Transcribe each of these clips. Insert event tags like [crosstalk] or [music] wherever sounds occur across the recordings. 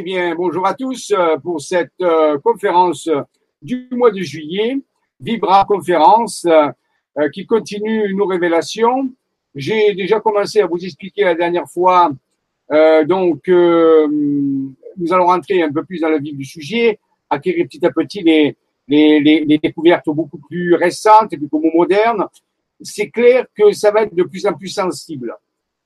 Eh bonjour à tous euh, pour cette euh, conférence du mois de juillet, Vibra Conférence, euh, qui continue nos révélations. J'ai déjà commencé à vous expliquer la dernière fois, donc nous allons rentrer un peu plus dans le vif du sujet, acquérir petit à petit les, découvertes beaucoup plus récentes et plus modernes. C'est clair que ça va être de plus en plus sensible,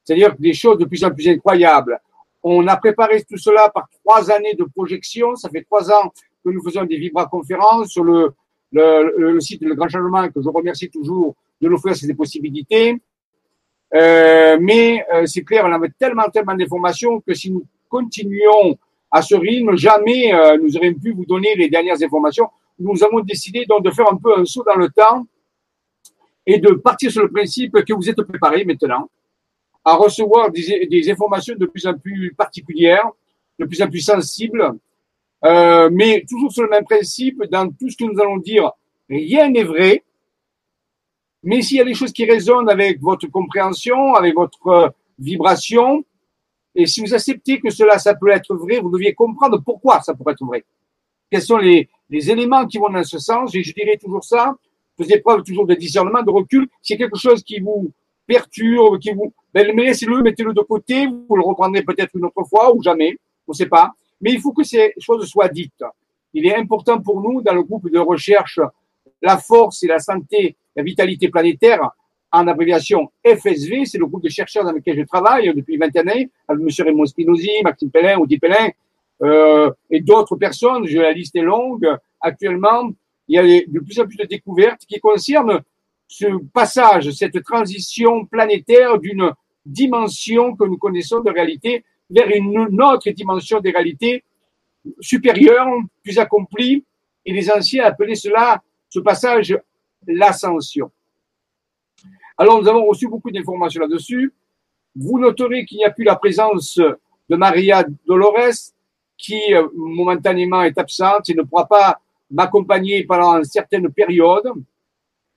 c'est-à-dire des choses de plus en plus incroyables on a préparé tout cela par trois années de projection. Ça fait trois ans que nous faisons des vibra-conférences sur le, le, le, site Le Grand Changement, que je remercie toujours de nous offrir ces possibilités. Euh, mais euh, c'est clair, on avait tellement, tellement d'informations que si nous continuions à ce rythme, jamais euh, nous aurions pu vous donner les dernières informations. Nous avons décidé donc de faire un peu un saut dans le temps et de partir sur le principe que vous êtes préparés maintenant à recevoir des, des, informations de plus en plus particulières, de plus en plus sensibles, euh, mais toujours sur le même principe, dans tout ce que nous allons dire, rien n'est vrai, mais s'il y a des choses qui résonnent avec votre compréhension, avec votre euh, vibration, et si vous acceptez que cela, ça peut être vrai, vous deviez comprendre pourquoi ça pourrait être vrai. Quels sont les, les éléments qui vont dans ce sens, et je dirais toujours ça, faisez preuve toujours de discernement, de recul, c'est quelque chose qui vous perturbe, qui vous, ben, laissez-le, mettez-le de côté, vous le reprendrez peut-être une autre fois ou jamais, on ne sait pas. Mais il faut que ces choses soient dites. Il est important pour nous, dans le groupe de recherche, la force et la santé, la vitalité planétaire, en abréviation FSV, c'est le groupe de chercheurs dans lequel je travaille depuis 21 années, avec M. Raymond Spinozzi, Maxime Pellin, Audi Pellin, euh, et d'autres personnes, la liste est longue. Actuellement, il y a de plus en plus de découvertes qui concernent ce passage, cette transition planétaire d'une dimension que nous connaissons de réalité vers une autre dimension de réalité supérieure, plus accomplie. Et les anciens appelaient cela, ce passage, l'ascension. Alors, nous avons reçu beaucoup d'informations là-dessus. Vous noterez qu'il n'y a plus la présence de Maria Dolores, qui euh, momentanément est absente et ne pourra pas m'accompagner pendant certaines périodes.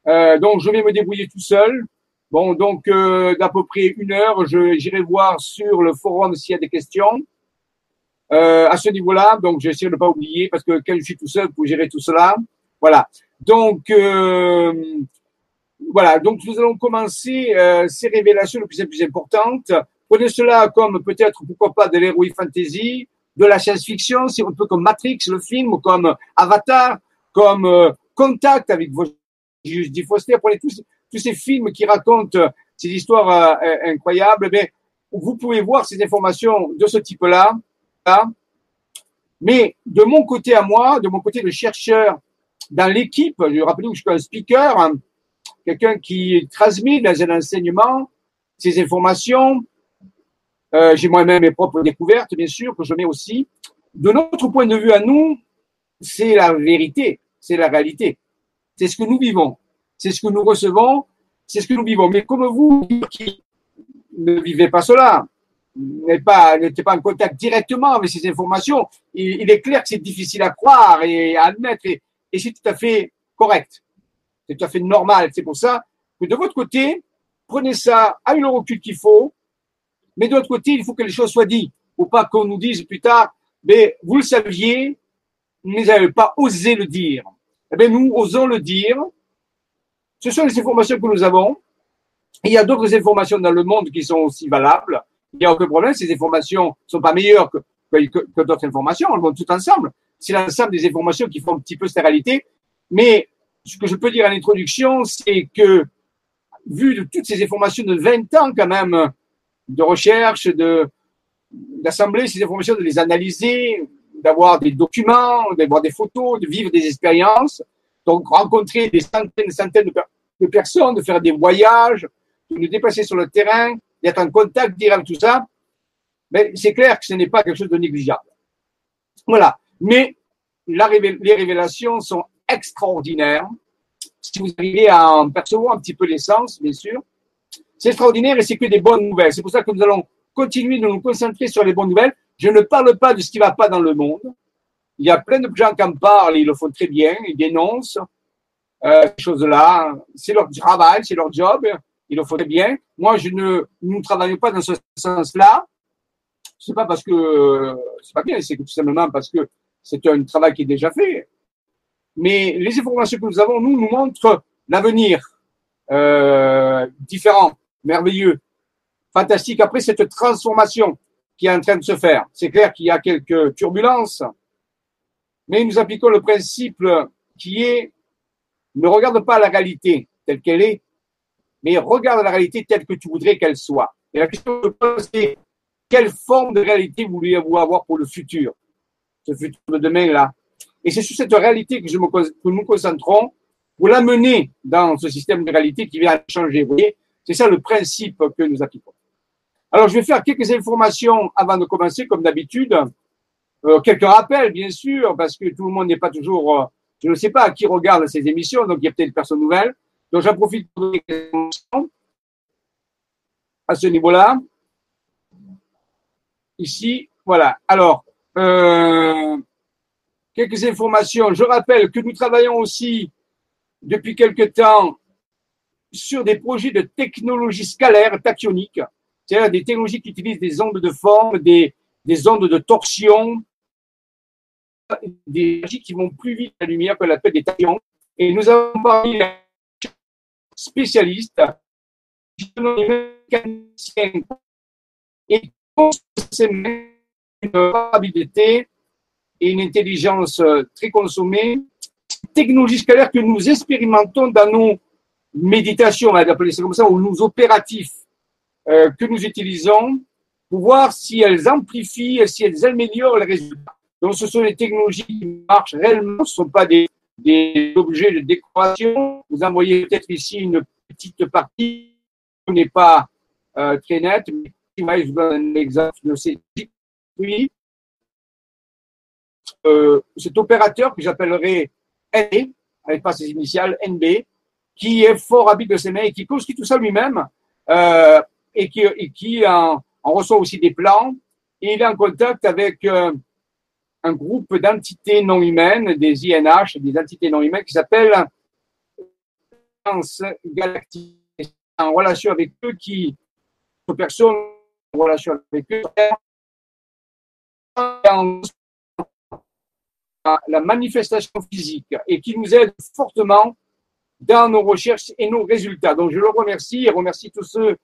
Euh, donc, je vais me débrouiller tout seul. Bon, donc euh, d'à peu près une heure, j'irai voir sur le forum s'il y a des questions. Euh, à ce niveau-là, donc j'essaie de ne pas oublier parce que quand je suis tout seul pour gérer tout cela, voilà. Donc euh, voilà, donc nous allons commencer euh, ces révélations les plus les plus importantes. Prenez cela comme peut-être pourquoi pas de l'héroïne fantasy, de la science-fiction, c'est un peu comme Matrix, le film, comme Avatar, comme Contact avec vos Judy Foster, prenez tous tous ces films qui racontent euh, ces histoires euh, incroyables, mais vous pouvez voir ces informations de ce type-là. Mais de mon côté à moi, de mon côté de chercheur dans l'équipe, je rappelle que je suis un speaker, hein, quelqu'un qui transmet dans un enseignement ces informations. Euh, J'ai moi-même mes propres découvertes, bien sûr, que je mets aussi. De notre point de vue à nous, c'est la vérité, c'est la réalité. C'est ce que nous vivons c'est ce que nous recevons, c'est ce que nous vivons. Mais comme vous qui ne vivez pas cela, n'êtes pas, pas en contact directement avec ces informations, il, est clair que c'est difficile à croire et à admettre, et, c'est tout à fait correct. C'est tout à fait normal. C'est pour ça que de votre côté, prenez ça avec le recul qu'il faut, mais de l'autre côté, il faut que les choses soient dites, ou pas qu'on nous dise plus tard, mais vous le saviez, mais vous n'avez pas osé le dire. Eh bien, nous osons le dire, ce sont les informations que nous avons. Il y a d'autres informations dans le monde qui sont aussi valables. Il n'y a aucun problème. Ces informations ne sont pas meilleures que, que, d'autres informations. Elles vont tout ensemble. C'est l'ensemble des informations qui font un petit peu cette réalité. Mais ce que je peux dire en introduction, c'est que, vu de toutes ces informations de 20 ans quand même, de recherche, de, ces informations, de les analyser, d'avoir des documents, d'avoir des photos, de vivre des expériences, donc, rencontrer des centaines et centaines de, personnes, de faire des voyages, de nous déplacer sur le terrain, d'être en contact direct tout ça, mais c'est clair que ce n'est pas quelque chose de négligeable. Voilà. Mais les révélations sont extraordinaires. Si vous arrivez à en percevoir un petit peu l'essence, bien sûr, c'est extraordinaire et c'est que des bonnes nouvelles. C'est pour ça que nous allons continuer de nous concentrer sur les bonnes nouvelles. Je ne parle pas de ce qui ne va pas dans le monde. Il y a plein de gens qui en parlent, ils le font très bien, ils dénoncent euh, ces choses-là. C'est leur travail, c'est leur job, ils le font très bien. Moi, je ne, nous travaillons pas dans ce sens-là. c'est pas parce que c'est pas bien, c'est tout simplement parce que c'est un travail qui est déjà fait. Mais les informations que nous avons, nous, nous montrent l'avenir euh, différent, merveilleux, fantastique. Après cette transformation qui est en train de se faire, c'est clair qu'il y a quelques turbulences, mais nous appliquons le principe qui est ne regarde pas la réalité telle qu'elle est, mais regarde la réalité telle que tu voudrais qu'elle soit. Et la question que je pose, c'est quelle forme de réalité voulez-vous avoir pour le futur Ce futur de demain-là. Et c'est sur cette réalité que, je me, que nous concentrons pour l'amener dans ce système de réalité qui vient changer. Vous voyez, c'est ça le principe que nous appliquons. Alors, je vais faire quelques informations avant de commencer, comme d'habitude. Euh, quelques rappels, bien sûr, parce que tout le monde n'est pas toujours, euh, je ne sais pas qui regarde ces émissions, donc il y a peut-être des personnes nouvelles. Donc, j'en profite pour donner quelques informations à ce niveau-là. Ici, voilà. Alors, euh, quelques informations. Je rappelle que nous travaillons aussi depuis quelque temps sur des projets de technologie scalaire tachyonique, c'est-à-dire des technologies qui utilisent des ondes de forme, des, des ondes de torsion, des énergies qui vont plus vite que la lumière, qu'on appelle des tachyons. Et nous avons parlé spécialistes, mécaniciens, et c'est une probabilité et une intelligence très consommée, technologie scalaire que nous expérimentons dans nos méditations, on va appeler ça comme ça, ou nos opératifs euh, que nous utilisons pour voir si elles amplifient, si elles améliorent les résultats. Donc, ce sont des technologies qui marchent réellement, ce ne sont pas des, des objets de décoration. Vous en voyez peut-être ici une petite partie qui n'est pas euh, très nette, mais je vous donne un exemple de ces oui. Euh, cet opérateur que j'appellerai NB, avec pas ses initiales, NB, qui est fort habile de ses mains et qui construit tout ça lui-même, euh, et qui, et qui en, en, reçoit aussi des plans, et il est en contact avec euh, un groupe d'entités non humaines, des INH, des entités non humaines, qui s'appellent Galactique, en relation avec eux, qui, personnes en relation avec eux, la manifestation physique et qui nous aide fortement dans nos recherches et nos résultats. Donc, je le remercie et remercie tous ceux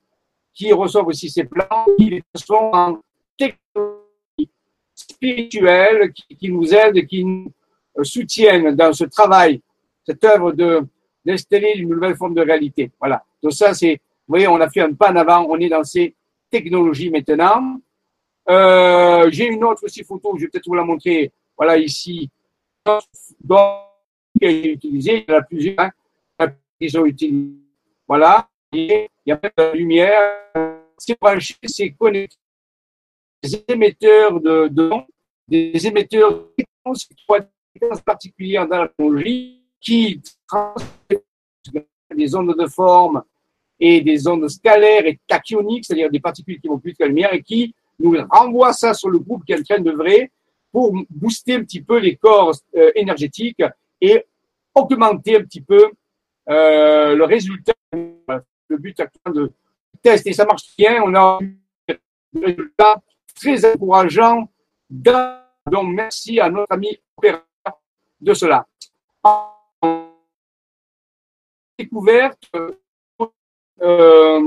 qui reçoivent aussi ces plans, qui les sont en technologie spirituelle, qui, nous aident, qui nous soutiennent dans ce travail, cette œuvre de d'installer une nouvelle forme de réalité. Voilà. Donc ça, c'est, vous voyez, on a fait un pas en avant, on est dans ces technologies maintenant. Euh, j'ai une autre aussi photo, je vais peut-être vous la montrer. Voilà, ici. Donc, qui est utilisé, il y en a plusieurs hein, qui sont utilisés. Voilà. Il y a même la lumière. C'est branché, c'est connecté. Des émetteurs de, de des émetteurs de fréquences particulières dans la technologie qui transmettent des ondes de forme et des ondes scalaires et tachyoniques, c'est-à-dire des particules qui vont plus que la lumière et qui nous renvoie ça sur le groupe qui est train d'œuvrer pour booster un petit peu les corps euh, énergétiques et augmenter un petit peu euh, le résultat. Le but actuel de test et ça marche bien. On a des résultats très encourageants. Donc merci à notre ami opérateur de cela. Découverte, euh,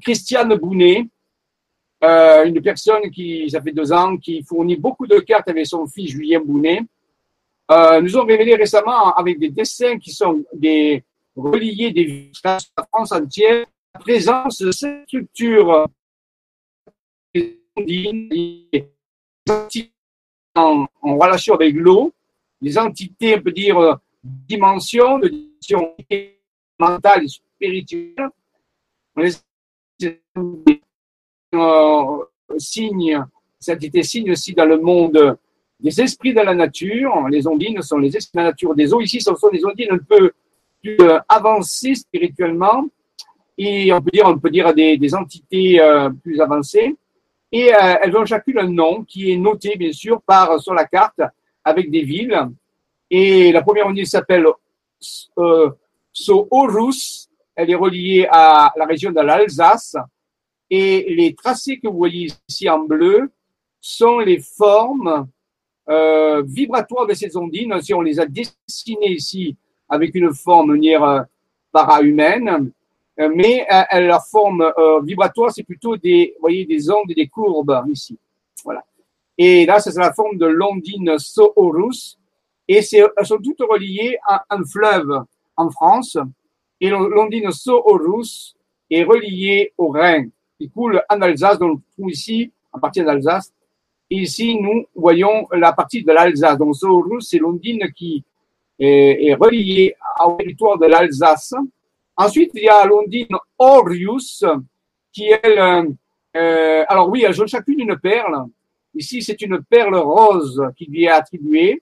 Christiane Bounet, euh, une personne qui, ça fait deux ans, qui fournit beaucoup de cartes avec son fils Julien Bounet, euh, nous ont révélé récemment avec des dessins qui sont des reliés des de la France entière, la présence de cette structure en, en relation avec l'eau, des entités, on peut dire, dimensions, de dimension mentale et spirituelle. On les euh, signe, cette été signe aussi dans le monde des esprits de la nature. Les ondines sont les esprits de la nature des eaux. Ici, ce sont des ondines un peu plus euh, avancées spirituellement. Et on peut dire, on peut dire des, des entités euh, plus avancées. Et euh, elles ont chacune un nom qui est noté, bien sûr, par, sur la carte avec des villes. Et la première ondine s'appelle euh, Sohorus. Elle est reliée à la région de l'Alsace. Et les tracés que vous voyez ici en bleu sont les formes vibratoires de ces ondines. Si on les a dessinées ici avec une forme manière euh, para-humaine, euh, mais euh, leur forme vibratoire, c'est plutôt des, voyez, des ondes et des courbes ici. Voilà. Et là, c'est la forme de l'ondine Soorus. Et elles sont toutes reliées à un fleuve en France. Et l'ondine Soorus est reliée au Rhin, qui coule en Alsace, donc ici, en partie d'Alsace. Et ici, nous voyons la partie de l'Alsace. Donc, Soorus, c'est l'ondine qui est, est reliée au territoire de l'Alsace Ensuite, il y a l'ondine Orius, qui est, euh, alors oui, elles ont chacune une perle. Ici, c'est une perle rose qui lui est attribuée.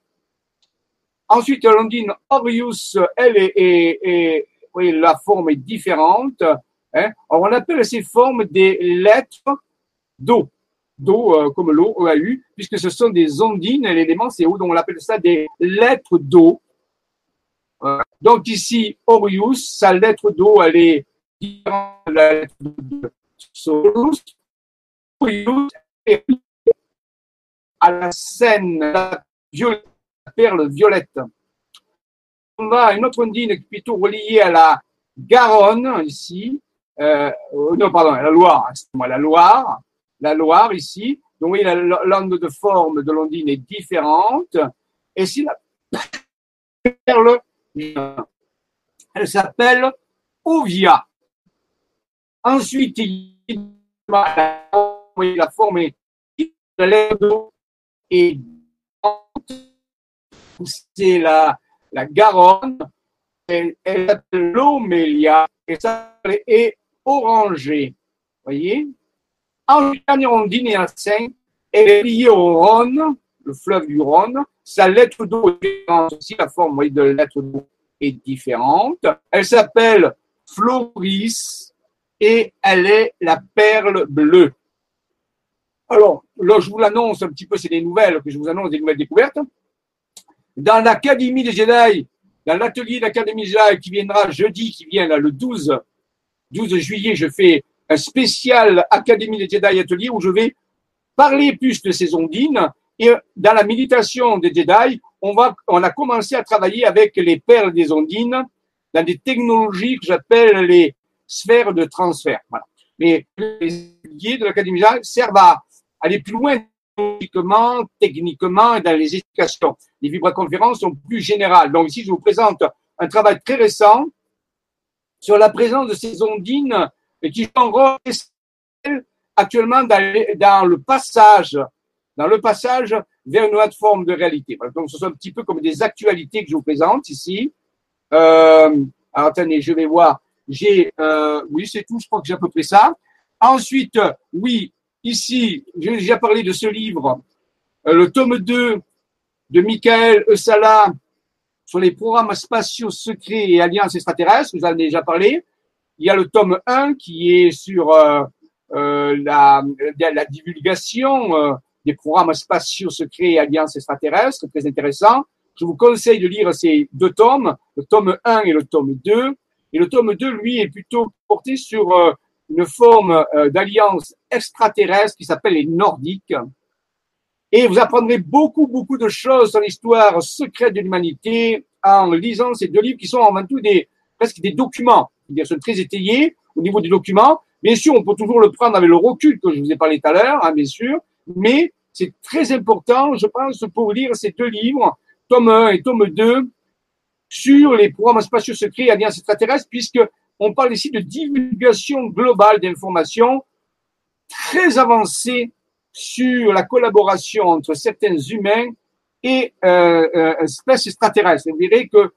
Ensuite, l'ondine Orius, elle est, est, oui, la forme est différente. Hein. Alors, on appelle ces formes des lettres d'eau. D'eau euh, comme l'eau, EAU, puisque ce sont des ondines, l'élément c'est eau, donc on appelle ça des lettres d'eau. Donc ici, Orius, sa lettre d'eau, elle est différente de la lettre de Solus. Orius est à la scène, la, violette, la perle violette. On a une autre ondine qui est plutôt reliée à la Garonne, ici. Euh, non, pardon, la Loire, moi la Loire. La Loire, ici. Donc, oui, la langue de forme de l'ondine est différente. Et si la perle elle s'appelle Ovia. Ensuite, il la forme est et c'est la, Garonne. Elle, s'appelle l'Omélia et ça est orangée. Voyez? En dernière ondine et en 5, elle est liée au Rhône, le fleuve du Rhône, sa lettre d'eau est différente aussi, la forme de la lettre d'eau est différente. Elle s'appelle Floris et elle est la perle bleue. Alors, là, je vous l'annonce un petit peu, c'est des nouvelles que je vous annonce, des nouvelles découvertes. Dans l'Académie des Jedi, dans l'atelier de l'Académie des Jedi qui viendra jeudi, qui vient le 12, 12 juillet, je fais un spécial Académie des Jedi atelier où je vais parler plus de ces ondines et dans la méditation des Jedi, on, va, on a commencé à travailler avec les perles des ondines dans des technologies que j'appelle les sphères de transfert. Voilà. Mais les guides de l'Académie servent à aller plus loin techniquement, techniquement et dans les explications. Les vibra-conférences sont plus générales. Donc ici, je vous présente un travail très récent sur la présence de ces ondines qui sont actuellement dans le passage dans le passage vers une autre forme de réalité. donc, ce sont un petit peu comme des actualités que je vous présente ici. Euh, alors, attendez, je vais voir. J'ai, euh, oui, c'est tout. Je crois que j'ai à peu près ça. Ensuite, oui, ici, j'ai déjà parlé de ce livre, euh, le tome 2 de Michael Eusala sur les programmes spatiaux secrets et alliances extraterrestres. Vous en avez déjà parlé. Il y a le tome 1 qui est sur euh, euh la, la, divulgation euh, des programmes spatiaux secrets et alliances extraterrestres, très intéressant. Je vous conseille de lire ces deux tomes, le tome 1 et le tome 2. Et le tome 2, lui, est plutôt porté sur euh, une forme euh, d'alliance extraterrestre qui s'appelle les Nordiques. Et vous apprendrez beaucoup, beaucoup de choses sur l'histoire secrète de l'humanité en lisant ces deux livres qui sont avant tout des, presque des documents. Ils sont très étayés au niveau des documents. Bien sûr, on peut toujours le prendre avec le recul que je vous ai parlé tout à l'heure, hein, bien sûr, mais c'est très important, je pense, pour lire ces deux livres, tome 1 et tome 2, sur les programmes spatiaux secrets et alliances extraterrestres, puisque on parle ici de divulgation globale d'informations très avancée sur la collaboration entre certains humains et euh, euh, espèces extraterrestres. Vous verrez que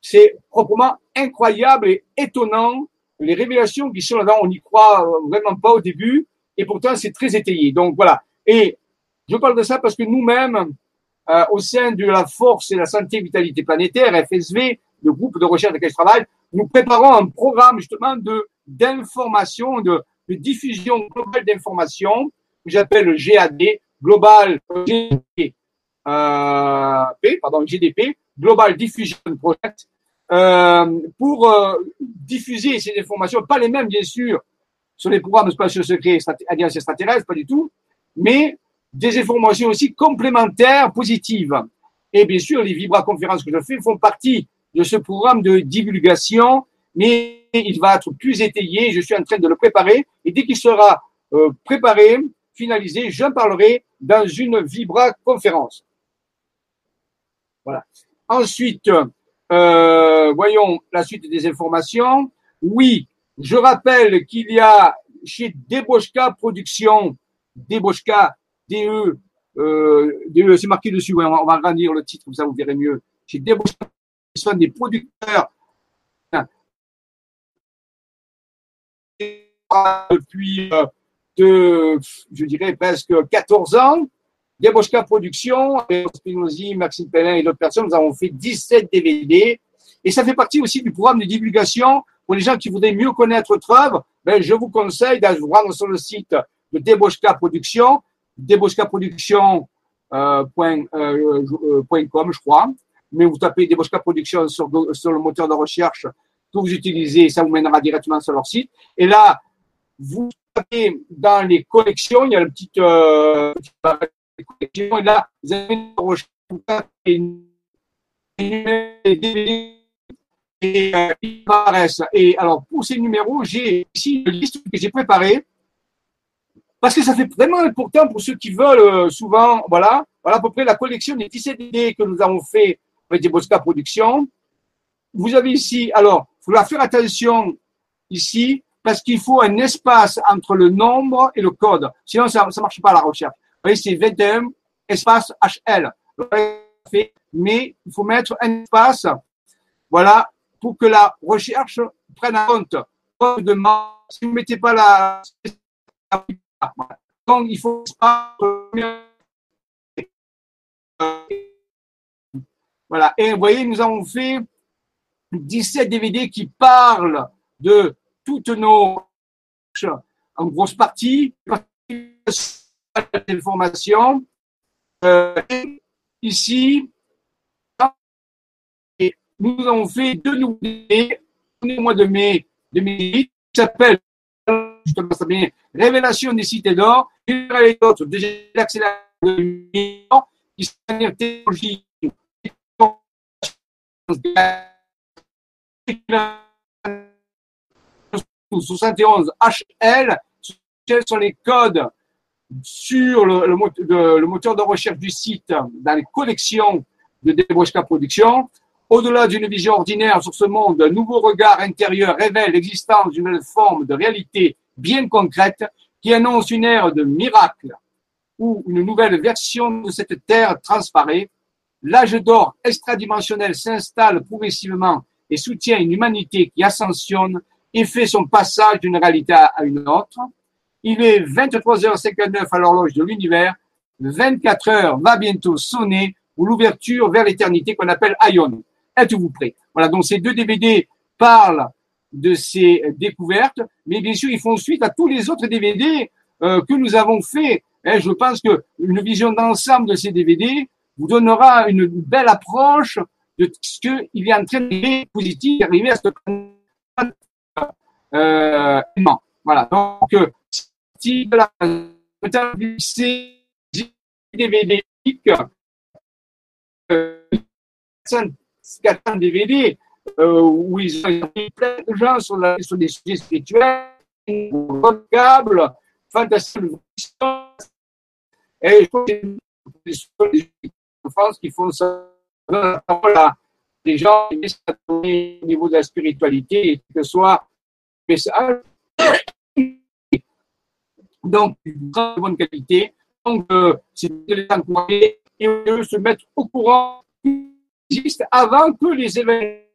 c'est proprement incroyable et étonnant les révélations qui sont là-dedans. On n'y croit vraiment pas au début, et pourtant c'est très étayé. Donc voilà. Et je parle de ça parce que nous-mêmes, euh, au sein de la force et la santé vitalité planétaire, FSV, le groupe de recherche de lequel je travaille, nous préparons un programme justement de d'information, de, de, diffusion globale d'information, que j'appelle GAD, Global GDP, euh, pardon, GDP, Global Diffusion Project, euh, pour euh, diffuser ces informations, pas les mêmes bien sûr sur les programmes spatiaux secrets alliance extraterrestre, pas du tout, mais des informations aussi complémentaires, positives. Et bien sûr, les vibra-conférences que je fais font partie de ce programme de divulgation, mais il va être plus étayé. Je suis en train de le préparer et dès qu'il sera euh, préparé, finalisé, j'en parlerai dans une vibra-conférence. Voilà. Ensuite, euh, voyons la suite des informations. Oui, je rappelle qu'il y a chez Debochka Productions, Debochka, DE, euh, DE c'est marqué dessus, on, va, agrandir le titre, comme ça vous verrez mieux. Chez sont des producteurs depuis euh, je dirais presque 14 ans. Debochka Productions, Spinozzi, Maxime Pellin et d'autres personnes, nous avons fait 17 DVD. Et ça fait partie aussi du programme de divulgation pour les gens qui voudraient mieux connaître notre œuvre. Ben, je vous conseille d'aller vous rendre sur le site de Debochka Productions, debochkaproduction.com, euh, euh, euh, je crois. Mais vous tapez Debochka Productions sur, le moteur de recherche que vous utilisez, ça vous mènera directement sur leur site. Et là, vous tapez dans les collections, il y a une petite, euh, et là, vous avez une recherche et euh, ils apparaissent. Et alors, pour ces numéros, j'ai ici une liste que j'ai préparée parce que ça fait vraiment important pour ceux qui veulent euh, souvent, voilà, voilà à peu près la collection des 17 idées que nous avons fait avec des Bosca Productions. Vous avez ici, alors, il faut faire attention ici, parce qu'il faut un espace entre le nombre et le code. Sinon, ça ne marche pas la recherche. Vous voyez, c'est 21 espace HL. Mais il faut mettre un espace, voilà, pour que la recherche prenne en compte. Si vous ne mettez pas la... Donc, il faut voilà. Et vous voyez, nous avons fait 17 DVD qui parlent de toutes nos en grosse partie informations. Euh, ici, nous avons fait deux nouveaux au mois de mai 2008 qui s'appelle Révélation des cités d'or déjà l'accélération qui sont une technologie 71 HL, quels sont les codes sur le, moteur de recherche du site dans les collections de Debochka Production. Au-delà d'une vision ordinaire sur ce monde, un nouveau regard intérieur révèle l'existence d'une forme de réalité bien concrète qui annonce une ère de miracle où une nouvelle version de cette Terre transparaît. L'âge d'or extradimensionnel s'installe progressivement et soutient une humanité qui ascensionne et fait son passage d'une réalité à une autre. Il est 23h59 à l'horloge de l'univers. 24 heures va bientôt sonner pour l'ouverture vers l'éternité qu'on appelle Ion. Êtes-vous prêts Voilà, donc ces deux DVD parlent de ces découvertes, mais bien sûr, ils font suite à tous les autres DVD euh, que nous avons fait. Et je pense que une vision d'ensemble de ces DVD vous donnera une belle approche de ce qu'il est en train de positif arriver à ce euh. Voilà. Donc, si la DVD euh, DVD euh, où ils ont plein de gens sur, des sujets spirituels, vocables, fantastiques, et je pense que les France qui font ça la parole à des gens qui au niveau de la spiritualité, que ce soit message. Donc, de bonne qualité. Donc, euh, c'est de les encourager et de se mettre au courant existe avant que les événements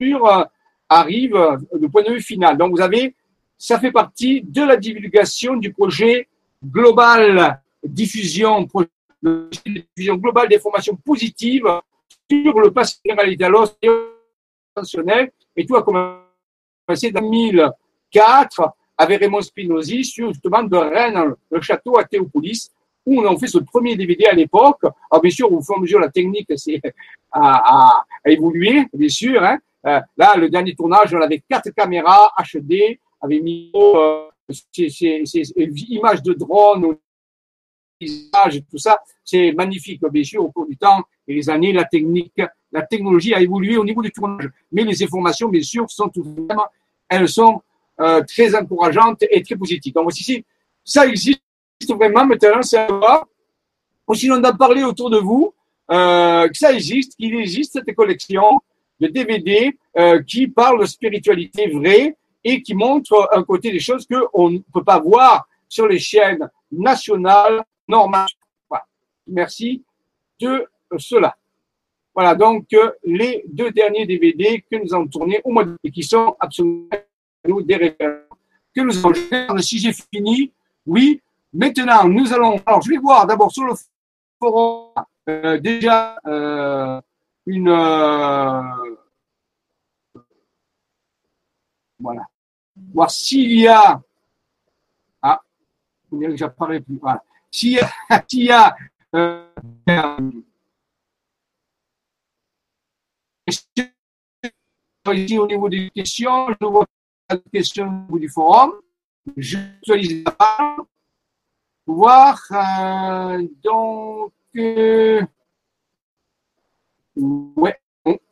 euh, arrivent euh, du point de vue final. Donc, vous avez, ça fait partie de la divulgation du projet global diffusion, diffusion globale des formations positives sur le passé réalité à l'os et tout a commencé en 2004 avec Raymond Spinozzi sur justement de Rennes, le château à Théopolis, où on a fait ce premier DVD à l'époque. Alors bien sûr, au fur et à mesure, la technique a, a, évolué, bien sûr. Hein. Euh, là, le dernier tournage, on avait quatre caméras HD, avec mis euh, images de drones, images, tout ça, c'est magnifique. Bien sûr, au cours du temps et les années, la technique, la technologie a évolué au niveau du tournage. Mais les informations, bien sûr, sont tout vraiment, elles sont euh, très encourageantes et très positives. Donc, ici, ça existe vraiment maintenant, c'est un Ou si on a parlé autour de vous, que ça existe, qu'il existe cette collection de DVD euh, qui parle de spiritualité vraie et qui montre un côté des choses qu'on ne peut pas voir sur les chaînes nationales normales. Voilà. Merci de cela. Voilà donc euh, les deux derniers DVD que nous avons tournés au mois de et qui sont absolument des références que nous avons. Si j'ai fini, oui. Maintenant, nous allons. Alors, je vais voir d'abord sur le forum euh, déjà euh, une. Euh, voilà. Voir s'il y a. Ah, vous que j'apparais plus. Voilà. S'il y a. [laughs] S'il y a euh, au niveau des questions, je vois des questions au niveau du forum. Je J'actualise la pour voir. Euh, donc, ouais,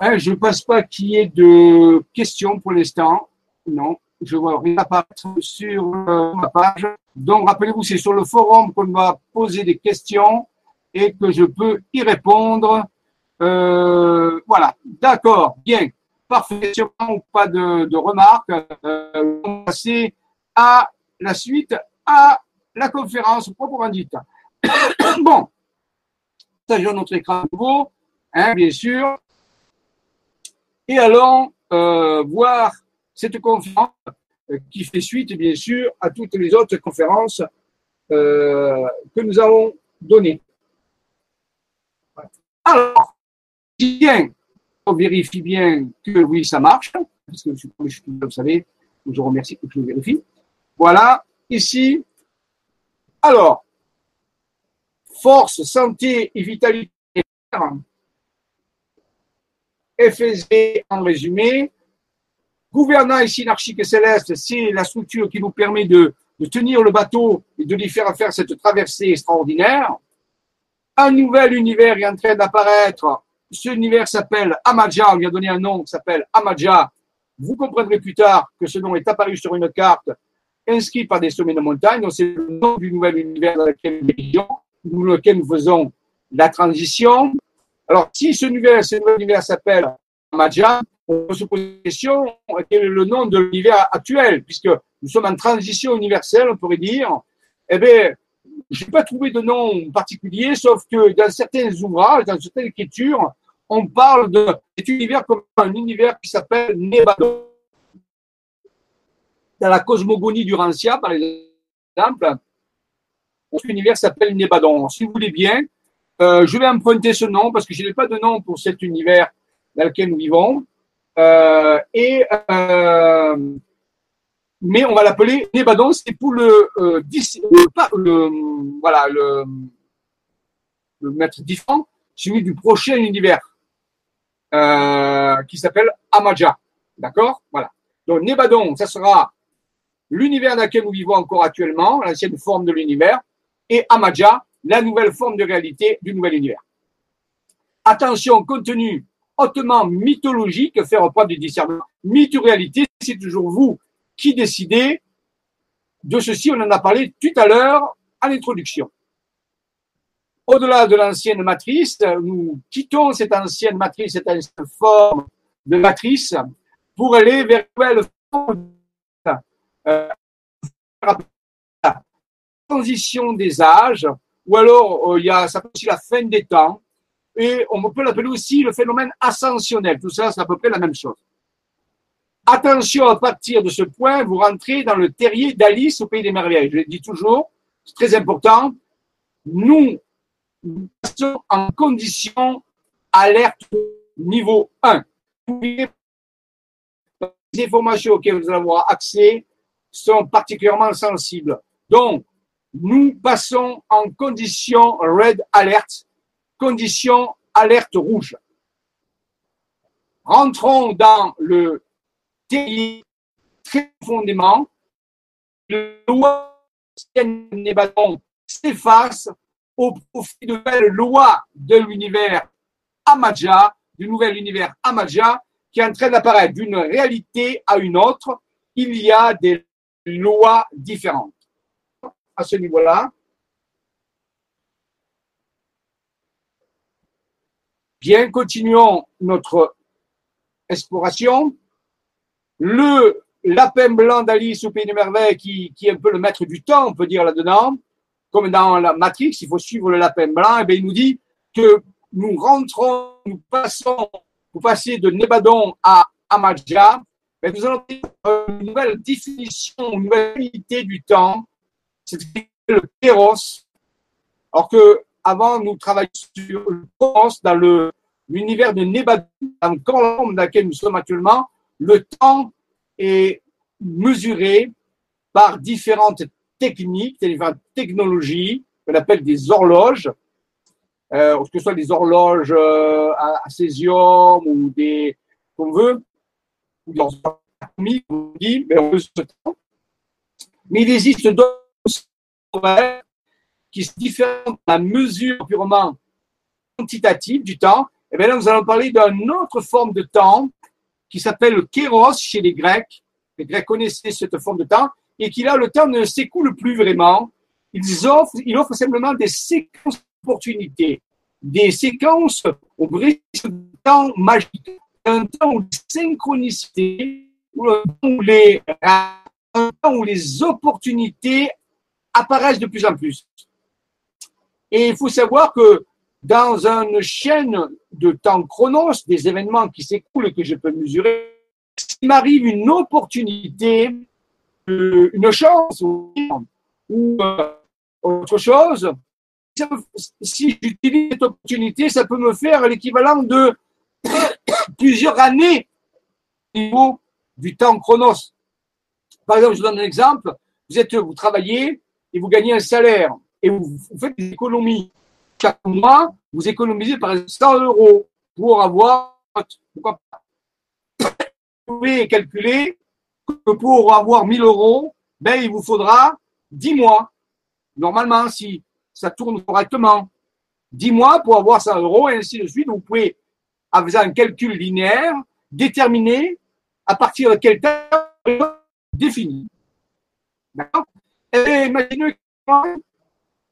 hein, je ne pense pas qu'il y ait de questions pour l'instant. Non, je vois rien apparaître sur euh, ma page. Donc, rappelez-vous, c'est sur le forum qu'on va poser des questions et que je peux y répondre. Euh, voilà, d'accord, bien, parfait, pas de, remarques? Euh, on va passer à la suite, à la conférence proprement dite. [coughs] bon, partageons notre écran nouveau, hein, bien sûr, et allons euh, voir cette conférence euh, qui fait suite, bien sûr, à toutes les autres conférences euh, que nous avons données. Alors, bien, on vérifie bien que oui, ça marche, parce que je, vous savez, je vous remercie que je vérifie. Voilà, ici. Alors, force, santé et vitalité. FSD en résumé. Gouvernance synarchique et céleste, c'est la structure qui nous permet de, tenir le bateau et de lui faire faire cette traversée extraordinaire. Un nouvel univers est en train d'apparaître. Ce univers s'appelle Amadja. On lui a donné un nom qui s'appelle Amadja. Vous comprendrez plus tard que ce nom est apparu sur une carte inscrite par des sommets de montagne. Donc, c'est le nom du nouvel univers dans lequel nous faisons la transition. Alors, si ce nouvel univers s'appelle Amadja, on peut se poser la question, quel est le nom de l'univers actuel, puisque nous sommes en transition universelle, on pourrait dire. Eh bien, je n'ai pas trouvé de nom particulier, sauf que dans certains ouvrages, dans certaines écritures, on parle de cet univers comme un univers qui s'appelle Nebadon. Dans la cosmogonie du Rancia, par exemple, univers s'appelle Nébadon. Si vous voulez bien, euh, je vais emprunter ce nom parce que je n'ai pas de nom pour cet univers dans lequel nous vivons. Euh, et euh, mais on va l'appeler Nébadon, c'est pour le, le, voilà le, le mettre différent, celui du prochain univers qui s'appelle Amadja. D'accord? Voilà. Donc Nébadon, ça sera l'univers dans lequel nous vivons encore actuellement, l'ancienne forme de l'univers et Amadja, la nouvelle forme de réalité du nouvel univers. Attention, contenu hautement mythologique, faire preuve du discernement. Mythe ou réalité, c'est toujours vous qui décidez de ceci. On en a parlé tout à l'heure à l'introduction. Au-delà de l'ancienne matrice, nous quittons cette ancienne matrice, cette ancienne forme de matrice pour aller vers une forme euh, transition des âges, ou alors euh, il y a ça peut aussi la fin des temps, et on peut l'appeler aussi le phénomène ascensionnel. Tout ça, c'est à peu près la même chose. Attention, à partir de ce point, vous rentrez dans le terrier d'Alice au Pays des Merveilles. Je le dis toujours, c'est très important. Nous, nous sommes en condition alerte niveau 1. Les informations auxquelles vous allez avoir accès sont particulièrement sensibles. Donc, nous passons en condition red alert, condition alerte rouge. Rentrons dans le terrier très profondément lois Nébadon s'effacent au profit de nouvelles lois de l'univers Amadja, du nouvel univers Amadja, qui est en train d'apparaître d'une réalité à une autre. Il y a des lois différentes. À ce niveau-là, Bien, continuons notre exploration. Le lapin blanc d'Alice au Pays des Merveilles, qui, est un peu le maître du temps, on peut dire là-dedans, comme dans la Matrix, il faut suivre le lapin blanc, et eh il nous dit que nous rentrons, nous passons, pour passer de Nebadon à Amadja, mais nous allons une nouvelle définition, une nouvelle unité du temps, c'est le kéros, alors que avant nous travaillions sur le dans le l'univers de Nebadon, dans le camp dans lequel nous sommes actuellement, le temps est mesuré par différentes techniques, différentes technologies, qu'on appelle des horloges, euh, que ce soit des horloges euh, à, césium ou des, qu'on veut, ou des atomiques, on dit, mais on veut ce temps. Mais il existe d'autres qui se différencient de la mesure purement quantitative du temps. Et bien là, nous allons parler d'une autre forme de temps qui s'appelle le kéros chez les Grecs. Les Grecs connaissaient cette forme de temps et qui là, le temps ne s'écoule plus vraiment. Ils offrent, ils offrent simplement des séquences d'opportunités, des séquences au brise de temps magique, un temps où les synchronicités, où les, un temps où les opportunités apparaissent de plus en plus. Et il faut savoir que dans une chaîne de temps chronos, des événements qui s'écoulent que je peux mesurer, s'il m'arrive une opportunité, euh, une chance ou, euh, autre chose, si j'utilise cette opportunité, ça peut me faire l'équivalent de [coughs] plusieurs années au niveau du temps chronos. Par exemple, je vous donne un exemple. Vous êtes, vous travaillez et vous gagnez un salaire et vous faites des économies chaque mois, vous économisez par exemple 100 euros pour avoir, pourquoi pas, vous pouvez calculer que pour avoir 1000 euros, ben, il vous faudra 10 mois. Normalement, si ça tourne correctement. 10 mois pour avoir 100 euros et ainsi de suite. Vous pouvez, en faisant un calcul linéaire, déterminer à partir de quel temps défini. D'accord? Et imaginez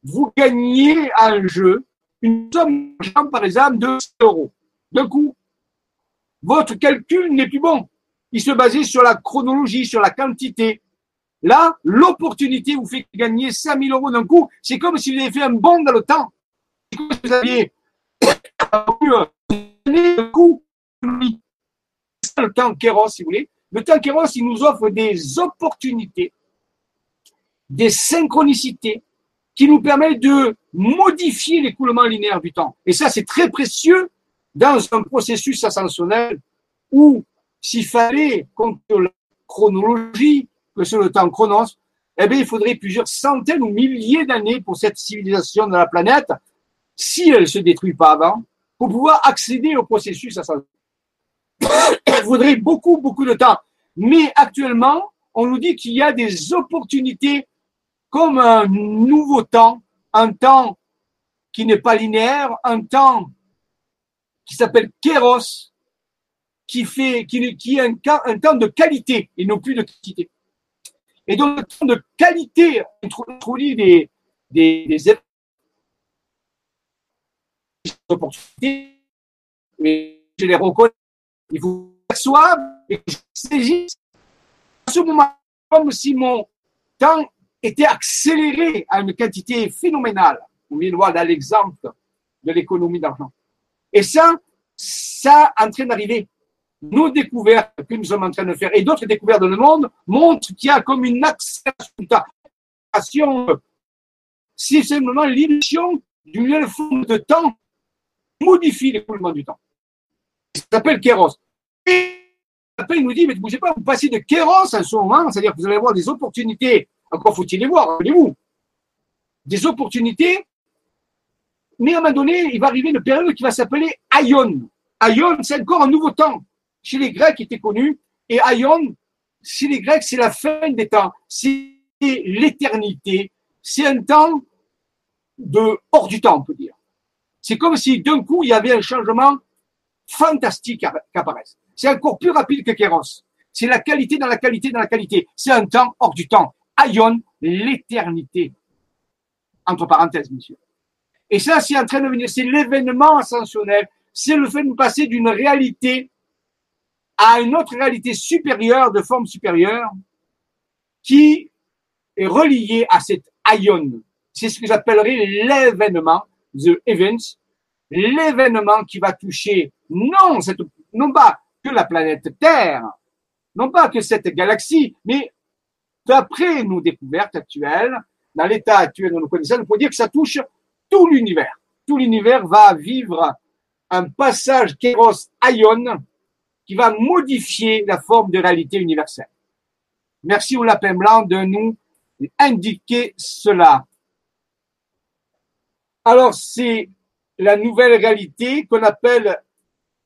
vous gagnez à un jeu une somme d'argent, par exemple, de 100 euros. D'un coup, votre calcul n'est plus bon. Il se basait sur la chronologie, sur la quantité. Là, l'opportunité vous fait gagner 5000 euros d'un coup. C'est comme si vous avez fait un bond dans le temps. C'est comme si vous aviez un coup. Le temps Kéros, si vous voulez. Le temps Kéros, il nous offre des opportunités, des synchronicités, qui nous permet de modifier l'écoulement linéaire du temps. Et ça, c'est très précieux dans un processus ascensionnel où s'il fallait compter la chronologie, que c'est le temps chronos, eh bien, il faudrait plusieurs centaines ou milliers d'années pour cette civilisation de la planète, si elle ne se détruit pas avant, pour pouvoir accéder au processus ascensionnel. [coughs] Il faudrait beaucoup, beaucoup de temps. Mais actuellement, on nous dit qu'il y a des opportunités comme un nouveau temps, un temps qui n'est pas linéaire, un temps qui s'appelle kéros, qui fait, qui, est un, temps de qualité et non plus de quantité. Et donc, le temps de qualité introduit des, des, opportunités, et je les reconnais, il faut perçoivent et je saisisse. À ce moment, comme si mon temps était accéléré à une quantité phénoménale. On vient de voir l'exemple de l'économie d'argent. Et ça, ça est en train d'arriver. Nos découvertes que nous sommes en train de faire et d'autres découvertes dans le monde montrent qu'il y a comme une accélération. C'est simplement l'illusion d'une nouvelle de temps modifie l'écoulement du temps. Ça s'appelle Kéros. Et après, il nous dit, mais ne bougez pas, vous passez de Kéros en ce moment, c'est-à-dire que vous allez avoir des opportunités encore faut-il les voir, rappelez-vous. Des opportunités, mais à un moment donné, il va arriver une période qui va s'appeler Aion. Aion, c'est encore un nouveau temps. Chez les Grecs, il était connu. Et Aion, chez les Grecs, c'est la fin des temps. C'est l'éternité. C'est un temps de hors du temps, on peut dire. C'est comme si d'un coup, il y avait un changement fantastique qui apparaisse. C'est encore plus rapide que Kéros. C'est la qualité dans la qualité dans la qualité. C'est un temps hors du temps. Aion, l'éternité. Entre parenthèses, monsieur. Et ça, c'est en train de venir. C'est l'événement ascensionnel. C'est le fait de passer d'une réalité à une autre réalité supérieure, de forme supérieure, qui est reliée à cette Aion. C'est ce que j'appellerais l'événement, the event, l'événement qui va toucher non, cette, non pas que la planète Terre, non pas que cette galaxie, mais d'après nos découvertes actuelles, dans l'état actuel de nos connaissances, on peut dire que ça touche tout l'univers. Tout l'univers va vivre un passage Kéros Aion qui va modifier la forme de réalité universelle. Merci au lapin blanc de nous indiquer cela. Alors, c'est la nouvelle réalité qu'on appelle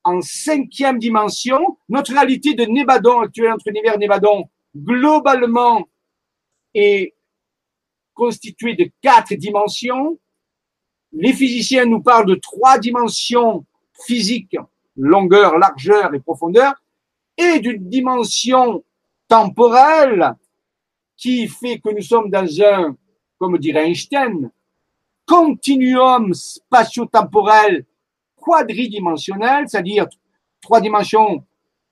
en cinquième dimension. Notre réalité de Nébadon actuelle, notre univers Nébadon, globalement, est constitué de quatre dimensions. Les physiciens nous parlent de trois dimensions physiques, longueur, largeur et profondeur, et d'une dimension temporelle qui fait que nous sommes dans un, comme dirait Einstein, continuum spatio-temporel quadridimensionnel, c'est-à-dire trois dimensions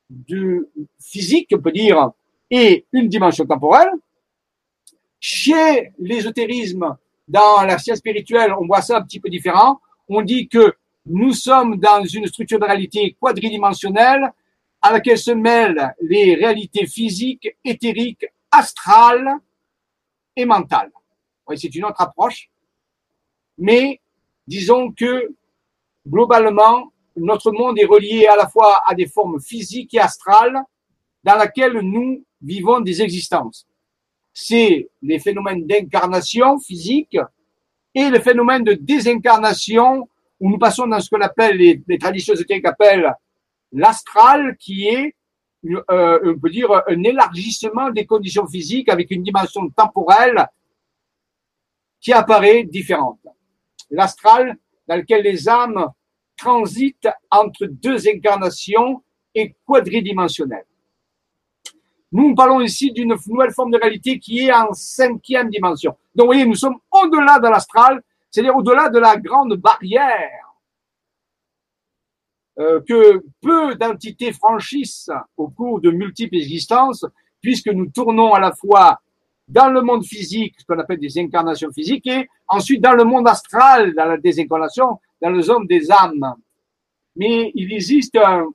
de physique, on peut dire, et une dimension temporelle. Chez l'ésotérisme, dans la science spirituelle, on voit ça un petit peu différent. On dit que nous sommes dans une structure de réalité quadridimensionnelle à laquelle se mêlent les réalités physiques, éthériques, astrales et mentales. c'est une autre approche. Mais disons que globalement, notre monde est relié à la fois à des formes physiques et astrales dans lesquelles nous vivons des existences. C'est les phénomènes d'incarnation physique et le phénomène de désincarnation où nous passons dans ce qu'on appelle, les, les traditions ésotériques appellent l'astral, qui est, euh, on peut dire, un élargissement des conditions physiques avec une dimension temporelle qui apparaît différente. L'astral, dans lequel les âmes transitent entre deux incarnations et quadridimensionnelles. Nous parlons ici d'une nouvelle forme de réalité qui est en cinquième dimension. Donc, vous voyez, nous sommes au-delà de l'astral, c'est-à-dire au-delà de la grande barrière euh, que peu d'entités franchissent au cours de multiples existences, puisque nous tournons à la fois dans le monde physique, ce qu'on appelle des incarnations physiques, et ensuite dans le monde astral, dans la désincarnation, dans le zone des âmes. Mais il existe un,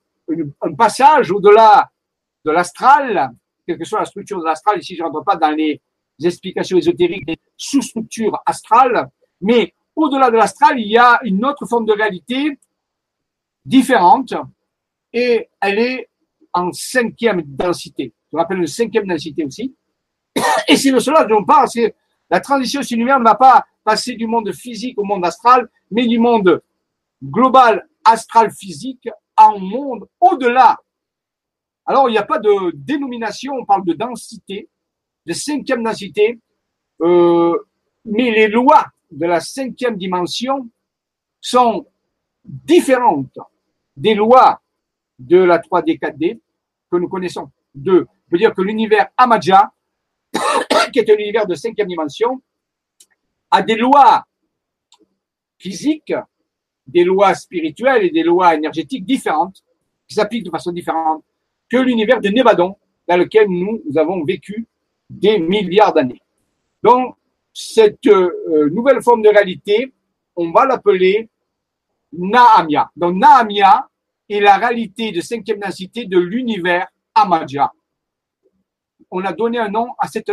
un passage au-delà de l'astral, quelle que soit la structure de l'astral, ici je ne rentre pas dans les explications ésotériques des sous-structures astrales, mais au-delà de l'astral, il y a une autre forme de réalité différente, et elle est en cinquième densité. Je rappelle une cinquième densité aussi. Et c'est de cela dont on parle, c'est la transition univers ne va pas passer du monde physique au monde astral, mais du monde global astral physique un monde au-delà. Alors, il n'y a pas de dénomination, on parle de densité, de cinquième densité, euh, mais les lois de la cinquième dimension sont différentes des lois de la 3D, 4D que nous connaissons. Deux, veut dire que l'univers Amadja [coughs] qui est un univers de cinquième dimension, a des lois physiques, des lois spirituelles et des lois énergétiques différentes, qui s'appliquent de façon différente que l'univers de Nevadon, dans lequel nous, avons vécu des milliards d'années. Donc, cette euh, nouvelle forme de réalité, on va l'appeler Naamia. Donc, Naamia est la réalité de cinquième densité de l'univers Amadja. On a donné un nom à cette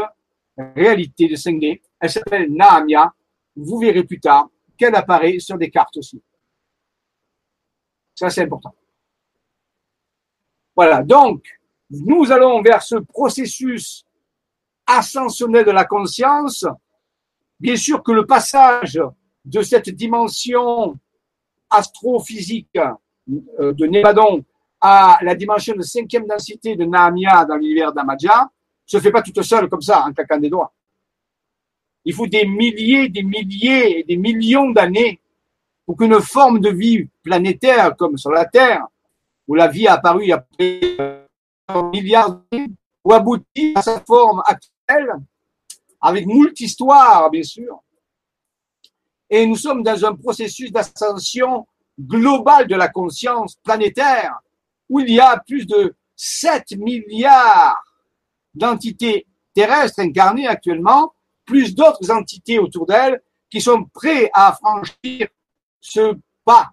réalité de 5D. Elle s'appelle Naamia. Vous verrez plus tard qu'elle apparaît sur des cartes aussi. Ça, c'est important. Voilà. Donc, nous allons vers ce processus ascensionnel de la conscience. Bien sûr que le passage de cette dimension astrophysique euh, de Nevadon à la dimension de cinquième densité de Naamia dans l'univers d'Amadja se fait pas toute seule comme ça, en claquant des doigts. Il faut des milliers, des milliers et des millions d'années pour qu'une forme de vie planétaire comme sur la Terre, où la vie a apparu il y a plusieurs milliards d'années, ou aboutir à sa forme actuelle, avec moult histoires, bien sûr. Et nous sommes dans un processus d'ascension globale de la conscience planétaire, où il y a plus de 7 milliards d'entités terrestres incarnées actuellement, plus d'autres entités autour d'elles qui sont prêts à franchir ce pas,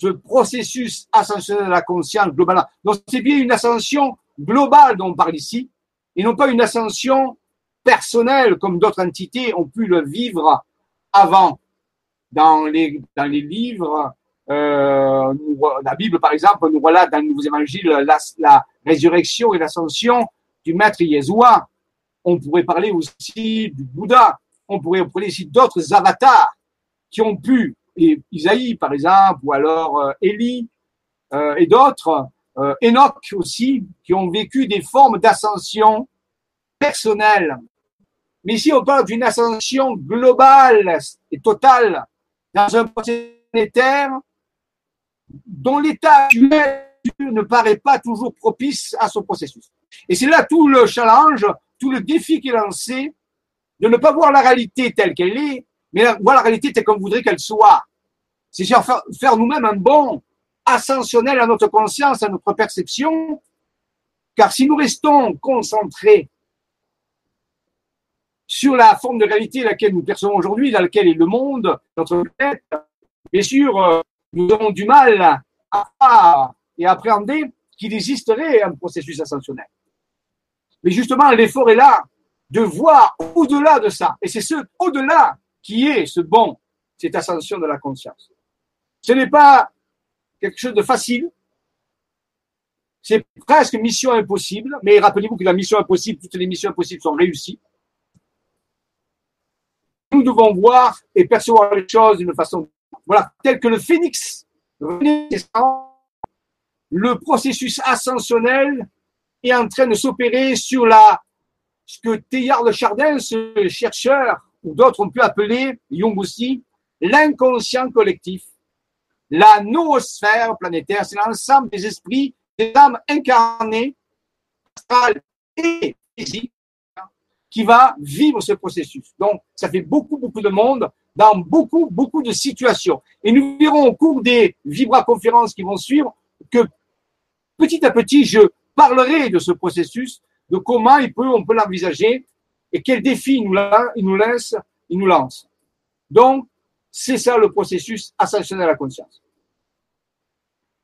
ce processus ascensionnel de la conscience globale. Donc c'est bien une ascension globale dont on parle ici, et non pas une ascension personnelle comme d'autres entités ont pu le vivre avant. Dans les, dans les livres, euh, la Bible, par exemple, nous voilà dans le Nouveau Évangile la, la résurrection et l'ascension du Maître Yeshua. On pourrait parler aussi du Bouddha. On pourrait parler aussi d'autres avatars qui ont pu, Isaïe, par exemple, ou alors euh, Élie euh, et d'autres, euh, Enoch aussi, qui ont vécu des formes d'ascension personnelle. Mais ici, on parle d'une ascension globale et totale dans un processus planétaire dont l'état actuel ne paraît pas toujours propice à ce processus. Et c'est là tout le challenge, tout le défi qui est lancé, de ne pas voir la réalité telle qu'elle est, mais voir la réalité telle qu'on voudrait qu'elle soit. C'est faire, faire nous-mêmes un bon ascensionnel à notre conscience, à notre perception, car si nous restons concentrés sur la forme de réalité laquelle nous percevons aujourd'hui, dans laquelle est le monde, notre tête, bien sûr, euh, nous avons du mal à, et à appréhender qu'il existerait un processus ascensionnel. Mais justement, l'effort est là de voir au-delà de ça. Et c'est ce au-delà qui est ce bon, cette ascension de la conscience. Ce n'est pas quelque chose de facile. C'est presque mission impossible, mais rappelez-vous que la mission impossible, toutes les missions impossibles sont réussies. Nous devons voir et percevoir les choses d'une façon, voilà, telle que le phénix le processus ascensionnel est en train de s'opérer sur la, ce que Teilhard de Chardin, ce chercheur, ou d'autres ont pu appeler, Jung aussi, l'inconscient collectif. La noosphère planétaire, c'est l'ensemble des esprits, des âmes incarnées, astrales et physiques, qui va vivre ce processus. Donc, ça fait beaucoup, beaucoup de monde dans beaucoup, beaucoup de situations. Et nous verrons au cours des vibra-conférences qui vont suivre que petit à petit, je parlerai de ce processus, de comment il peut, on peut l'envisager et quels défis il nous, il nous lance, il nous lance. Donc, c'est ça le processus ascensionnel à la conscience.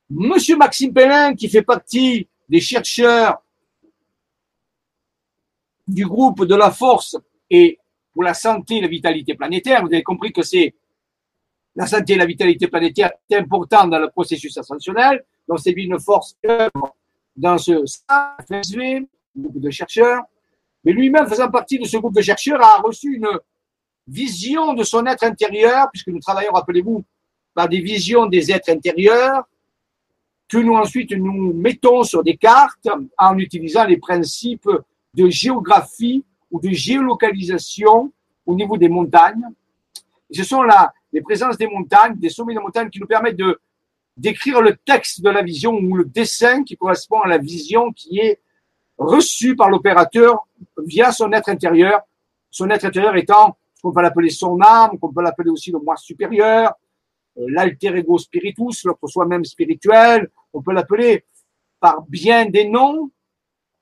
Monsieur Maxime Pellin, qui fait partie des chercheurs du groupe de la force et pour la santé et la vitalité planétaire, vous avez compris que c'est la santé et la vitalité planétaire est important dans le processus ascensionnel. Donc, c'est une force dans ce FSV, groupe de chercheurs. Mais lui-même, faisant partie de ce groupe de chercheurs, a reçu une vision de son être intérieur, puisque nous travaillons, rappelez-vous, par des visions des êtres intérieurs, que nous ensuite nous mettons sur des cartes en utilisant les principes de géographie ou de géolocalisation au niveau des montagnes. ce sont là les présences des montagnes, des sommets de montagnes qui nous permettent de d'écrire le texte de la vision ou le dessin qui correspond à la vision qui est reçue par l'opérateur via son être intérieur. Son être intérieur étant qu'on peut l'appeler son âme, qu'on peut l'appeler aussi le moi supérieur, euh, l'alter ego spiritus, l'autre soi-même spirituel. On peut l'appeler par bien des noms,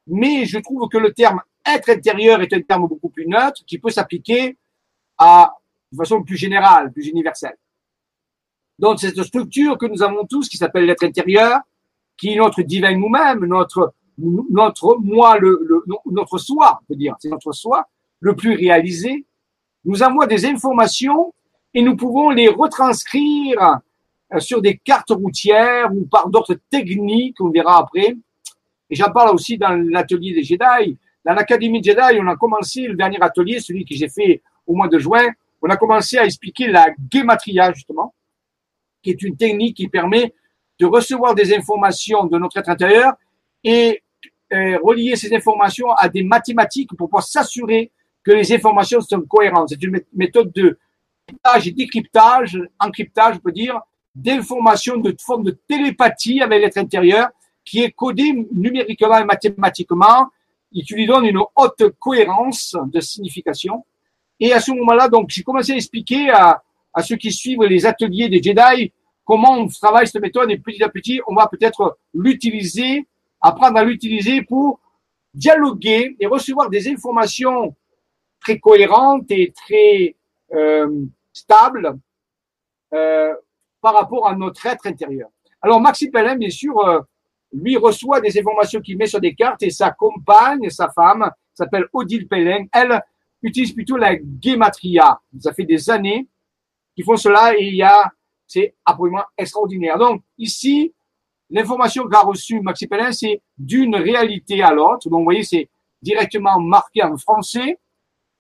mais je trouve que le terme être intérieur est un terme beaucoup plus neutre qui peut s'appliquer à de façon plus générale, plus universelle. Donc, cette structure que nous avons tous, qui s'appelle l'être intérieur, qui est notre divin nous-mêmes, notre, notre moi, notre soi, on peut dire, c'est notre soi, le plus réalisé, nous envoie des informations et nous pouvons les retranscrire euh, sur des cartes routières ou par d'autres techniques, on verra après. Et j'en parle aussi dans l'atelier des Jedi. Dans l'Académie Jedi, on a commencé le dernier atelier, celui que j'ai fait au mois de juin, on a commencé à expliquer la gematria, justement, qui est une technique qui permet de recevoir des informations de notre être intérieur et euh, relier ces informations à des mathématiques pour pouvoir s'assurer que les informations sont cohérentes. C'est une méthode de cryptage et décryptage, encryptage, je peux dire, d'informations de forme de télépathie avec l'être intérieur qui est codé numériquement et mathématiquement et lui donne une haute cohérence de signification. Et à ce moment-là, donc, j'ai commencé à expliquer à ceux qui suivent les ateliers des Jedi comment on travaille cette méthode et petit à petit, on va peut-être l'utiliser, apprendre à l'utiliser pour dialoguer et recevoir des informations très cohérentes et très euh, stables euh, par rapport à notre être intérieur. Alors Maxime Pellin, bien sûr, euh, lui reçoit des informations qu'il met sur des cartes et sa compagne, sa femme, s'appelle Odile Pellin, elle utilise plutôt la gematria. Ça fait des années qu'ils font cela et il y a, c'est absolument extraordinaire. Donc ici, l'information qu'a reçue Maxime Pellin, c'est d'une réalité à l'autre. Donc vous voyez, c'est directement marqué en français.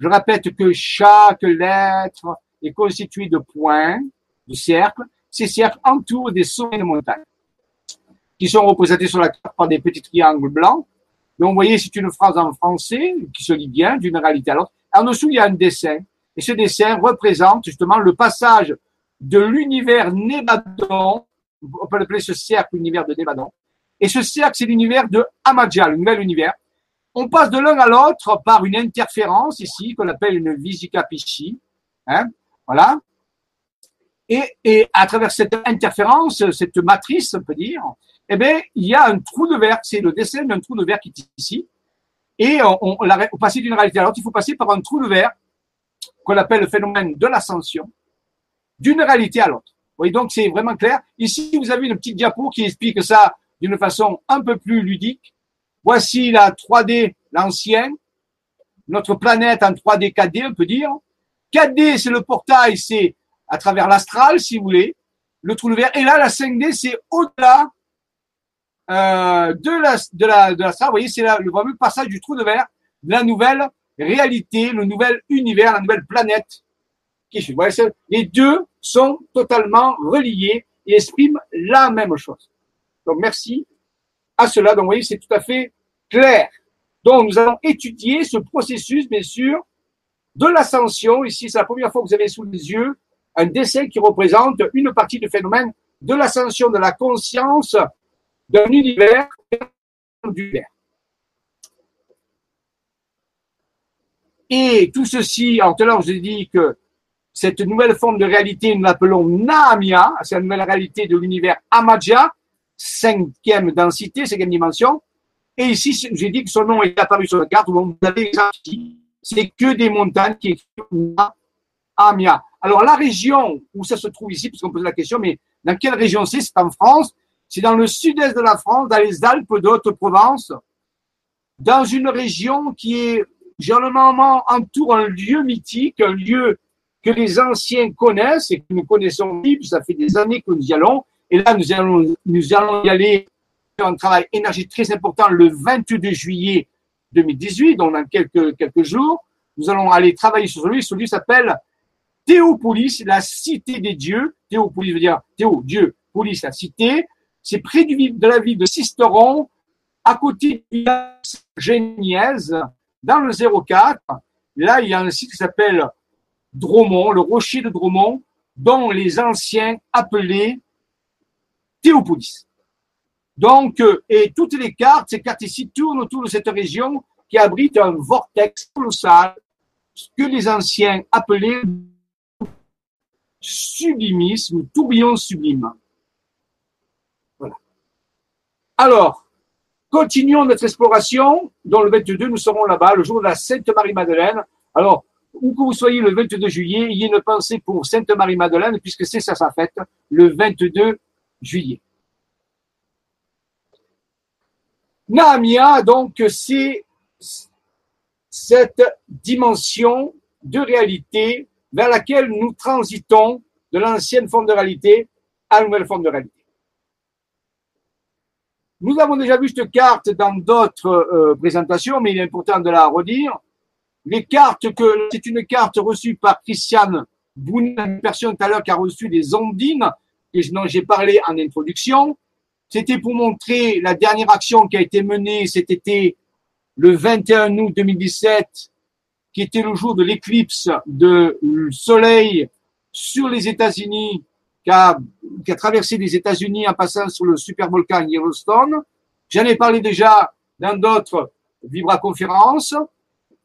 Je répète que chaque lettre est constituée de points, de cercles. Ces cercles entourent des sommets de montagne qui sont représentés sur la carte par des petits triangles blancs. Donc, vous voyez, c'est une phrase en français qui se lit bien d'une réalité à l'autre. En dessous, il y a un dessin. Et ce dessin représente justement le passage de l'univers Nébadon. On peut l'appeler ce cercle, l'univers de Nébadon. Et ce cercle, c'est l'univers de Amadja, le nouvel univers. On passe de l'un à l'autre par une interférence ici, qu'on appelle une Pichi. Hein, voilà. Et, à travers cette interférence, cette matrice, on peut dire, eh bien, il y a un trou de verre, c'est le dessin d'un trou de verre qui est ici. Et on, on, passer d'une réalité à l'autre, il faut passer par un trou de verre qu'on appelle le phénomène de l'ascension, d'une réalité à l'autre. Voyez, donc c'est vraiment clair. Ici, vous avez une petite diapo qui explique ça d'une façon un peu plus ludique. Voici la 3D, l'ancienne, notre planète en 3D 4D, on peut dire. 4D, c'est le portail, c'est à travers l'astral, si vous voulez, le trou de verre. Et là, la 5D, c'est au-delà euh, de la de la de la Vous voyez, c'est le passage du trou de verre, la nouvelle réalité, le nouvel univers, la nouvelle planète les deux sont totalement reliés et expriment la même chose. Donc merci à cela. Donc vous voyez, c'est tout à fait clair. Donc nous allons étudier ce processus, bien sûr, de l'ascension. Ici, c'est la première fois que vous avez sous les yeux un dessin qui représente une partie du phénomène de l'ascension de la conscience d'un univers univers. Et tout ceci, en tout à je vous ai dit que cette nouvelle forme de réalité, nous l'appelons Naamia, c'est la nouvelle réalité de l'univers Amadja, cinquième densité, cinquième dimension. Et ici, j'ai dit que son nom est apparu sur la carte, vous avez c'est que des montagnes qui est Naamia. Alors, la région où ça se trouve ici, puisqu'on pose la question, mais dans quelle région c'est? C'est en France, c'est dans le sud-est de la France, dans les Alpes d'Haute-Provence, dans une région qui est généralement entoure un lieu mythique, un lieu que les anciens connaissent et que nous connaissons ça fait des années que nous y allons. Et là, nous allons, nous allons y aller un travail énergétique très important le 22 juillet 2018, donc dans quelques, quelques jours. Nous allons aller travailler sur. Ce lieu s'appelle Théopolis, la cité des dieux. Théopolis veut dire Théo, Dieu, Polis, la cité. C'est près du, de la ville de Sisteron, à côté de la Génièse, dans le 04. Là, il y a un site qui s'appelle Dromont, le rocher de Dromont, dont les anciens appelaient Théopolis. Donc, euh, et toutes les cartes, ces cartes ici tournent autour de cette région qui abrite un vortex colossal, ce que les anciens appelaient sublimisme, tourbillon sublime. Alors, continuons notre exploration. Dans le 22, nous serons là-bas, le jour de la Sainte Marie-Madeleine. Alors, où que vous soyez le 22 juillet, il y a une pensée pour Sainte Marie-Madeleine, puisque c'est ça sa fête, le 22 juillet. Naamia, donc, c'est cette dimension de réalité vers laquelle nous transitons de l'ancienne forme de réalité à la nouvelle forme de réalité. Nous avons déjà vu cette carte dans d'autres euh, présentations, mais il est important de la redire. Les cartes que c'est une carte reçue par Christiane Boune, une personne tout à l'heure qui a reçu des ondines, et dont j'ai parlé en introduction. C'était pour montrer la dernière action qui a été menée cet été, le 21 août 2017, qui était le jour de l'éclipse de soleil sur les États-Unis, qui a, qui a traversé les États-Unis en passant sur le supervolcan Yellowstone. J'en ai parlé déjà dans d'autres vibra-conférences.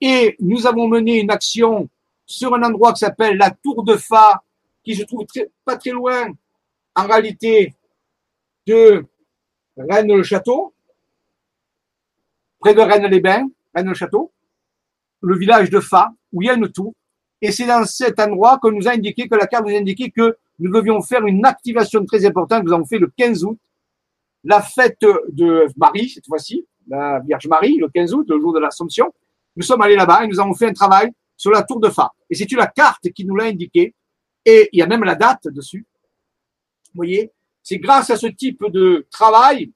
Et nous avons mené une action sur un endroit qui s'appelle la Tour de Fa, qui se trouve très, pas très loin, en réalité, de Rennes-le-Château, près de Rennes-les-Bains, Rennes-le-Château, le village de Fa, où il y a une tour. Et c'est dans cet endroit que nous a indiqué, que la carte nous a indiqué que nous devions faire une activation très importante. Nous avons fait le 15 août, la fête de Marie, cette fois-ci, la Vierge Marie, le 15 août, le jour de l'Assomption. Nous sommes allés là-bas et nous avons fait un travail sur la tour de Fa. Et c'est la carte qui nous l'a indiqué. Et il y a même la date dessus. Vous voyez, c'est grâce à ce type de travail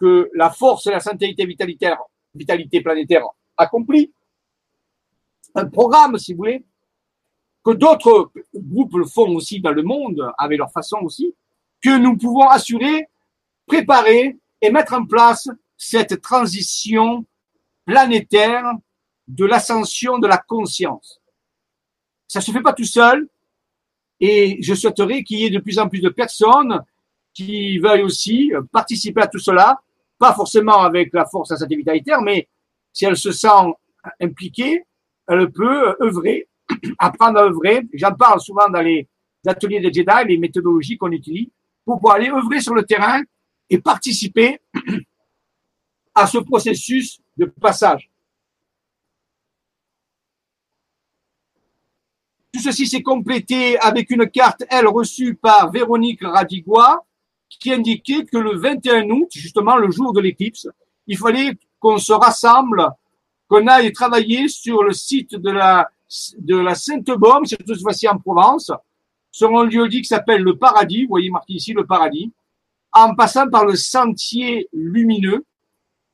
que la force et la santé vitalitaire, vitalité planétaire accomplit. Un programme, si vous voulez, que d'autres groupes le font aussi dans le monde, avec leur façon aussi, que nous pouvons assurer, préparer et mettre en place cette transition planétaire de l'ascension de la conscience. Ça se fait pas tout seul et je souhaiterais qu'il y ait de plus en plus de personnes qui veuillent aussi participer à tout cela, pas forcément avec la force à santé vitalitaire, mais si elle se sent impliquée, elle peut œuvrer, [clears throat] apprendre à œuvrer. J'en parle souvent dans les ateliers de Jedi, les méthodologies qu'on utilise, pour pouvoir aller œuvrer sur le terrain et participer [clears throat] à ce processus de passage. Ceci s'est complété avec une carte, elle, reçue par Véronique Radigua, qui indiquait que le 21 août, justement le jour de l'éclipse, il fallait qu'on se rassemble, qu'on aille travailler sur le site de la, Sainte-Baume, cette fois-ci en Provence, sur un lieu dit qui s'appelle le Paradis, vous voyez marqué ici le Paradis, en passant par le sentier lumineux,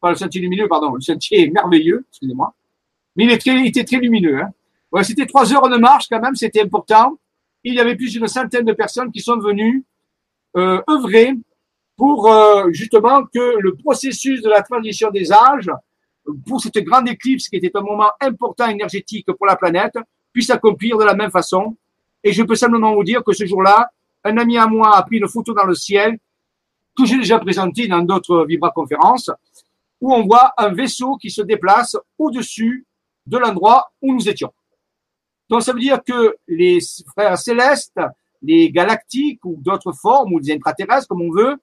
pas le sentier lumineux, pardon, le sentier [laughs] merveilleux, excusez-moi, mais il, il était très lumineux, hein. C'était trois heures de marche quand même, c'était important. Il y avait plus d'une centaine de personnes qui sont venues euh, œuvrer pour euh, justement que le processus de la transition des âges, pour cette grande éclipse qui était un moment important énergétique pour la planète, puisse s'accomplir de la même façon. Et je peux simplement vous dire que ce jour-là, un ami à moi a pris une photo dans le ciel, que j'ai déjà présenté dans d'autres vibra-conférences, où on voit un vaisseau qui se déplace au-dessus de l'endroit où nous étions. Donc ça veut dire que les frères célestes, les galactiques ou d'autres formes ou des intraterrestres comme on veut,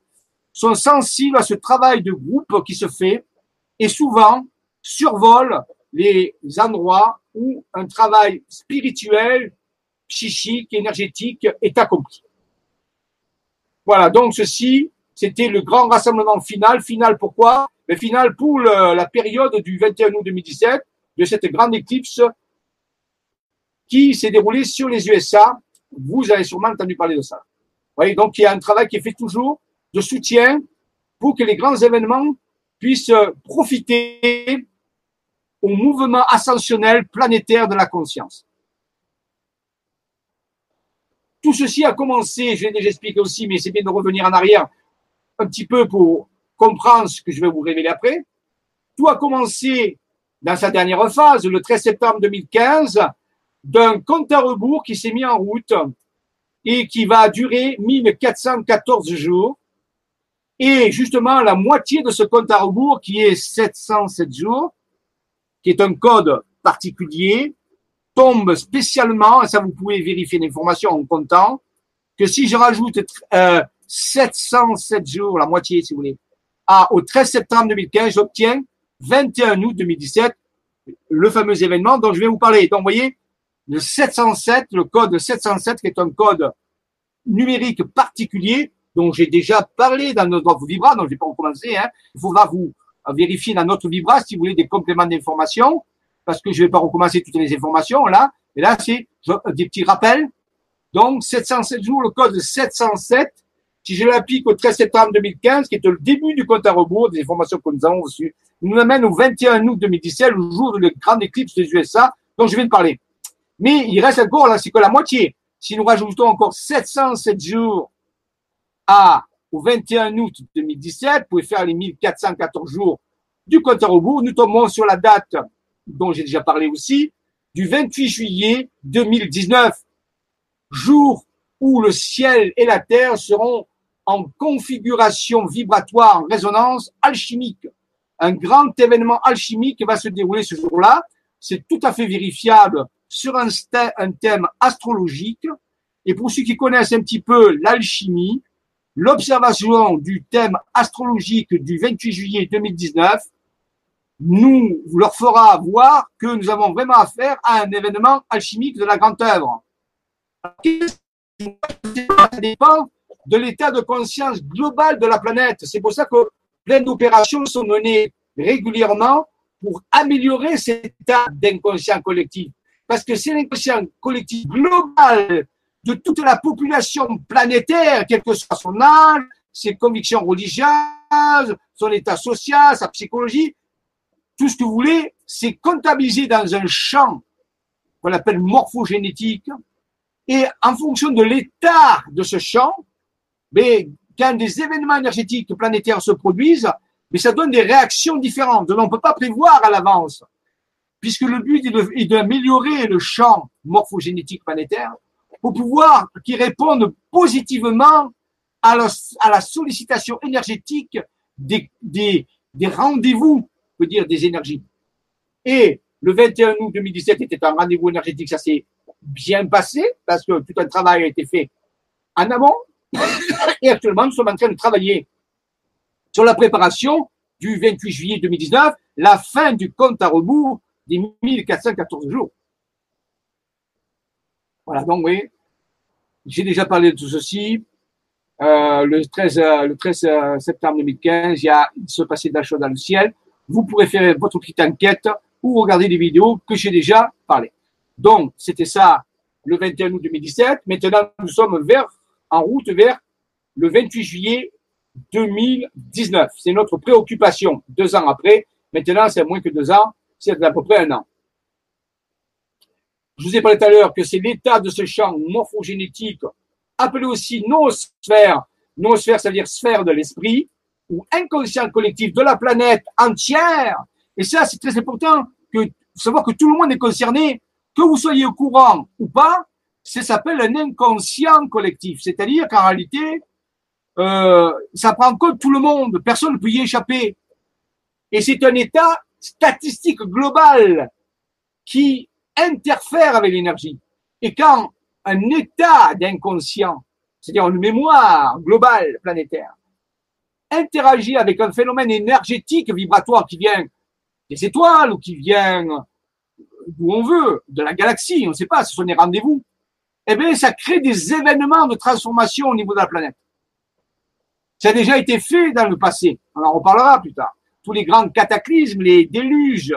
sont sensibles à ce travail de groupe qui se fait et souvent survolent les endroits où un travail spirituel, psychique, énergétique est accompli. Voilà, donc ceci, c'était le grand rassemblement final. Final pourquoi? Le final pour la période du 21 août 2017 de cette grande éclipse qui s'est déroulé sur les USA. Vous avez sûrement entendu parler de ça. voyez, donc il y a un travail qui est fait toujours de soutien pour que les grands événements puissent profiter au mouvement ascensionnel planétaire de la conscience. Tout ceci a commencé, je l'ai déjà expliqué aussi, mais c'est bien de revenir en arrière un petit peu pour comprendre ce que je vais vous révéler après. Tout a commencé dans sa dernière phase, le 13 septembre 2015, d'un compte à rebours qui s'est mis en route et qui va durer 1414 jours. Et justement, la moitié de ce compte à rebours, qui est 707 jours, qui est un code particulier, tombe spécialement, et ça vous pouvez vérifier l'information en comptant, que si je rajoute euh, 707 jours, la moitié si vous voulez, à, au 13 septembre 2015, j'obtiens 21 août 2017, le fameux événement dont je vais vous parler. Donc, vous voyez, le 707, le code 707, qui est un code numérique particulier dont j'ai déjà parlé dans notre Vibra, donc je vais pas recommencer. Hein. Il faudra vous vérifier dans notre Vibra si vous voulez des compléments d'information, parce que je vais pas recommencer toutes les informations là. Et là, c'est des petits rappels. Donc, 707 jours, le code 707, si je l'applique au 13 septembre 2015, qui est le début du compte à rebours des informations que nous avons reçues, nous amène au 21 août 2017, le jour de la grande éclipse des USA, dont je viens de parler. Mais il reste encore là, c'est que la moitié. Si nous rajoutons encore 707 jours à, au 21 août 2017, vous pouvez faire les 1414 jours du compte à rebours, nous tombons sur la date dont j'ai déjà parlé aussi, du 28 juillet 2019, jour où le ciel et la terre seront en configuration vibratoire, en résonance alchimique. Un grand événement alchimique va se dérouler ce jour-là. C'est tout à fait vérifiable sur un, thème astrologique. Et pour ceux qui connaissent un petit peu l'alchimie, l'observation du thème astrologique du 28 juillet 2019 nous leur fera voir que nous avons vraiment affaire à un événement alchimique de la grande œuvre. Ça dépend de l'état de conscience global de la planète. C'est pour ça que plein d'opérations sont menées régulièrement pour améliorer cet état d'inconscient collectif. Parce que c'est l'inconscient collectif global de toute la population planétaire, quel que soit son âge, ses convictions religieuses, son état social, sa psychologie, tout ce que vous voulez, c'est comptabilisé dans un champ qu'on appelle morphogénétique. Et en fonction de l'état de ce champ, mais quand des événements énergétiques planétaires se produisent, mais ça donne des réactions différentes. On ne peut pas prévoir à l'avance, puisque le but est d'améliorer le champ morphogénétique planétaire pour pouvoir qu'il réponde positivement à la, sollicitation énergétique des, des, des rendez-vous, peut dire des énergies. Et le 21 août 2017 était un rendez-vous énergétique, ça s'est bien passé parce que tout un travail a été fait en amont. [coughs] Et actuellement, nous sommes en train de travailler sur la préparation du 28 juillet 2019, la fin du compte à rebours des 1414 jours. Voilà, donc oui, j'ai déjà parlé de tout ceci. Euh, le 13, euh, le 13 euh, septembre 2015, il y a il se passait de la chose dans le ciel. Vous pourrez faire votre petite enquête ou regarder des vidéos que j'ai déjà parlé. Donc, c'était ça le 21 août 2017. Maintenant, nous sommes vers, en route vers le 28 juillet 2019. C'est notre préoccupation. Deux ans après. Maintenant, c'est moins que deux ans. C'est à peu près un an. Je vous ai parlé tout à l'heure que c'est l'état de ce champ morphogénétique, appelé aussi noosphère. Noosphère, c'est-à-dire sphère de l'esprit, ou inconscient collectif de la planète entière. Et ça, c'est très important que savoir que tout le monde est concerné, que vous soyez au courant ou pas, ça s'appelle un inconscient collectif. C'est-à-dire qu'en réalité, euh, ça prend en compte tout le monde, personne ne peut y échapper. Et c'est un état statistique global qui interfère avec l'énergie. Et quand un état d'inconscient, c'est-à-dire une mémoire globale planétaire, interagit avec un phénomène énergétique vibratoire qui vient des étoiles ou qui vient d'où on veut, de la galaxie, on ne sait pas, ce sont des rendez-vous, eh bien, ça crée des événements de transformation au niveau de la planète. Ça a déjà été fait dans le passé. On en reparlera plus tard. Tous les grands cataclysmes, les déluges,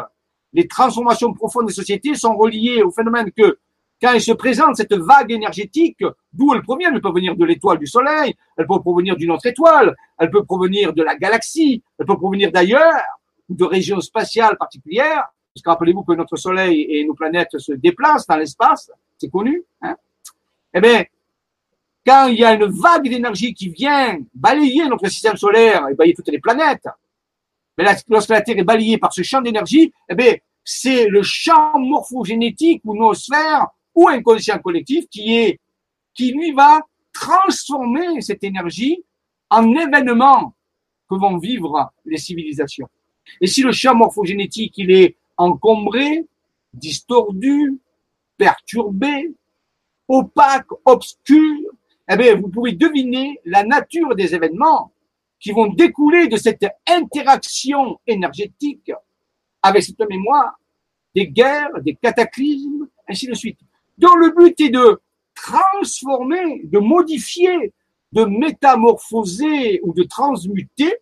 les transformations profondes des sociétés sont reliées au phénomène que quand il se présente cette vague énergétique, d'où elle provient Elle peut venir de l'étoile du Soleil, elle peut provenir d'une autre étoile, elle peut provenir de la galaxie, elle peut provenir d'ailleurs, de régions spatiales particulières, parce que rappelez-vous que notre Soleil et nos planètes se déplacent dans l'espace, c'est connu. Hein eh bien, quand il y a une vague d'énergie qui vient balayer notre système solaire et balayer toutes les planètes, lorsque la Terre est balayée par ce champ d'énergie, eh bien, c'est le champ morphogénétique ou noosphère ou inconscient collectif qui lui va transformer cette énergie en événement que vont vivre les civilisations. Et si le champ morphogénétique, il est encombré, distordu, perturbé, opaque, obscur, eh bien, vous pouvez deviner la nature des événements qui vont découler de cette interaction énergétique avec cette mémoire, des guerres, des cataclysmes, ainsi de suite. dont le but est de transformer, de modifier, de métamorphoser ou de transmuter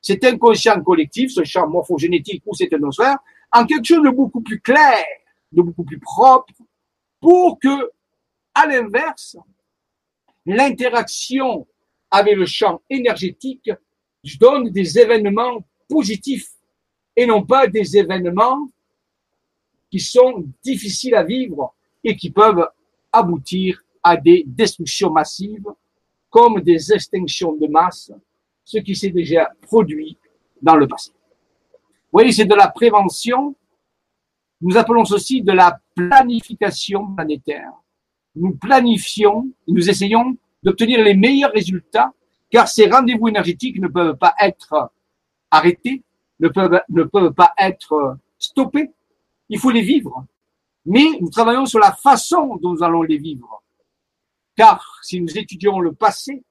cet inconscient collectif, ce champ morphogénétique ou cette atmosphère, en quelque chose de beaucoup plus clair, de beaucoup plus propre, pour que, à l'inverse, l'interaction avec le champ énergétique donne des événements positifs et non pas des événements qui sont difficiles à vivre et qui peuvent aboutir à des destructions massives comme des extinctions de masse, ce qui s'est déjà produit dans le passé. Vous voyez, c'est de la prévention Nous appelons ceci de la planification planétaire. Nous planifions, nous essayons d'obtenir les meilleurs résultats, car ces rendez-vous énergétiques ne peuvent pas être arrêtés, ne peuvent, pas être stoppés. Il faut les vivre. Mais nous travaillons sur la façon dont nous allons les vivre. Car si nous étudions le passé,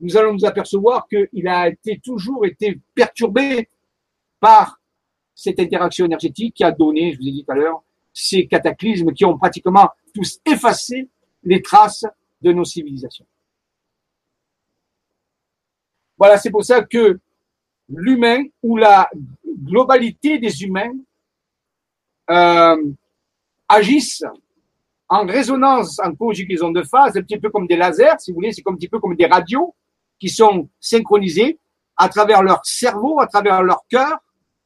nous allons nous apercevoir qu'il a toujours été perturbé par cette interaction énergétique qui a donné, je vous ai dit tout à l'heure, ces cataclysmes qui ont pratiquement tous effacé les traces de nos civilisations. Voilà, c'est pour ça que l'humain ou la globalité des humains euh, agissent en résonance en conjugaison de phase, un petit peu comme des lasers, si vous voulez, c'est un petit peu comme des radios qui sont synchronisés à travers leur cerveau, à travers leur cœur.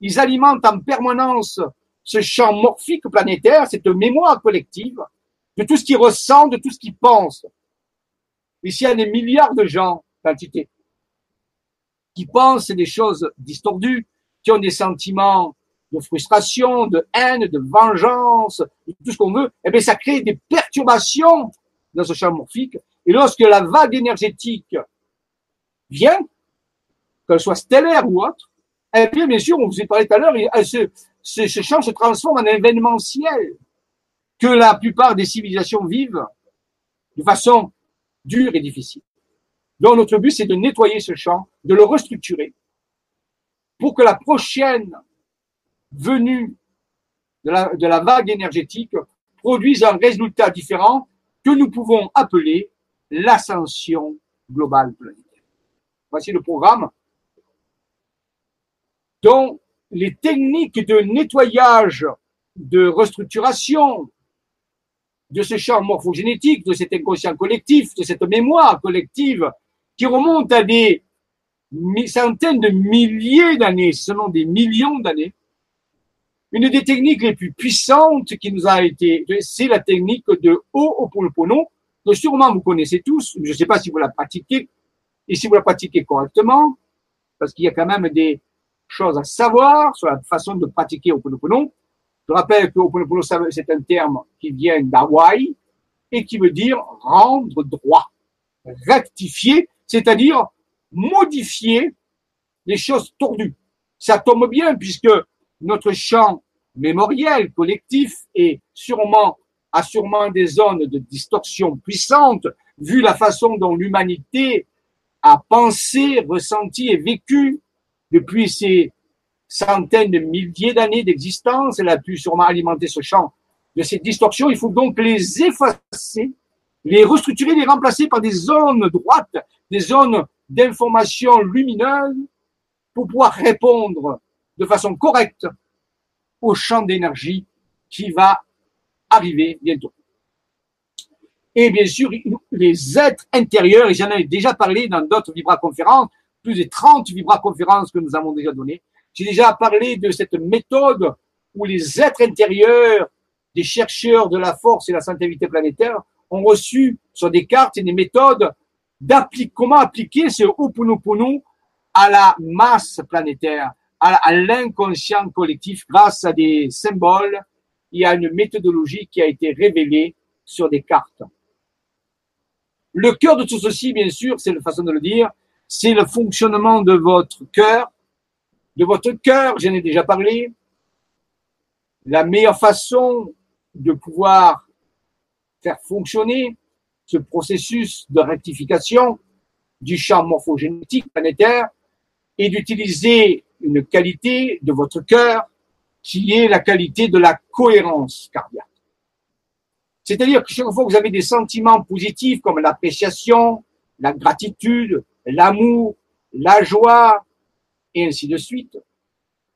Ils alimentent en permanence ce champ morphique planétaire, cette mémoire collective, de tout ce qu'ils ressentent, de tout ce qu'ils pensent. Ici, il y a des milliards de gens, d'entités, qui pensent des choses distordues, qui ont des sentiments de frustration, de haine, de vengeance, de tout ce qu'on veut, eh bien, ça crée des perturbations dans ce champ morphique. Et lorsque la vague énergétique vient, qu'elle soit stellaire ou autre, eh bien, bien sûr, on vous a parlé tout à l'heure, ce, ce, ce champ se transforme en événementiel que la plupart des civilisations vivent de façon dure et difficile. Donc, notre but, c'est de nettoyer ce champ, de le restructurer pour que la prochaine venue de la, de la vague énergétique produise un résultat différent que nous pouvons appeler l'ascension globale planétaire. Voici le programme dont les techniques de nettoyage, de restructuration de ce champ morphogénétique, de cet inconscient collectif, de cette mémoire collective qui remonte à des centaines de milliers d'années, selon des millions d'années. Une des techniques les plus puissantes qui nous a été, c'est la technique de Ho'oponopono, que sûrement vous connaissez tous. Je ne sais pas si vous la pratiquez et si vous la pratiquez correctement, parce qu'il y a quand même des choses à savoir sur la façon de pratiquer Ho'oponopono. Je rappelle que Ho'oponopono, c'est un terme qui vient d'Hawaï et qui veut dire rendre droit, rectifier, c'est-à-dire modifier les choses tordues. Ça tombe bien puisque notre champ mémoriel collectif est sûrement, a sûrement des zones de distorsion puissantes vu la façon dont l'humanité a pensé, ressenti et vécu depuis ces centaines de milliers d'années d'existence. Elle a pu sûrement alimenter ce champ de ces distorsions. Il faut donc les effacer, les restructurer, les remplacer par des zones droites, des zones d'information lumineuse pour pouvoir répondre de façon correcte au champ d'énergie qui va arriver bientôt. Et bien sûr, les êtres intérieurs, et j'en ai déjà parlé dans d'autres vibra-conférences, plus de 30 vibra-conférences que nous avons déjà données. J'ai déjà parlé de cette méthode où les êtres intérieurs des chercheurs de la force et la santé planétaire ont reçu sur des cartes et des méthodes d'appliquer, comment appliquer ce Ho'oponopono à la masse planétaire, à l'inconscient collectif grâce à des symboles. Y a une méthodologie qui a été révélée sur des cartes. Le cœur de tout ceci, bien sûr, c'est la façon de le dire, c'est le fonctionnement de votre cœur, de votre cœur, j'en ai déjà parlé. La meilleure façon de pouvoir faire fonctionner ce processus de rectification du champ morphogénétique planétaire est d'utiliser une qualité de votre cœur qui est la qualité de la cohérence cardiaque. C'est-à-dire que chaque fois que vous avez des sentiments positifs comme l'appréciation, la gratitude, l'amour, la joie, et ainsi de suite,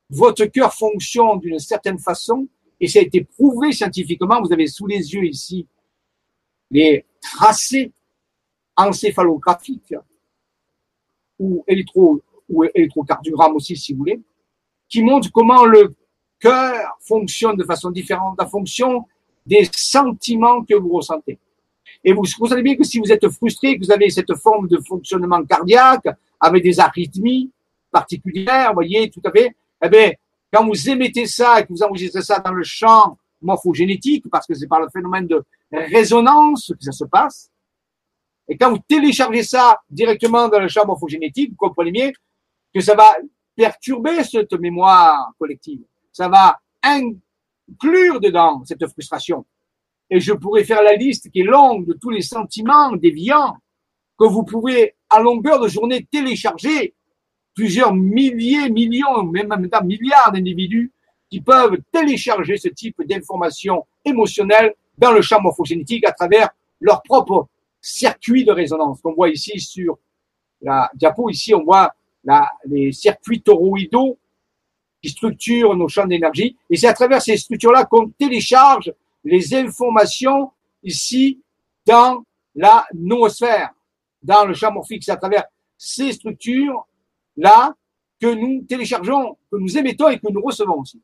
votre cœur fonctionne d'une certaine façon, et ça a été prouvé scientifiquement, vous avez sous les yeux ici les tracés encéphalographiques ou électro ou électrocardiogramme aussi si vous voulez, qui montrent comment le cœur fonctionne de façon différente en fonction des sentiments que vous ressentez. Et vous, vous savez bien que si vous êtes frustré, que vous avez cette forme de fonctionnement cardiaque avec des arythmies particulières, vous voyez, tout à fait, eh bien, quand vous émettez ça et que vous enregistrez ça dans le champ morphogénétique, parce que c'est par le phénomène de résonance que ça se passe. Et quand vous téléchargez ça directement dans le champ morphogénétique, vous comprenez bien que ça va perturber cette mémoire collective. Ça va inclure dedans cette frustration. Et je pourrais faire la liste qui est longue de tous les sentiments déviants que vous pouvez à longueur de journée télécharger plusieurs milliers, millions, même maintenant milliards d'individus qui peuvent télécharger ce type d'informations émotionnelles dans le champ morphogénétique à travers leur propre circuit de résonance. On voit ici sur la diapo, ici on voit les circuits toroïdaux qui structurent nos champs d'énergie. Et c'est à travers ces structures-là qu'on télécharge les informations ici dans la noosphère, dans le champ morphique. C'est à travers ces structures-là que nous téléchargeons, que nous émettons et que nous recevons aussi.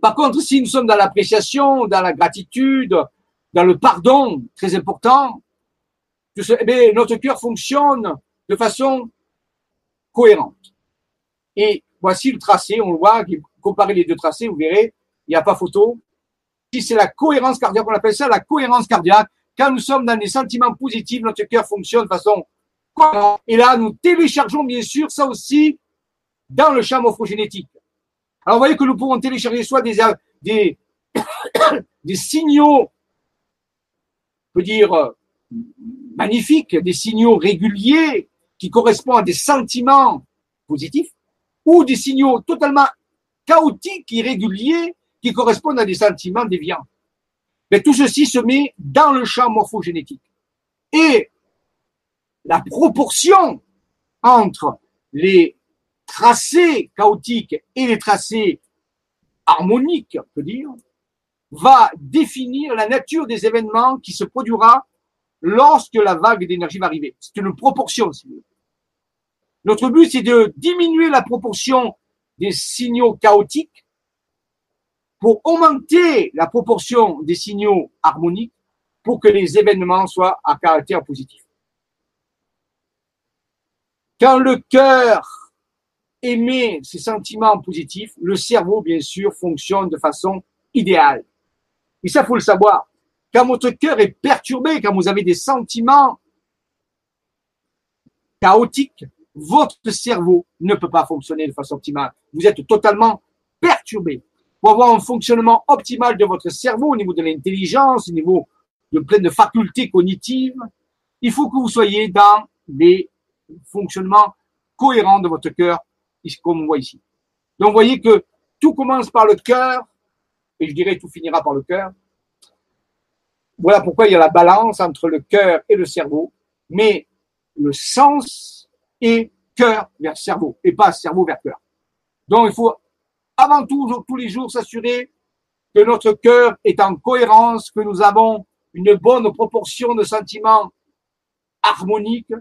Par contre, si nous sommes dans l'appréciation, dans la gratitude, dans le pardon, très important, eh notre cœur fonctionne de façon cohérente. Et voici le tracé, on le voit, comparer les deux tracés, vous verrez, il n'y a pas photo. Si c'est la cohérence cardiaque, on appelle ça la cohérence cardiaque. Quand nous sommes dans des sentiments positifs, notre cœur fonctionne de façon cohérente. Et là, nous téléchargeons bien sûr ça aussi dans le champ morphogénétique. Alors, vous voyez que nous pouvons télécharger soit des, [coughs] des, signaux, on peut dire, magnifiques, des signaux réguliers qui correspondent à des sentiments positifs, ou des signaux totalement chaotiques, irréguliers, qui correspondent à des sentiments déviants. Mais tout ceci se met dans le champ morphogénétique. Et la proportion entre les tracé chaotique et les tracés harmoniques, on peut dire, va définir la nature des événements qui se produira lorsque la vague d'énergie va arriver. C'est une proportion, si vous voulez. Notre but, c'est de diminuer la proportion des signaux chaotiques pour augmenter la proportion des signaux harmoniques pour que les événements soient à caractère positif. Quand le cœur aimer ces sentiments positifs, le cerveau, bien sûr, fonctionne de façon idéale. Et ça, faut le savoir. Quand votre cœur est perturbé, quand vous avez des sentiments chaotiques, votre cerveau ne peut pas fonctionner de façon optimale. Vous êtes totalement perturbé. Pour avoir un fonctionnement optimal de votre cerveau au niveau de l'intelligence, au niveau de plein de facultés cognitives, il faut que vous soyez dans les fonctionnements cohérents de votre cœur comme on voit ici. Donc, vous voyez que tout commence par le cœur, et je dirais tout finira par le cœur. Voilà pourquoi il y a la balance entre le cœur et le cerveau, mais le sens est cœur vers cerveau, et pas cerveau vers cœur. Donc, il faut avant tout, tous les jours, s'assurer que notre cœur est en cohérence, que nous avons une bonne proportion de sentiments harmoniques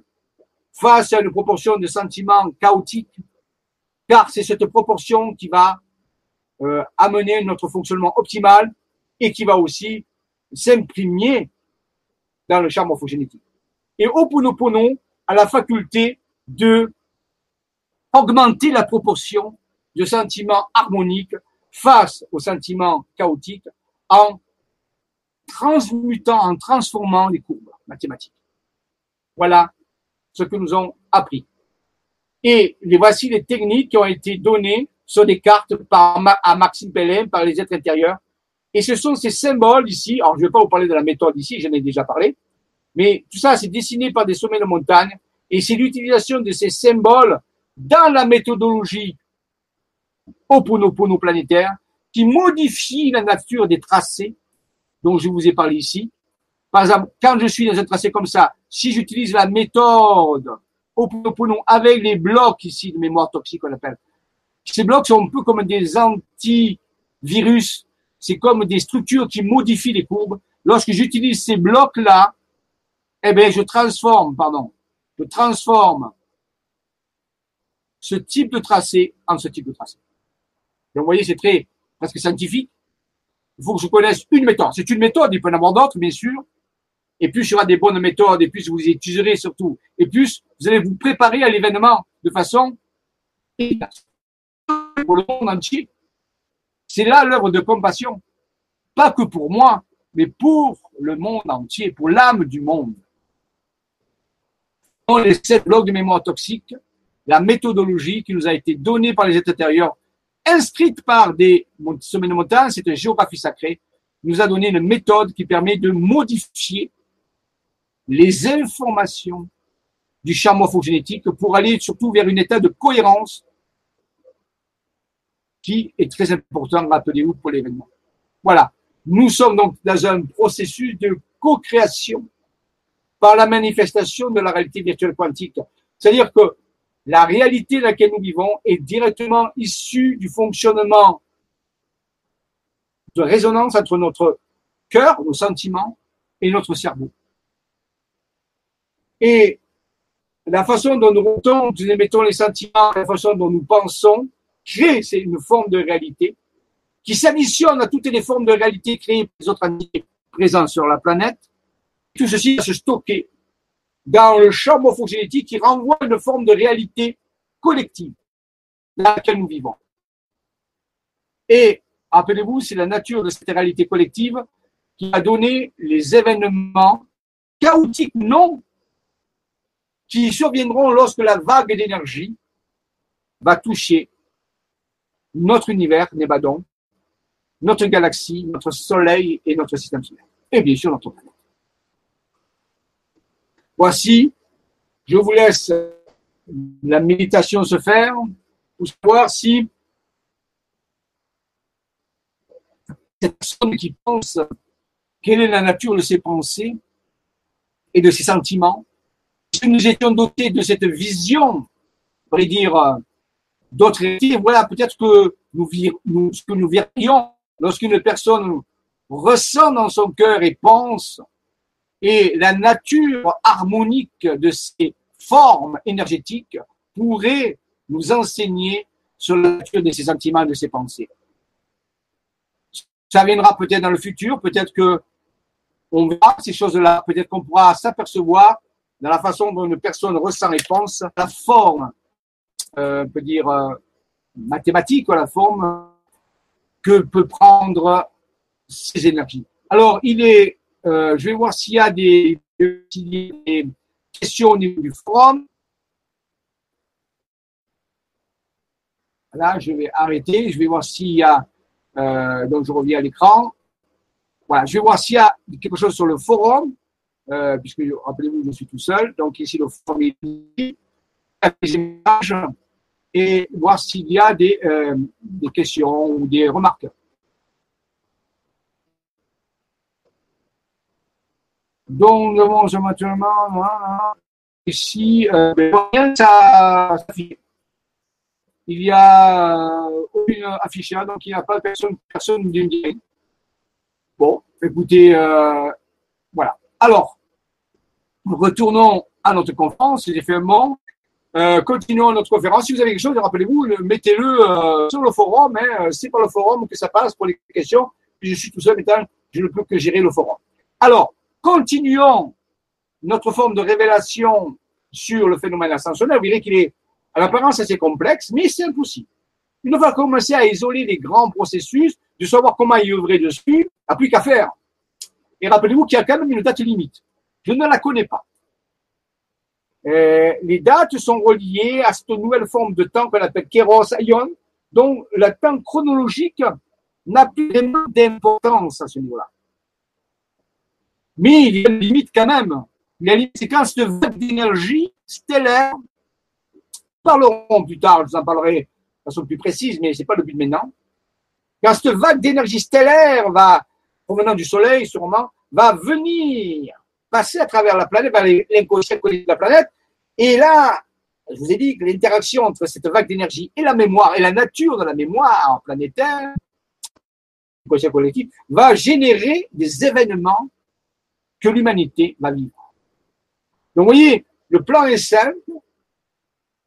face à une proportion de sentiments chaotiques car c'est cette proportion qui va euh, amener notre fonctionnement optimal et qui va aussi s'imprimer dans le champ morphogénétique. Et Oponopono a la faculté de augmenter la proportion de sentiments harmoniques face aux sentiments chaotiques en transmutant, en transformant les courbes mathématiques. Voilà ce que nous avons appris. Et voici les techniques qui ont été données sur des cartes par, à Maxime Pellin par les êtres intérieurs. Et ce sont ces symboles ici. Alors, je ne vais pas vous parler de la méthode ici, j'en ai déjà parlé. Mais tout ça, c'est dessiné par des sommets de montagne. Et c'est l'utilisation de ces symboles dans la méthodologie Oponopono planétaire qui modifie la nature des tracés dont je vous ai parlé ici. Par exemple, quand je suis dans un tracé comme ça, si j'utilise la méthode avec les blocs ici de mémoire toxique qu'on appelle. Ces blocs sont un peu comme des antivirus. C'est comme des structures qui modifient les courbes. Lorsque j'utilise ces blocs-là, eh bien, je transforme, pardon, je transforme ce type de tracé en ce type de tracé. Donc, vous voyez, c'est très, presque scientifique. Il faut que je connaisse une méthode. C'est une méthode, il peut y en avoir d'autres, bien sûr et plus il y aura des bonnes méthodes, et plus vous utiliserez surtout, et plus vous allez vous préparer à l'événement de façon pour le monde entier. C'est là l'œuvre de compassion. Pas que pour moi, mais pour le monde entier, pour l'âme du monde. Dans les sept blocs de mémoire toxique, la méthodologie qui nous a été donnée par les êtres intérieurs, inscrite par des sommets de montagne, c'est une géographie sacrée, nous a donné une méthode qui permet de modifier les informations du champ morphogénétique pour aller surtout vers un état de cohérence qui est très important, rappelez-vous, pour l'événement. Voilà. Nous sommes donc dans un processus de co-création par la manifestation de la réalité virtuelle quantique. C'est-à-dire que la réalité dans laquelle nous vivons est directement issue du fonctionnement de résonance entre notre cœur, nos sentiments et notre cerveau. Et la façon dont nous rotons, nous émettons les sentiments, la façon dont nous pensons, crée une forme de réalité qui s'additionne à toutes les formes de réalité créées par les autres entités présentes sur la planète. Tout ceci va se stocker dans le champ morphogénétique qui renvoie une forme de réalité collective dans laquelle nous vivons. Et rappelez-vous, c'est la nature de cette réalité collective qui a donné les événements chaotiques, non, qui surviendront lorsque la vague d'énergie va toucher notre univers, Nébadon, notre galaxie, notre Soleil et notre système solaire. Et bien sûr notre planète. Voici, je vous laisse la méditation se faire pour savoir si cette personne qui pense quelle est la nature de ses pensées et de ses sentiments, si nous étions dotés de cette vision, on pourrait dire, d'autres réalités, voilà peut-être que nous, ce que nous verrions lorsqu'une personne ressent dans son cœur et pense et la nature harmonique de ces formes énergétiques pourrait nous enseigner sur la nature de ces sentiments de ces pensées. Ça viendra peut-être dans le futur, peut-être que on verra ces choses-là, peut-être qu'on pourra s'apercevoir dans la façon dont une personne ressent et pense, la forme, euh, on peut dire, euh, mathématique, la forme que peut prendre ces énergies. Alors, il est euh, je vais voir s'il y a des, questions au niveau du forum. Là, je vais arrêter. Je vais voir s'il y a. Donc, je reviens à l'écran. Voilà, je vais voir s'il y a quelque chose sur le forum, euh, puisque rappelez-vous, je suis tout seul. Donc, ici, le images et voir s'il y a des, des questions ou des remarques. Donc, nous avons éventuellement, ici, euh, ça il y a euh, aucune affichage, donc il n'y a pas personne, personne d'une Bon, écoutez, euh, voilà. Alors, retournons à notre conférence, j'ai fait un. Euh, continuons notre conférence. Si vous avez quelque chose, rappelez-vous, mettez-le euh, sur le forum. Hein, c'est par le forum que ça passe pour les questions. je suis tout seul, mais je ne peux que gérer le forum. Alors, continuons notre forme de révélation sur le phénomène ascensionnel, vous verrez qu'il est à l'apparence assez complexe, mais c'est impossible. Une fois commencer à isoler les grands processus, de savoir comment y œuvrer dessus, a plus qu'à faire. Et rappelez-vous qu'il y a quand même une date limite. Je ne la connais pas. Euh, les dates sont reliées à cette nouvelle forme de temps qu'on appelle Kéros Aion, dont le temps chronologique n'a plus vraiment d'importance à ce niveau-là. Mais il y a une limite quand même. La limite, c'est quand cette vague d'énergie stellaire, parlerons plus tard, je vous en parlerai de façon plus précise, mais c'est pas le but maintenant. Quand cette vague d'énergie stellaire va, provenant du Soleil sûrement, va venir passer à travers la planète, vers l'inconscient de la planète, et là, je vous ai dit que l'interaction entre cette vague d'énergie et la mémoire, et la nature de la mémoire planétaire, l'inconscient collectif, va générer des événements que l'humanité va vivre. Donc, vous voyez, le plan est simple.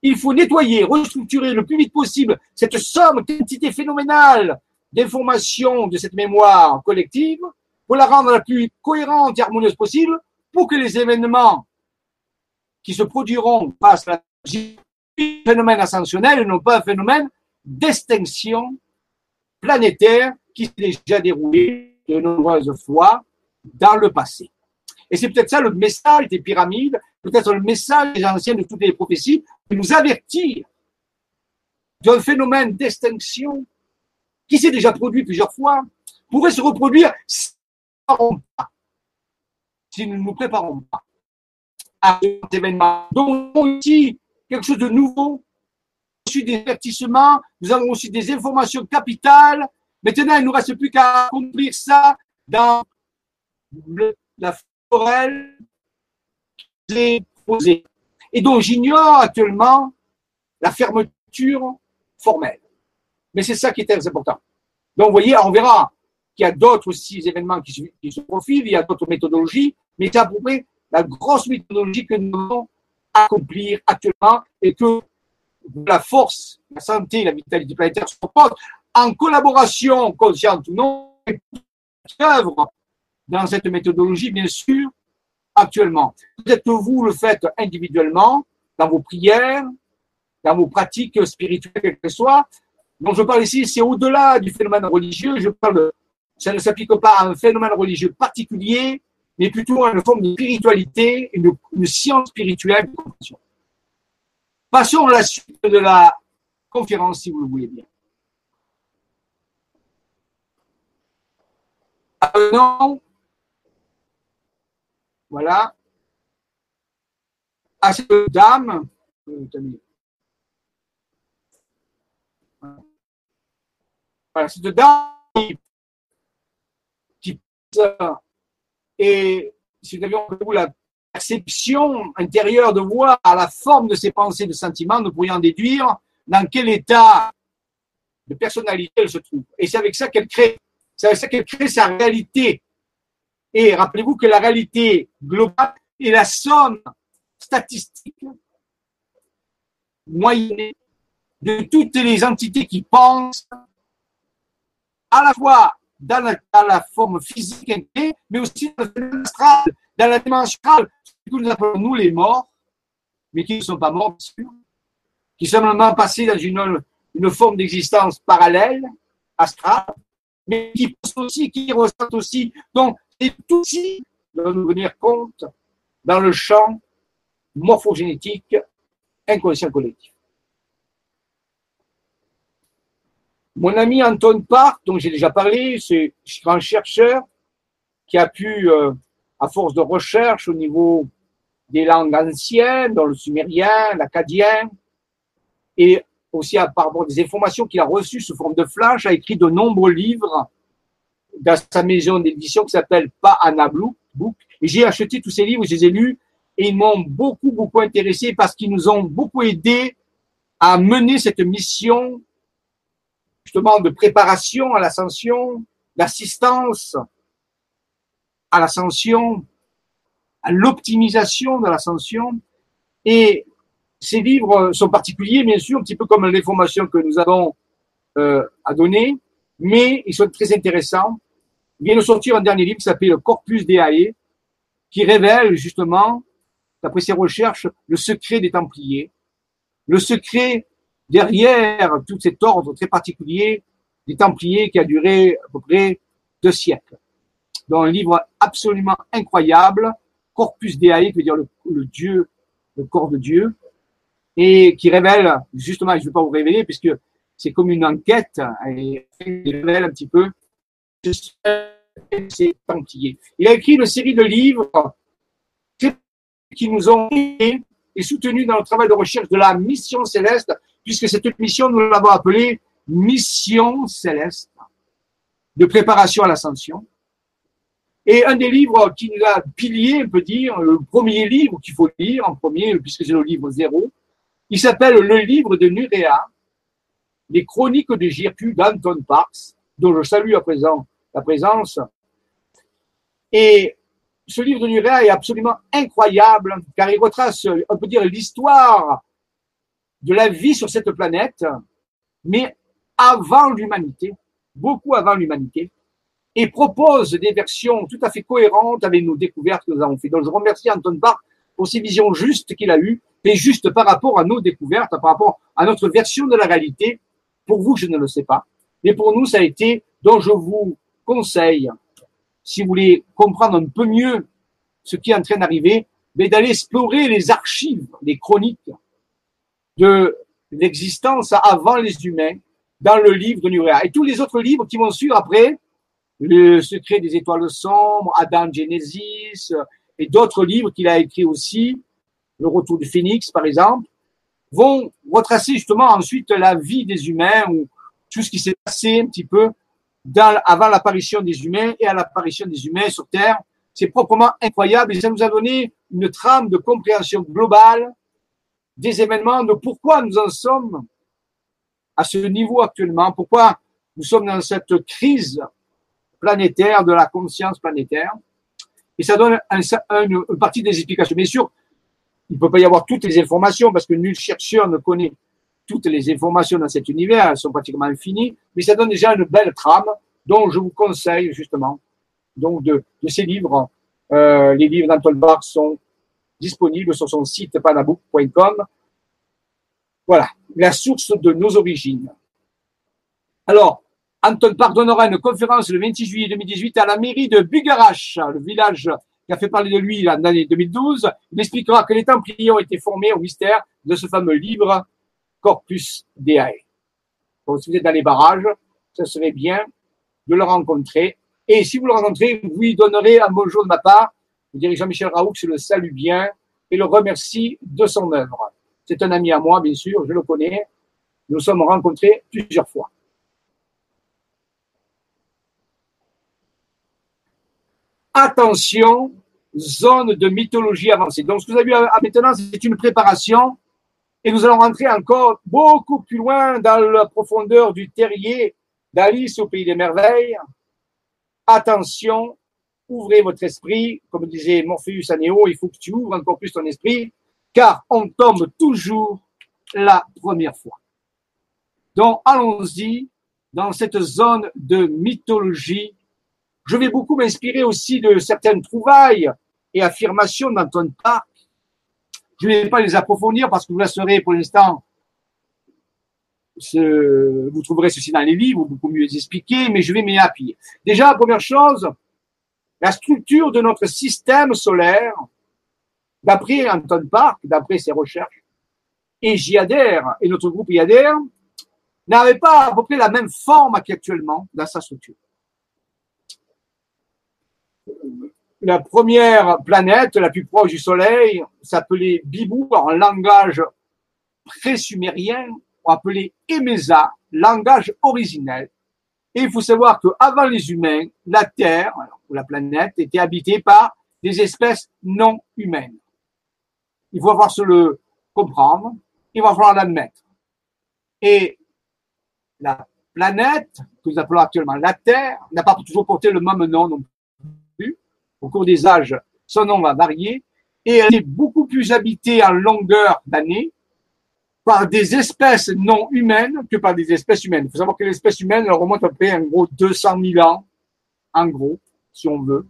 Il faut nettoyer, restructurer le plus vite possible cette somme, quantité phénoménale d'informations de cette mémoire collective pour la rendre la plus cohérente et harmonieuse possible pour que les événements qui se produiront passent à un phénomène ascensionnel et non pas un phénomène d'extinction planétaire qui s'est déjà déroulé de nombreuses fois dans le passé. Et c'est peut-être ça le message des pyramides, peut-être le message des anciens de toutes les prophéties, de nous avertir d'un phénomène d'extinction qui s'est déjà produit plusieurs fois, pourrait se reproduire si nous ne pas, si nous ne nous préparons pas à cet événement. Donc, aussi quelque chose de nouveau, reçu des avertissements, nous avons aussi des informations capitales. Maintenant, il ne nous reste plus qu'à accomplir ça dans la forêt posée. Et donc, j'ignore actuellement la fermeture formelle. Mais c'est ça qui est très important. Donc, vous voyez, on verra qu'il y a d'autres aussi événements qui se, profilent, il y a d'autres méthodologies, mais c'est à peu près la grosse méthodologie que nous devons accomplir actuellement et que la force, la santé, la vitalité planétaire se en collaboration consciente ou non, œuvre dans cette méthodologie, bien sûr, actuellement. Peut-être que vous le faites individuellement, dans vos prières, dans vos pratiques spirituelles, quelles que soient. Donc, je parle ici, c'est au-delà du phénomène religieux. Je parle, ça ne s'applique pas à un phénomène religieux particulier, mais plutôt à une forme de spiritualité, une, science spirituelle. Passons à la suite de la conférence, si vous le voulez bien. voilà, à cette dame, voilà, cette dame et si nous avions la perception intérieure de voir à la forme de ses pensées, de sentiments, nous pourrions déduire dans quel état de personnalité elle se trouve. Et c'est avec ça qu'elle crée, c'est avec ça qu'elle crée sa réalité. Et rappelez-vous que la réalité globale est la somme statistique moyenne de toutes les entités qui pensent à la fois dans la, forme physique, mais aussi dans astral, dans la dimension astrale, ce que nous appelons nous les morts, mais qui ne sont pas morts, bien sûr, qui sont simplement passés dans une, forme d'existence parallèle, astrale, mais qui pensent aussi, qui ressentent aussi. Donc, c'est aussi de nous venir compte dans le champ morphogénétique inconscient collectif. Mon ami Anton Park, dont j'ai déjà parlé, c'est un chercheur qui a pu, euh, à force de recherche au niveau des langues anciennes, dans le sumérien, l'acadien, et aussi à rapport des informations qu'il a reçues sous forme de flash, a écrit de nombreux livres dans sa maison d'édition qui s'appelle Pa Book. Et j'ai acheté tous ces livres, je les ai lus, et ils m'ont beaucoup, beaucoup intéressé parce qu'ils nous ont beaucoup aidé à mener cette mission justement de préparation à l'ascension, d'assistance à l'ascension, à l'optimisation de l'ascension. Et ces livres sont particuliers, bien sûr, un petit peu comme les formations que nous avons euh, à donner, mais ils sont très intéressants. Il vient de sortir un dernier livre qui s'appelle Corpus Deae, qui révèle justement, d'après ses recherches, le secret des Templiers, le secret derrière tout cet ordre très particulier des Templiers qui a duré à peu près deux siècles. Dans un livre absolument incroyable, Corpus Deae, qui veut dire le, Dieu, le corps de Dieu, et qui révèle, justement, je ne vais pas vous révéler, puisque c'est comme une enquête, et il révèle un petit peu ces Templiers. Il a écrit une série de livres qui nous ont aidés et soutenus dans le travail de recherche de la mission céleste puisque cette mission, nous l'avons appelée mission céleste de préparation à l'ascension. Et un des livres qui nous a pilier, on peut dire, le premier livre qu'il faut lire en premier, puisque c'est le livre zéro, il s'appelle Le livre de Nurea, les chroniques de Jirku d'Anton Parks, dont je salue à présent la présence. Et ce livre de Nurea est absolument incroyable, car il retrace, on peut dire, l'histoire de la vie sur cette planète, mais avant l'humanité, beaucoup avant l'humanité, et propose des versions tout à fait cohérentes avec nos découvertes que nous avons faites. Donc je remercie Anton Barr pour ces visions justes qu'il a eues, et justes par rapport à nos découvertes, par rapport à notre version de la réalité. Pour vous, je ne le sais pas. Mais pour nous, ça a été, dont je vous conseille, si vous voulez comprendre un peu mieux ce qui est en train d'arriver, d'aller explorer les archives, les chroniques de l'existence avant les humains dans le livre de Nurea. Et tous les autres livres qui vont suivre après, Le secret des étoiles sombres, Adam Genesis, et d'autres livres qu'il a écrits aussi, Le retour du phénix par exemple, vont retracer justement ensuite la vie des humains ou tout ce qui s'est passé un petit peu dans, avant l'apparition des humains et à l'apparition des humains sur Terre. C'est proprement incroyable et ça nous a donné une trame de compréhension globale des événements, de pourquoi nous en sommes à ce niveau actuellement, pourquoi nous sommes dans cette crise planétaire de la conscience planétaire? Et ça donne un, une partie des explications. Bien sûr, il ne peut pas y avoir toutes les informations parce que nul chercheur ne connaît toutes les informations dans cet univers, elles sont pratiquement infinies, mais ça donne déjà une belle trame dont je vous conseille justement donc de, de ces livres. Euh, les livres d'Anton Bach sont disponibles sur son site panabook.com. Voilà, la source de nos origines. Alors, Anton Park donnera une conférence le 26 juillet 2018 à la mairie de Bugarache, le village qui a fait parler de lui l'année 2012. Il expliquera que les Templiers ont été formés au mystère de ce fameux livre Corpus Deae. Donc, si vous êtes dans les barrages, ce serait bien de le rencontrer. Et si vous le rencontrez, vous lui donnerez un bonjour de ma part. Vous direz Jean-Michel Raoult le salue bien et le remercie de son œuvre. C'est un ami à moi, bien sûr, je le connais. Nous sommes rencontrés plusieurs fois. Attention, zone de mythologie avancée. Donc, ce que vous avez vu maintenant, c'est une préparation et nous allons rentrer encore beaucoup plus loin dans la profondeur du terrier d'Alice au pays des merveilles. Attention, ouvrez votre esprit. Comme disait Morpheus à Néo, il faut que tu ouvres encore plus ton esprit car on tombe toujours la première fois. Donc, allons-y dans cette zone de mythologie. Je vais beaucoup m'inspirer aussi de certaines trouvailles et affirmations d'Antoine Park. Je ne vais pas les approfondir parce que vous laisserez pour l'instant, vous trouverez ceci dans les livres, beaucoup mieux les expliquer, mais je vais m'y appuyer. Déjà, première chose, la structure de notre système solaire D'après Anton Park, d'après ses recherches, et j'y adhère, et notre groupe y adhère, n'avait pas à peu près la même forme qu'actuellement dans sa structure. La première planète, la plus proche du Soleil, s'appelait Bibou en langage pré-sumérien, on appelait Emesa, langage originel. Et il faut savoir qu'avant les humains, la Terre, ou la planète, était habitée par des espèces non humaines il va falloir se le comprendre, il va falloir l'admettre. Et la planète, que nous appelons actuellement la Terre, n'a pas toujours porté le même nom non plus. Au cours des âges, son nom va varier et elle est beaucoup plus habitée en longueur d'année par des espèces non humaines que par des espèces humaines. Il faut savoir que l'espèce humaine remonte à peu près en gros 200 000 ans, en gros, si on veut.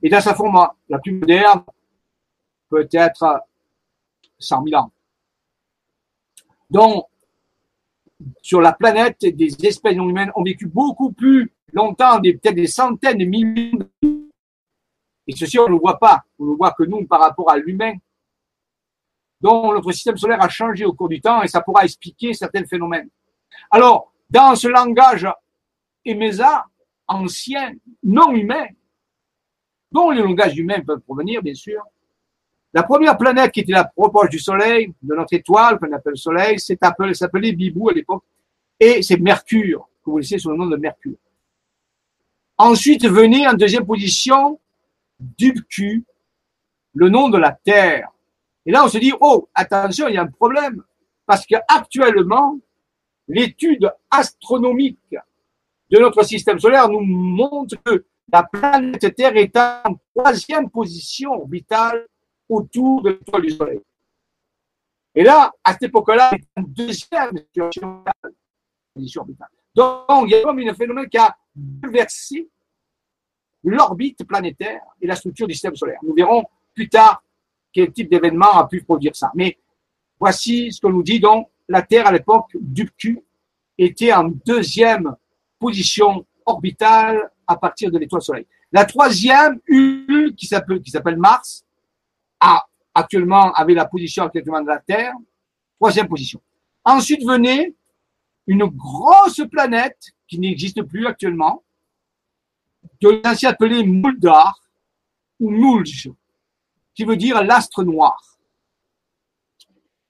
Et dans sa forme la plus moderne, peut-être 100 000 ans. Donc, sur la planète, des espèces non humaines ont vécu beaucoup plus longtemps, peut-être des centaines de millions. Et ceci, on ne le voit pas. On ne voit que nous par rapport à l'humain. Donc, notre système solaire a changé au cours du temps et ça pourra expliquer certains phénomènes. Alors, dans ce langage Emesa, ancien, non humain, dont les langages humains peuvent provenir, bien sûr, la première planète qui était la proche du Soleil, de notre étoile, qu'on appelle le Soleil, s'appelait Bibou à l'époque, et c'est Mercure, que vous laissez sous le nom de Mercure. Ensuite venait en deuxième position Dubku, le nom de la Terre. Et là, on se dit, oh, attention, il y a un problème, parce qu'actuellement, l'étude astronomique de notre système solaire nous montre que la planète Terre est en troisième position orbitale autour de l'étoile du Soleil. Et là, à cette époque-là, c'est une deuxième situation Donc, il y a comme un phénomène qui a bouleversé l'orbite planétaire et la structure du système solaire. Nous verrons plus tard quel type d'événement a pu produire ça. Mais voici ce que nous dit donc la Terre à l'époque du Q était en deuxième position orbitale à partir de l'étoile Soleil. La troisième, s'appelle qui s'appelle Mars, a actuellement avait la position actuellement de la Terre, troisième position. Ensuite venait une grosse planète qui n'existe plus actuellement, que l'ancien appelé Muldar ou Mulj, qui veut dire l'astre noir.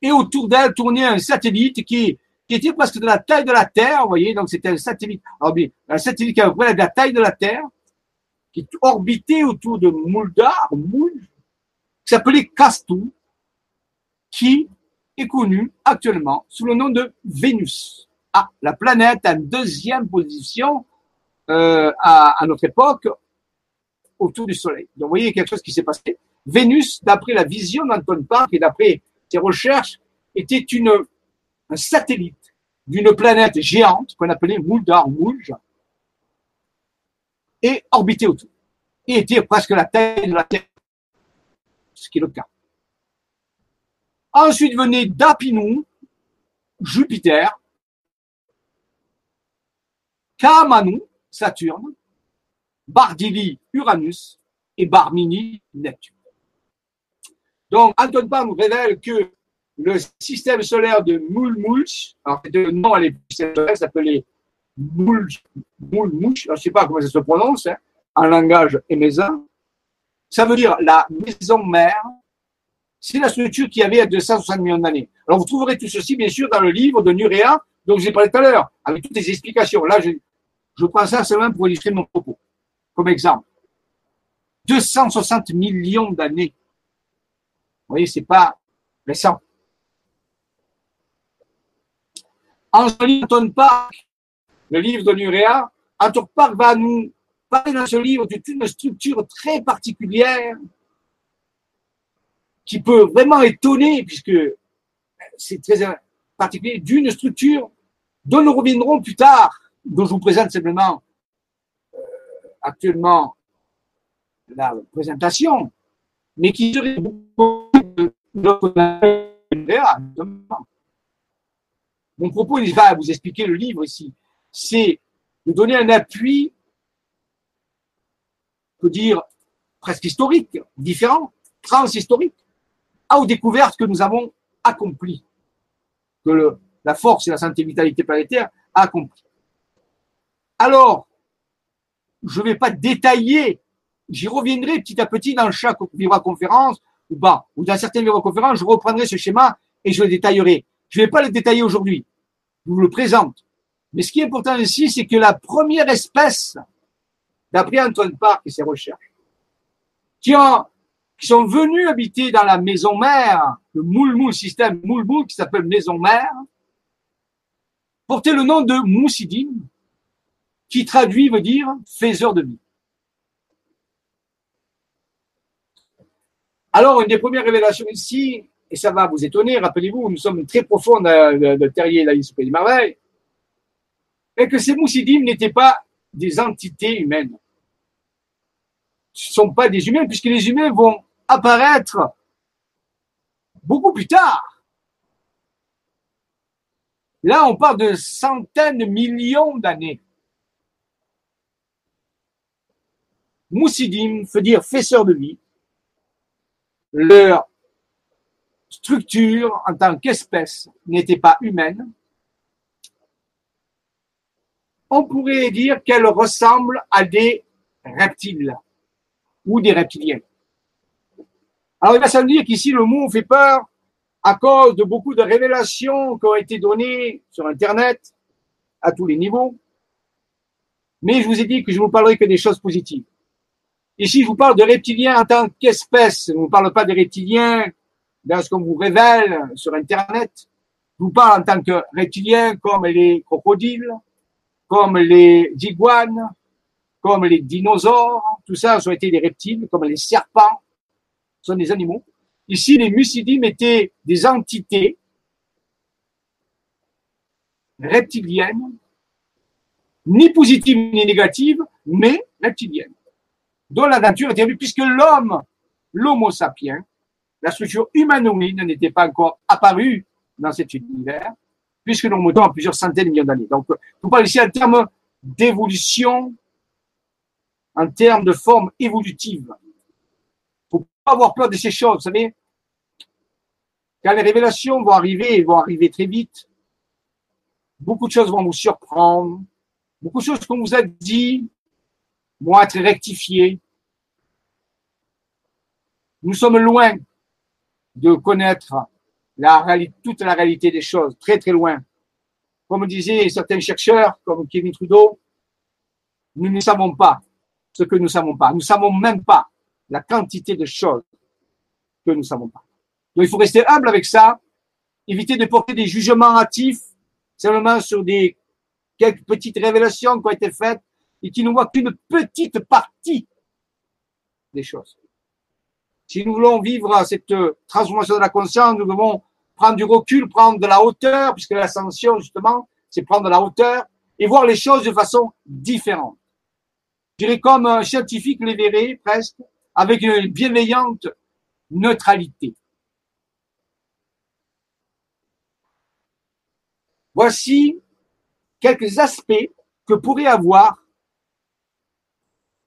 Et autour d'elle tournait un satellite qui, était presque de la taille de la Terre, vous voyez, donc c'était un satellite, un satellite qui avait la taille de la Terre, qui orbitait autour de Muldar, Mulj, qui s'appelait Castou, qui est connu actuellement sous le nom de Vénus. Ah, la planète en deuxième position euh, à, à, notre époque autour du Soleil. Donc, vous voyez quelque chose qui s'est passé. Vénus, d'après la vision d'Anton Park et d'après ses recherches, était une, un satellite d'une planète géante qu'on appelait Muldar Mulj et orbitait autour. Et était presque la taille de la Terre, ce qui est le cas. Ensuite venait Dapinou, Jupiter, Kamanu, Saturne, Bardili, Uranus et Barmini, Neptune. Donc, Anton nous révèle que le système solaire de Mulmulch, alors le nom à système solaire s'appelait Mulmulch, je ne sais pas comment ça se prononce, hein, en langage émésin, ça veut dire la maison mère, c'est la structure qui avait à 260 millions d'années. Alors vous trouverez tout ceci, bien sûr, dans le livre de Nurea, dont j'ai parlé tout à l'heure, avec toutes les explications. Là, je, je prends ça seulement pour illustrer mon propos, comme exemple. 260 millions d'années. Vous voyez, c'est pas récent. En Anton Park, le livre de Nurea, Anton Park va nous parler dans ce livre d'une structure très particulière qui peut vraiment étonner, puisque c'est très particulier, d'une structure dont nous reviendrons plus tard dont je vous présente simplement euh, actuellement la présentation, mais qui serait beaucoup Mon propos, il va vous expliquer le livre ici, c'est de donner un appui, on peut dire presque historique, différent, transhistorique, aux découvertes que nous avons accomplies, que la force et la santé vitalité planétaire a accompli. Alors, je ne vais pas détailler, j'y reviendrai petit à petit dans chaque conférence ou pas, ou dans certaines conférences, je reprendrai ce schéma et je le détaillerai. Je ne vais pas le détailler aujourd'hui, je vous le présente. Mais ce qui est important ici, c'est que la première espèce, d'après Antoine Park et ses recherches, qui, ont, qui sont venus habiter dans la maison mère, le Moulmoul système Moulmoul qui s'appelle maison mère, portait le nom de Moussidine, qui traduit veut dire faiseur de vie. Alors, une des premières révélations ici, et ça va vous étonner, rappelez-vous, nous sommes très profonds de, de Terrier, la des merveilles, et que ces moussidim n'étaient pas des entités humaines. Ce ne sont pas des humains, puisque les humains vont apparaître beaucoup plus tard. Là, on parle de centaines de millions d'années. Moussidim veut dire faisseur de vie. Leur structure en tant qu'espèce n'était pas humaine. On pourrait dire qu'elle ressemble à des reptiles ou des reptiliens. Alors il va se dire qu'ici le mot fait peur à cause de beaucoup de révélations qui ont été données sur Internet à tous les niveaux. Mais je vous ai dit que je ne vous parlerai que des choses positives. Ici, je vous parle de reptiliens en tant qu'espèce. Je ne vous parle pas des reptiliens dans ce qu'on vous révèle sur Internet. Je vous parle en tant que reptiliens comme les crocodiles, comme les iguanes, comme les dinosaures. Tout ça, ont été des reptiles, comme les serpents. Ce sont des animaux. Ici, les mucidimes étaient des entités reptiliennes, ni positives ni négatives, mais reptiliennes dont la nature était vue, puisque l'homme, l'homo sapiens, la structure humanoïde n'était pas encore apparue dans cet univers, puisque nous montons à plusieurs centaines de millions d'années. Donc, vous parlez ici en termes d'évolution en termes de forme évolutive. Faut pas avoir peur de ces choses, vous savez. Quand les révélations vont arriver, vont arriver très vite. Beaucoup de choses vont vous surprendre. Beaucoup de choses qu'on vous a dit vont être rectifiées. Nous sommes loin de connaître la réalité, toute la réalité des choses, très très loin. Comme disaient certains chercheurs, comme Kevin Trudeau, nous ne savons pas ce que nous ne savons pas. Nous ne savons même pas la quantité de choses que nous ne savons pas. Donc il faut rester humble avec ça, éviter de porter des jugements hâtifs seulement sur des quelques petites révélations qui ont été faites et qui ne voient qu'une petite partie des choses. Si nous voulons vivre cette transformation de la conscience, nous devons prendre du recul, prendre de la hauteur, puisque l'ascension, justement, c'est prendre de la hauteur et voir les choses de façon différente. Je dirais comme un scientifique les verrait presque, avec une bienveillante neutralité. Voici quelques aspects que pourrait avoir,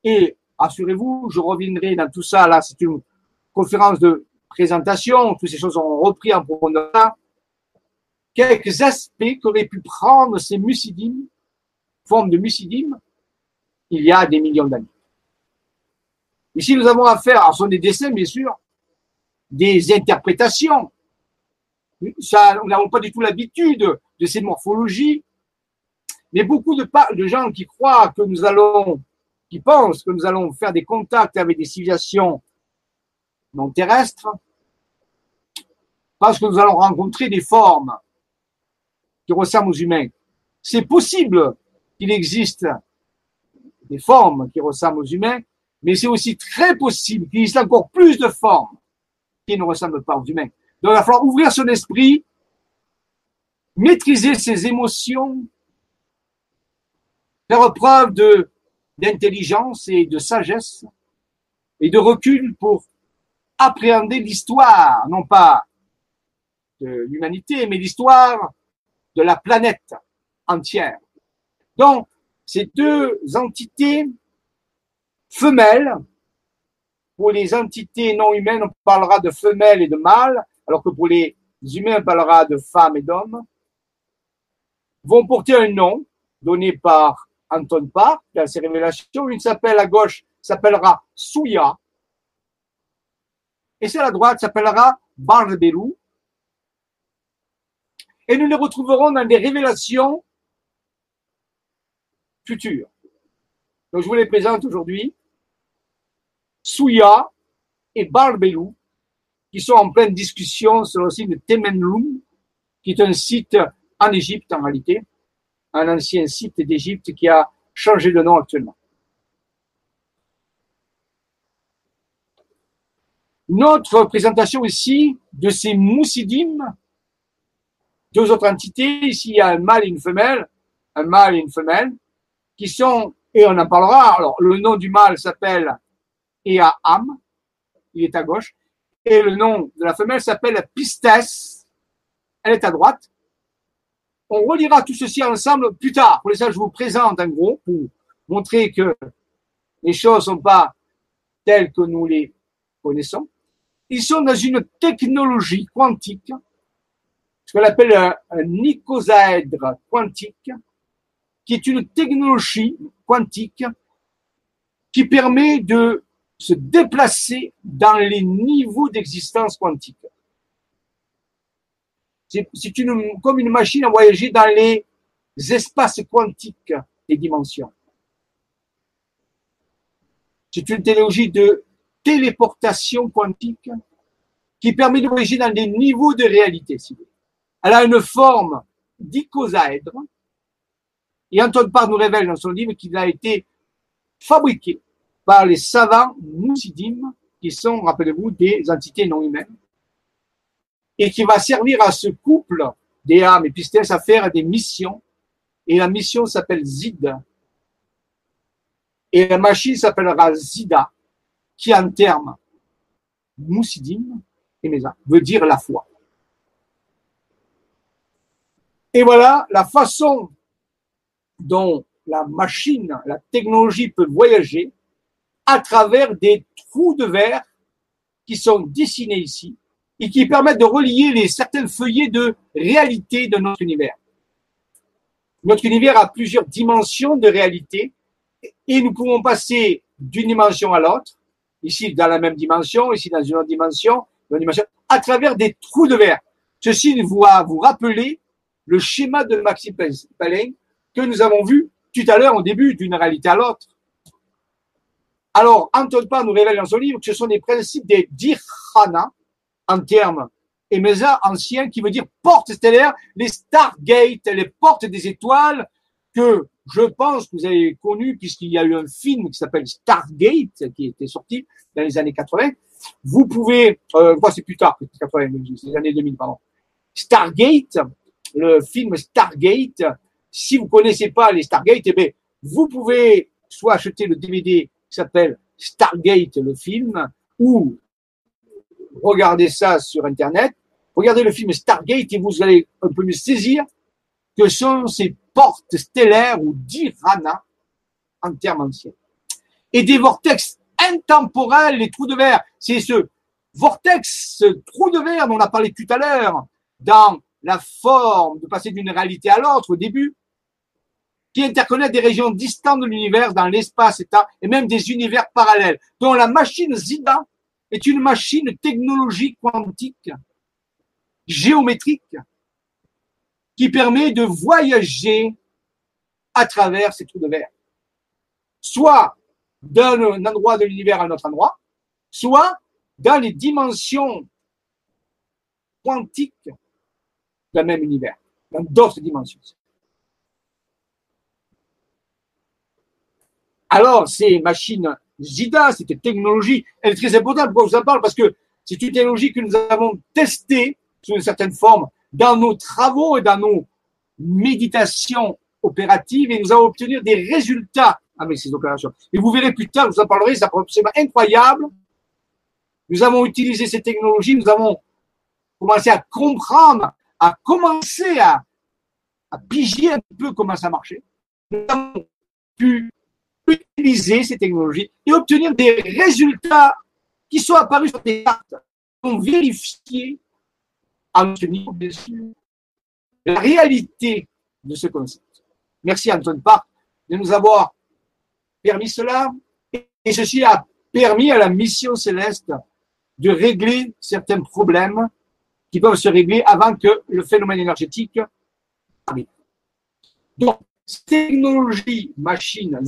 et assurez-vous, je reviendrai dans tout ça, là c'est une conférence de présentation, toutes ces choses ont repris en profondeur, quelques aspects qu'auraient pu prendre ces mucidimes, forme de mucidimes, il y a des millions d'années. Ici, nous avons affaire, alors ce sont des dessins, bien sûr, des interprétations. Ça, nous n'avons pas du tout l'habitude de ces morphologies, mais beaucoup de gens qui croient que nous allons, qui pensent que nous allons faire des contacts avec des civilisations non terrestres, parce que nous allons rencontrer des formes qui ressemblent aux humains. C'est possible qu'il existe des formes qui ressemblent aux humains, mais c'est aussi très possible qu'il existe encore plus de formes qui ne ressemblent pas aux humains. Donc, il va falloir ouvrir son esprit, maîtriser ses émotions, faire preuve de, d'intelligence et de sagesse et de recul pour appréhender l'histoire, non pas de l'humanité, mais l'histoire de la planète entière. Donc, ces deux entités femelles, pour les entités non humaines, on parlera de femelles et de mâles, alors que pour les humains, on parlera de femmes et d'hommes, vont porter un nom donné par Anton Park dans ses révélations. Une s'appelle à gauche, s'appellera Souya, et celle à droite s'appellera Barbelou. Et nous les retrouverons dans des révélations futur. Donc je vous les présente aujourd'hui. Souya et Barbelou, qui sont en pleine discussion sur le site de Temenloum, qui est un site en Égypte en réalité, un ancien site d'Égypte qui a changé de nom actuellement. Notre présentation ici de ces moussidim, deux autres entités, ici il y a un mâle et une femelle, un mâle et une femelle, qui sont, et on en parlera, alors le nom du mâle s'appelle Eaham, il est à gauche, et le nom de la femelle s'appelle Pistes, elle est à droite. On relira tout ceci ensemble plus tard. Pour ça, je vous présente en gros pour montrer que les choses sont pas telles que nous les connaissons. Ils sont dans une technologie quantique, ce qu'on appelle un, un icosaèdre quantique, qui est une technologie quantique qui permet de se déplacer dans les niveaux d'existence quantique. C'est une, comme une machine à voyager dans les espaces quantiques des dimensions. C'est une technologie de téléportation quantique qui permet de voyager dans des niveaux de réalité. Elle a une forme d'icosaèdre et Antoine Parr nous révèle dans son livre qu'il a été fabriqué par les savants moussidim, qui sont, rappelez-vous, des entités non humaines, et qui va servir à ce couple des âmes et pistes à faire des missions. Et la mission s'appelle Zid. Et la machine s'appellera Zida, qui en termes moussidim, veut dire la foi. Et voilà la façon dont la machine, la technologie peut voyager à travers des trous de verre qui sont dessinés ici et qui permettent de relier les certains feuillets de réalité de notre univers. Notre univers a plusieurs dimensions de réalité et nous pouvons passer d'une dimension à l'autre, ici dans la même dimension, ici dans une autre dimension, une dimension à travers des trous de verre. Ceci va vous rappeler le schéma de Maxime Palin que nous avons vu tout à l'heure au début d'une réalité à l'autre. Alors, Anton Parr nous révèle dans son livre que ce sont des principes des dhyrana en termes Emesa anciens qui veut dire porte stellaire, les Stargate, les portes des étoiles que je pense que vous avez connu puisqu'il y a eu un film qui s'appelle Stargate qui était sorti dans les années 80. Vous pouvez, euh, c'est plus tard, 80, c'est les années 2000, pardon. Stargate, le film Stargate, si vous connaissez pas les Stargate, eh bien, vous pouvez soit acheter le DVD qui s'appelle Stargate, le film, ou regarder ça sur Internet, regardez le film Stargate et vous allez un peu mieux saisir que sont ces portes stellaires ou d'Irana en termes anciens. Et des vortex intemporels, les trous de verre. C'est ce vortex, ce trou de verre dont on a parlé tout à l'heure, dans la forme de passer d'une réalité à l'autre au début, qui interconnecte des régions distantes de l'univers dans l'espace et même des univers parallèles, dont la machine Zida est une machine technologique quantique, géométrique, qui permet de voyager à travers ces trous de verre. Soit d'un endroit de l'univers à un autre endroit, soit dans les dimensions quantiques d'un même univers, dans d'autres dimensions. Alors, ces machines Zida, cette technologie, elle est très importante. Pourquoi je vous en parle Parce que c'est une technologie que nous avons testée sous une certaine forme dans nos travaux et dans nos méditations opératives et nous avons obtenu des résultats avec ces opérations. Et vous verrez plus tard, je vous en parlerai, c'est absolument incroyable. Nous avons utilisé ces technologies, nous avons commencé à comprendre, à commencer à, à piger un peu comment ça marchait. Nous avons pu utiliser ces technologies et obtenir des résultats qui sont apparus sur des cartes, à notre niveau, bien sûr, la réalité de ce concept. Merci Anton Park de nous avoir permis cela et ceci a permis à la mission céleste de régler certains problèmes qui peuvent se régler avant que le phénomène énergétique arrive. Donc, technologie machine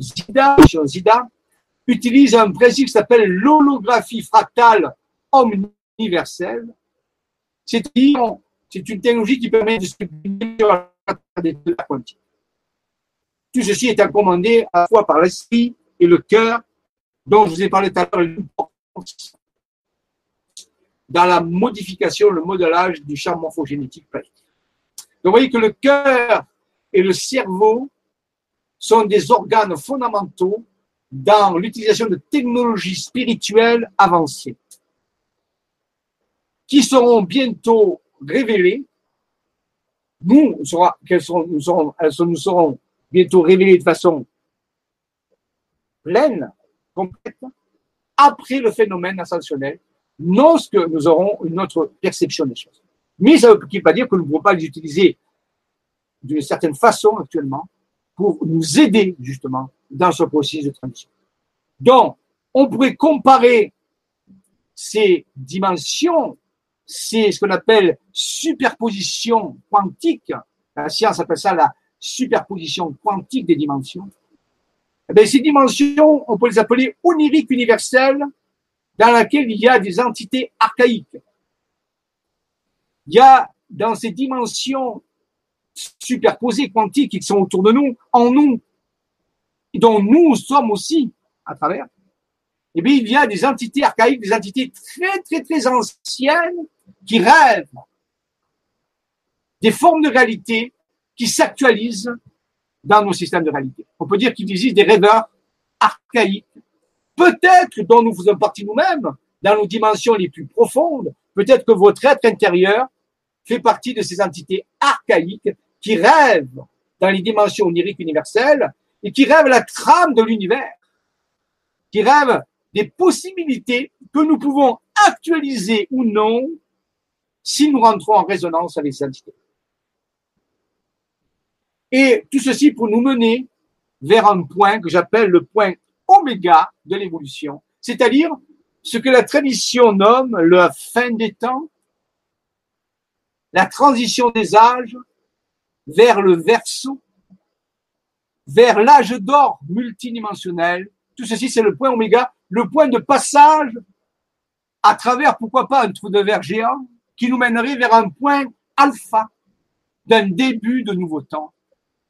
Zida, Zida utilise un principe qui s'appelle l'holographie fractale omniverselle. C'est-à-dire, c'est une technologie qui permet de se des la quantique. Tout ceci est accommodé à la fois par l'esprit et le cœur, dont je vous ai parlé tout à l'heure, dans la modification, le modelage du champ morphogénétique Donc, vous voyez que le cœur et le cerveau sont des organes fondamentaux dans l'utilisation de technologies spirituelles avancées qui seront bientôt révélées. Nous, qu'elles nous seront bientôt révélées de façon pleine, complète, après le phénomène ascensionnel, lorsque nous aurons une autre perception des choses. Mais ça ne veut pas dire que nous ne pouvons pas les utiliser d'une certaine façon actuellement, pour nous aider justement dans ce processus de transition. Donc, on pourrait comparer ces dimensions, c'est ce qu'on appelle superposition quantique. La science appelle ça la superposition quantique des dimensions. Eh ces dimensions, on peut les appeler oniriques universelles, dans laquelle il y a des entités archaïques. Il y a dans ces dimensions superposés quantiques qui sont autour de nous, en nous, dont nous sommes aussi à travers, eh bien, il y a des entités archaïques, des entités très, très, très anciennes qui rêvent des formes de réalité qui s'actualisent dans nos systèmes de réalité. On peut dire qu'il existe des rêveurs archaïques, peut-être dont nous faisons partie nous-mêmes, dans nos dimensions les plus profondes, peut-être que votre être intérieur fait partie de ces entités archaïques qui rêvent dans les dimensions oniriques universelles et qui rêve la trame de l'univers, qui rêve des possibilités que nous pouvons actualiser ou non si nous rentrons en résonance avec entités. Et tout ceci pour nous mener vers un point que j'appelle le point oméga de l'évolution, c'est-à-dire ce que la tradition nomme la fin des temps, la transition des âges vers le verso, vers l'âge d'or multidimensionnel. Tout ceci, c'est le point oméga, le point de passage à travers, pourquoi pas, un trou de verre géant qui nous mènerait vers un point alpha d'un début de nouveau temps,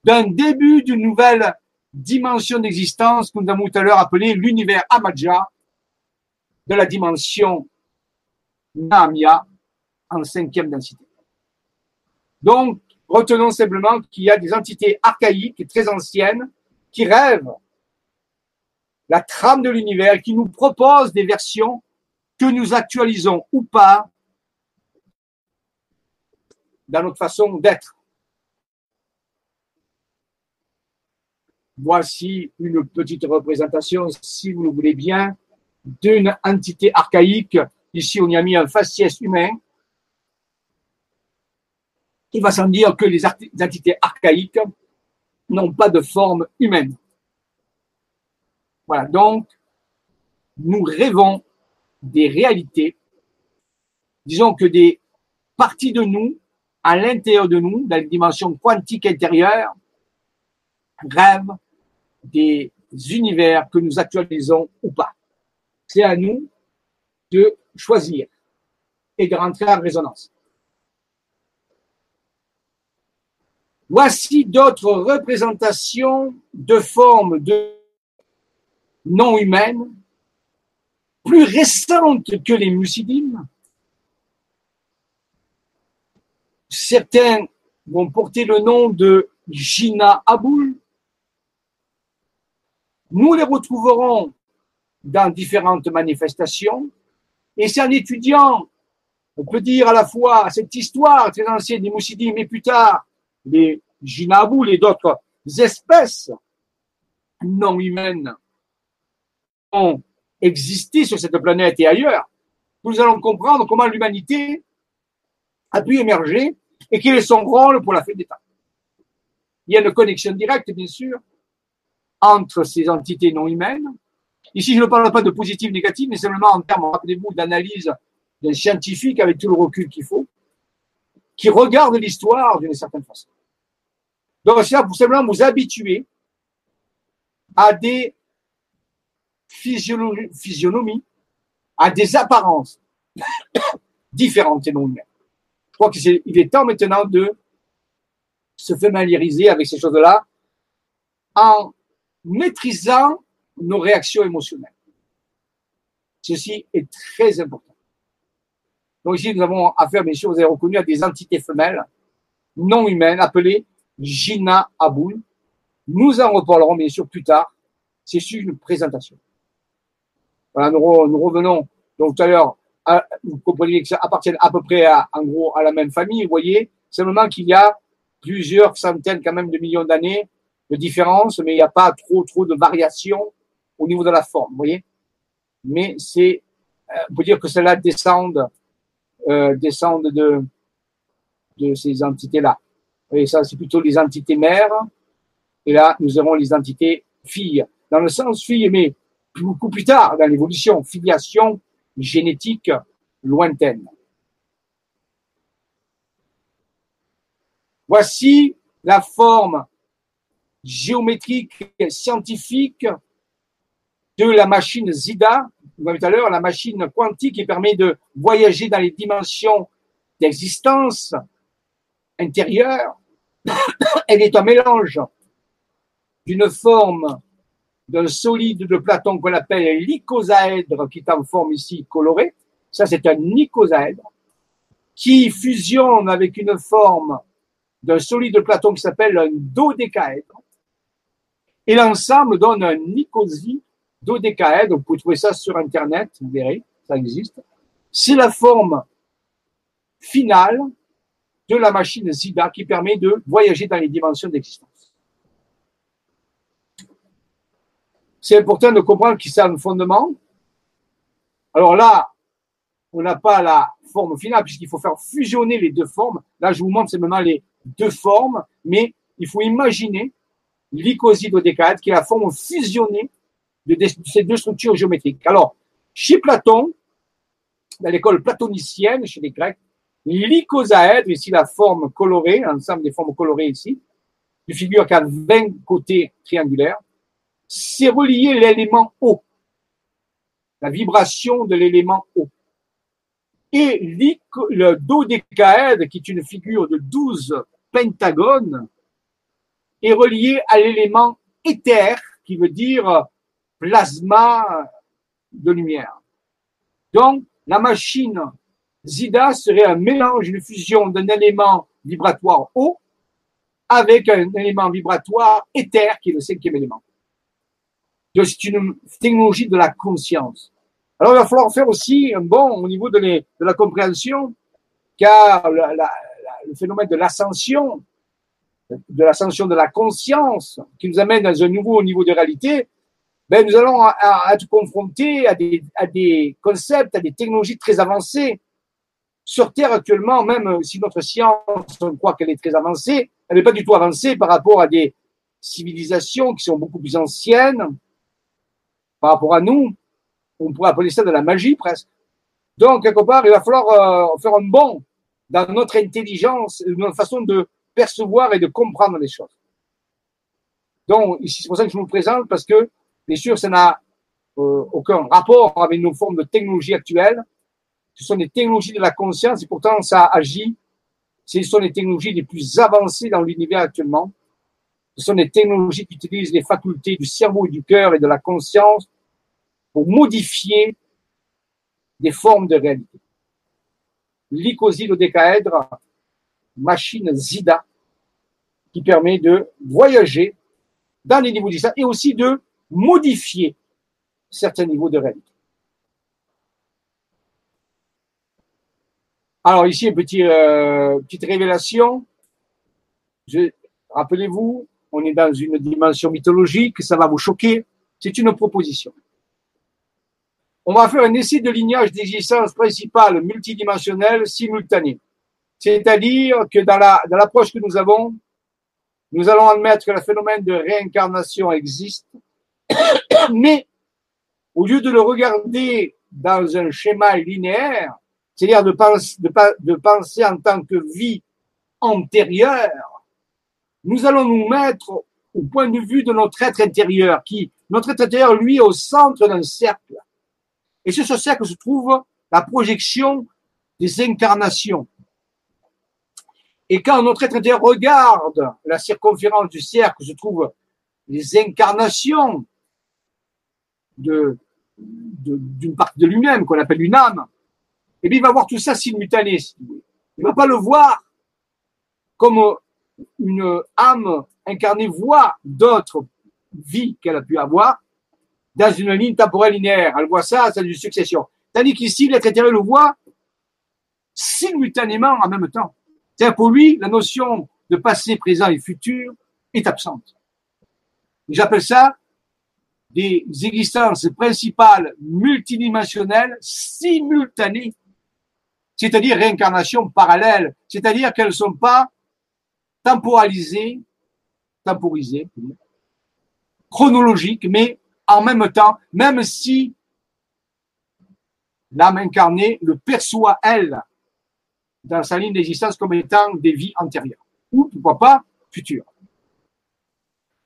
d'un début d'une nouvelle dimension d'existence que nous avons tout à l'heure appelée l'univers Amaja de la dimension Naamia en cinquième densité. Donc, retenons simplement qu'il y a des entités archaïques et très anciennes qui rêvent la trame de l'univers, qui nous proposent des versions que nous actualisons ou pas dans notre façon d'être. Voici une petite représentation, si vous le voulez bien, d'une entité archaïque. Ici, on y a mis un faciès humain. Il va sans dire que les entités archaïques n'ont pas de forme humaine. Voilà, donc, nous rêvons des réalités, disons que des parties de nous, à l'intérieur de nous, dans les dimensions quantiques intérieures, rêvent des univers que nous actualisons ou pas. C'est à nous de choisir et de rentrer en résonance. Voici d'autres représentations de formes de non humaines, plus récentes que les musidines. Certains vont porter le nom de Gina Aboul, nous les retrouverons dans différentes manifestations. Et c'est en étudiant, on peut dire à la fois cette histoire très ancienne des Moussidim, mais plus tard, les Jinabou, et d'autres espèces non humaines ont existé sur cette planète et ailleurs, nous allons comprendre comment l'humanité a pu émerger et quel est son rôle pour la des temps. Il y a une connexion directe, bien sûr, entre ces entités non humaines. Ici, je ne parle pas de positif, négatif, mais simplement en termes, rappelez-vous, d'analyse d'un scientifique avec tout le recul qu'il faut, qui regarde l'histoire d'une certaine façon. Donc, c'est pour simplement vous habituer à des physionomies, à des apparences [coughs] différentes et non humaines. Je crois qu'il est temps maintenant de se familiariser avec ces choses-là en maîtrisant nos réactions émotionnelles. Ceci est très important. Donc ici, nous avons affaire, bien sûr, vous avez reconnu, à des entités femelles non humaines appelées Gina Aboul. Nous en reparlerons bien sûr plus tard. C'est sur une présentation. Voilà, nous, revenons donc tout à l'heure. Vous comprenez que ça appartient à peu près à, en gros à la même famille. Vous voyez, simplement qu'il y a plusieurs centaines quand même de millions d'années de différence, mais il n'y a pas trop trop de variations au niveau de la forme, vous voyez. Mais c'est, euh, dire que cela descendent, euh, descendent de ces entités-là. Et ça, c'est plutôt les entités mères. Et là, nous aurons les entités filles. Dans le sens filles, mais beaucoup plus tard dans l'évolution, filiation génétique lointaine. Voici la forme géométrique et scientifique de la machine ZIDA, vous avez tout à l'heure, la machine quantique qui permet de voyager dans les dimensions d'existence intérieure. [coughs] Elle est un mélange d'une forme d'un solide de Platon qu'on appelle l'icosaèdre, qui est en forme ici colorée. Ça, c'est un icosaèdre qui fusionne avec une forme d'un solide de Platon qui s'appelle un dodécaèdre. Et l'ensemble donne un Nicosie dodécaèdre, vous pouvez trouver ça sur Internet, vous verrez, ça existe. C'est la forme finale de la machine Zida qui permet de voyager dans les dimensions d'existence. C'est important de comprendre que c'est un fondement. Alors là, on n'a pas la forme finale puisqu'il faut faire fusionner les deux formes. Là, je vous montre simplement les deux formes, mais il faut imaginer l'icoside qui est la forme fusionnée de, ces deux structures géométriques. Alors, chez Platon, dans l'école platonicienne, chez les Grecs, l'icosaèdre, ici la forme colorée, l'ensemble des formes colorées ici, qui figure qu'à 20 côtés triangulaires, c'est relié l'élément O, la vibration de l'élément O. Et le dodécaèdre, qui est une figure de 12 pentagones, est relié à l'élément éther, qui veut dire plasma de lumière. Donc, la machine Zida serait un mélange, une fusion d'un élément vibratoire haut avec un élément vibratoire éther qui est le cinquième élément. C'est une technologie de la conscience. Alors, il va falloir faire aussi un bon au niveau de, la compréhension, car le phénomène de l'ascension, de l'ascension de la conscience, qui nous amène dans un nouveau niveau de réalité, ben, nous allons être confrontés à des, à des concepts, à des technologies très avancées. Sur Terre actuellement, même si notre science, on croit qu'elle est très avancée, elle n'est pas du tout avancée par rapport à des civilisations qui sont beaucoup plus anciennes par rapport à nous. On pourrait appeler ça de la magie presque. Donc, quelque part, il va falloir euh, faire un bond dans notre intelligence, notre façon de percevoir et de comprendre les choses. Donc, c'est pour ça que je vous présente, parce que Bien sûr, ça n'a euh, aucun rapport avec nos formes de technologie actuelles. Ce sont des technologies de la conscience et pourtant ça agit. Ce sont les technologies les plus avancées dans l'univers actuellement. Ce sont des technologies qui utilisent les facultés du cerveau et du cœur et de la conscience pour modifier des formes de réalité. L'icosylodécaèdre, machine Zida, qui permet de voyager dans les niveaux distants et aussi de modifier certains niveaux de réalité. Alors ici, une petite, euh, petite révélation. Rappelez-vous, on est dans une dimension mythologique, ça va vous choquer. C'est une proposition. On va faire un essai de lignage d'existence principale multidimensionnelle simultanée. C'est-à-dire que dans la, dans l'approche que nous avons, nous allons admettre que le phénomène de réincarnation existe, [coughs] mais au lieu de le regarder dans un schéma linéaire, c'est-à-dire de, penser en tant que vie antérieure, nous allons nous mettre au point de vue de notre être intérieur, qui, notre être intérieur, lui, est au centre d'un cercle. Et sur ce cercle se trouve la projection des incarnations. Et quand notre être intérieur regarde la circonférence du cercle, se trouve les incarnations de, d'une partie de lui-même qu'on appelle une âme, et bien il va voir tout ça simultané. Il va pas le voir comme une âme incarnée voit d'autres vies qu'elle a pu avoir dans une ligne temporelle linéaire. Elle voit ça, c'est une succession. Tandis qu'ici, l'être intérieur le voit simultanément en même temps. C'est-à-dire pour lui, la notion de passé, présent et futur est absente. J'appelle ça des existences principales multidimensionnelles simultanées, c'est-à-dire réincarnation parallèle, c'est-à-dire qu'elles ne sont pas temporalisées, temporisées, chronologiques, mais en même temps, même si l'âme incarnée le perçoit, elle, dans sa ligne d'existence comme étant des vies antérieures, ou pourquoi pas futures.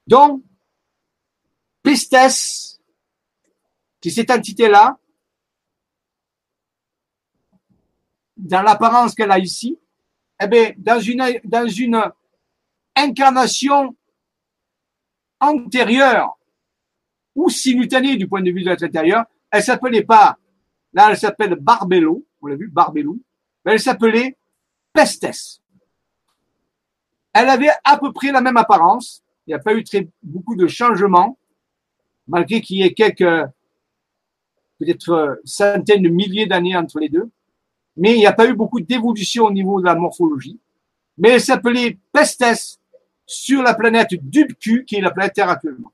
Donc, Pistes, c'est cette entité-là, dans l'apparence qu'elle a ici, eh bien, dans une, dans une incarnation antérieure ou simultanée du point de vue de l'être intérieur, elle s'appelait pas, là, elle s'appelle Barbello, on l'a vu, Barbello, elle s'appelait Pestes. Elle avait à peu près la même apparence, il n'y a pas eu beaucoup de changements, malgré qu'il y ait quelques peut-être centaines de milliers d'années entre les deux. Mais il n'y a pas eu beaucoup d'évolution au niveau de la morphologie. Mais elle s'appelait Pestes sur la planète Dubku, qui est la planète Terre actuellement.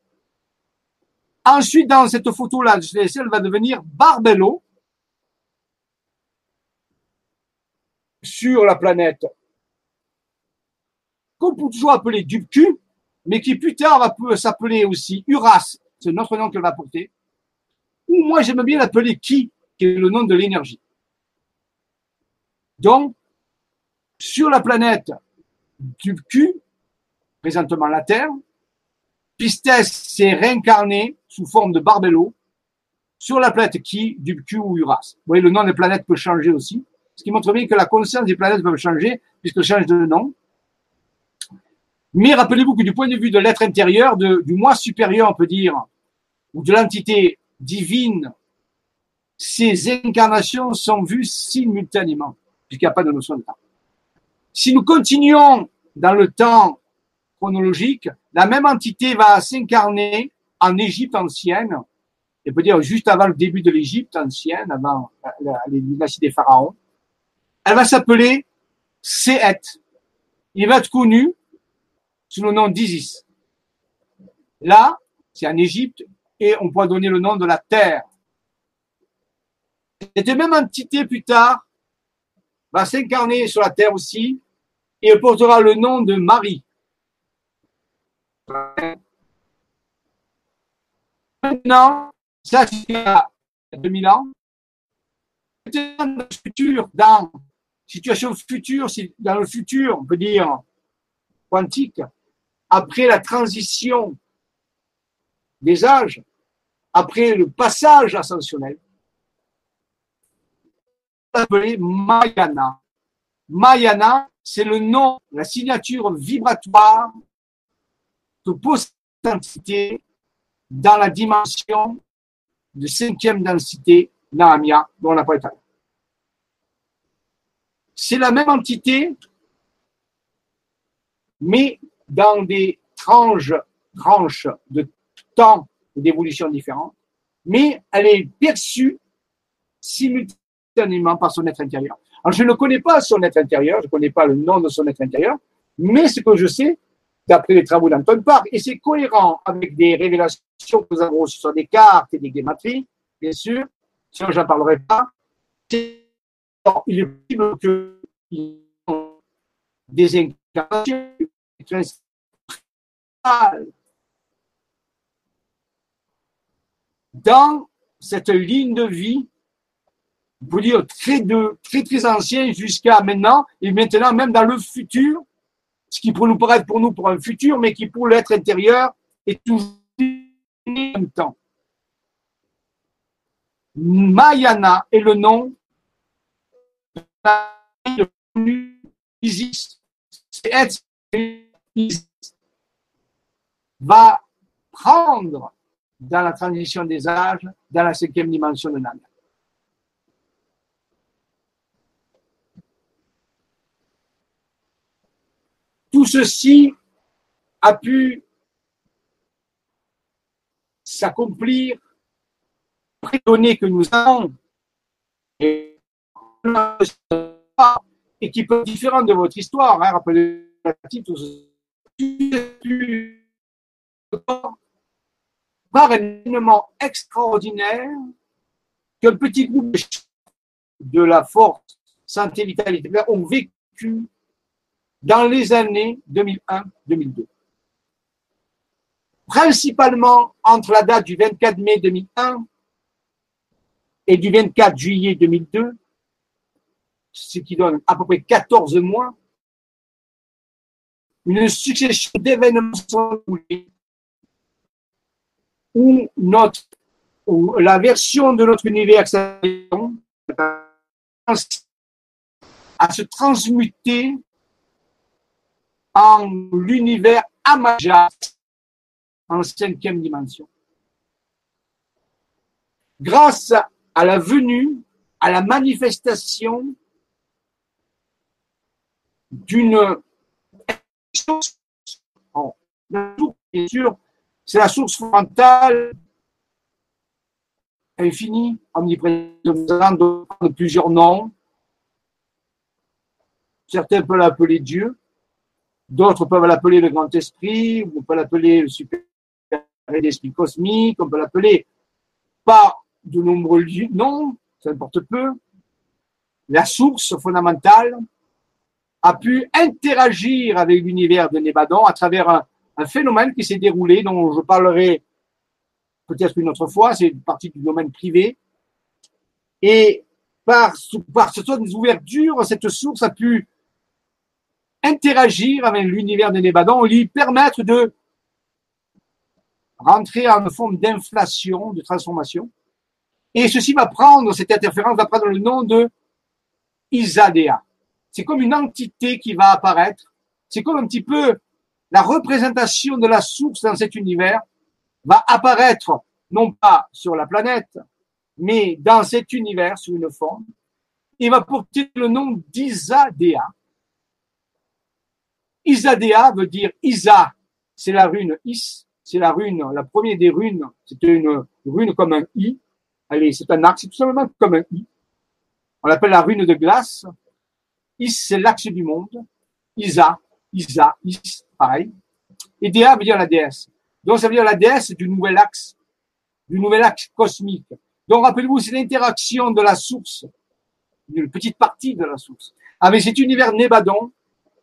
Ensuite, dans cette photo-là, elle va devenir Barbello sur la planète qu'on peut toujours appeler Dubku, mais qui plus tard va s'appeler aussi Uras, c'est notre nom qu'elle va porter. Ou moi, j'aime bien l'appeler Ki, qui est le nom de l'énergie. Donc, sur la planète Dubku, présentement la Terre, Pistes s'est réincarné sous forme de Barbello sur la planète Ki, Dubku ou Uras. Vous voyez, le nom des planètes peut changer aussi, ce qui montre bien que la conscience des planètes peut changer puisque change de nom. Mais rappelez-vous que du point de vue de l'être intérieur, du moi supérieur, on peut dire, ou de l'entité divine, ces incarnations sont vues simultanément, puisqu'il n'y a pas de notion de temps. Si nous continuons dans le temps chronologique, la même entité va s'incarner en Égypte ancienne, et peut dire juste avant le début de l'Égypte ancienne, avant les dynasties des pharaons. Elle va s'appeler Sehet. Il va être connu sous le nom d'Isis. Là, c'est en Égypte et on pourra donner le nom de la terre. Cette même entité plus tard va s'incarner sur la terre aussi et portera le nom de Marie. Maintenant, ça c'est il y a 2000 ans. Dans le futur, dans situation future, dans le futur, on peut dire quantique, après la transition des âges, après le passage ascensionnel, appelé Mayana. Mayana, c'est le nom, la signature vibratoire de potentialité dans la dimension de cinquième densité Nahamia dont on n'a pas étalé. C'est la même entité, mais dans des tranches, tranches de temps d'évolution différentes, mais elle est perçue simultanément par son être intérieur. Alors, je ne connais pas son être intérieur, je ne connais pas le nom de son être intérieur, mais ce que je sais, d'après les travaux d'Anton Park, et c'est cohérent avec des révélations que nous avons sur des cartes et des guématries, bien sûr, sinon j'en parlerai pas. Il est possible que des incarnations dans cette ligne de vie, vous dire très, de, très, très ancien jusqu'à maintenant, et maintenant même dans le futur, ce qui pourrait nous paraître pour nous pour un futur, mais qui pour l'être intérieur est toujours en même temps. Mayana est le nom. C'est Isis va prendre dans la transition des âges, dans la cinquième dimension de Nanda. Tout ceci a pu s'accomplir après données que nous avons et qui peut être différent de votre histoire. Hein, rappelez tout par un événement extraordinaire qu'un petit groupe de la force santé vitalité ont vécu dans les années 2001-2002. Principalement entre la date du 24 mai 2001 et du 24 juillet 2002, ce qui donne à peu près 14 mois, une succession d'événements où notre, où la version de notre univers à se transmuter en l'univers Amaja en cinquième dimension. Grâce à la venue, à la manifestation d'une bien sûr, c'est la source frontale infinie, omniprésente, de plusieurs noms. Certains peuvent l'appeler Dieu, d'autres peuvent l'appeler le grand esprit, ou peuvent l'appeler le super l'esprit cosmique, on peut l'appeler par de nombreux noms, ça importe peu. La source fondamentale a pu interagir avec l'univers de Nébadon à travers un, phénomène qui s'est déroulé, dont je parlerai peut-être une autre fois, c'est une partie du domaine privé. Et par, par cette ouverture, cette source a pu interagir avec l'univers de Nébadon, lui permettre de rentrer en forme d'inflation, de transformation. Et ceci va prendre, cette interférence va prendre le nom de Isadea. C'est comme une entité qui va apparaître. C'est comme un petit peu la représentation de la source dans cet univers va apparaître non pas sur la planète, mais dans cet univers sous une forme. Il va porter le nom d'Isadea. Isadea veut dire Isa, c'est la rune Is, c'est la rune, la première des runes, c'est une rune comme un I. Allez, c'est un axe, c'est tout simplement comme un I. On l'appelle la rune de glace. Is, c'est l'axe du monde. Isa, Isa, Is, pareil. Et Dea veut dire la déesse. Donc, ça veut dire la déesse du nouvel axe, du nouvel axe cosmique. Donc, rappelez-vous, c'est l'interaction de la source, d'une petite partie de la source, avec cet univers Nébadon,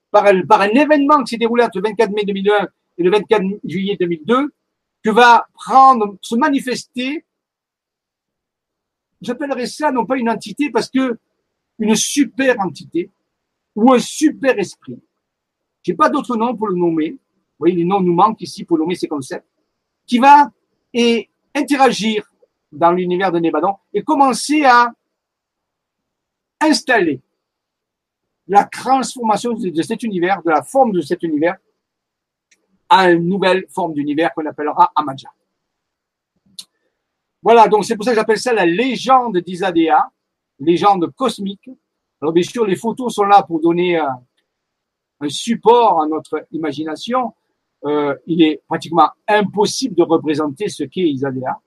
par, par un événement qui s'est déroulé entre le 24 mai 2001 et le 24 juillet 2002, que va prendre, se manifester, j'appellerais ça non pas une entité, parce que une super entité, ou un super esprit. J'ai pas d'autre nom pour le nommer. Vous voyez, les noms nous manquent ici pour nommer ces concepts. Qui va et interagir dans l'univers de Nébadon et commencer à installer la transformation de cet univers, de la forme de cet univers, à une nouvelle forme d'univers qu'on appellera Amadja. Voilà, donc c'est pour ça que j'appelle ça la légende d'Isadea, légende cosmique. Alors bien sûr, les photos sont là pour donner euh, un support à notre imagination, euh, il est pratiquement impossible de représenter ce qu'est Isadea.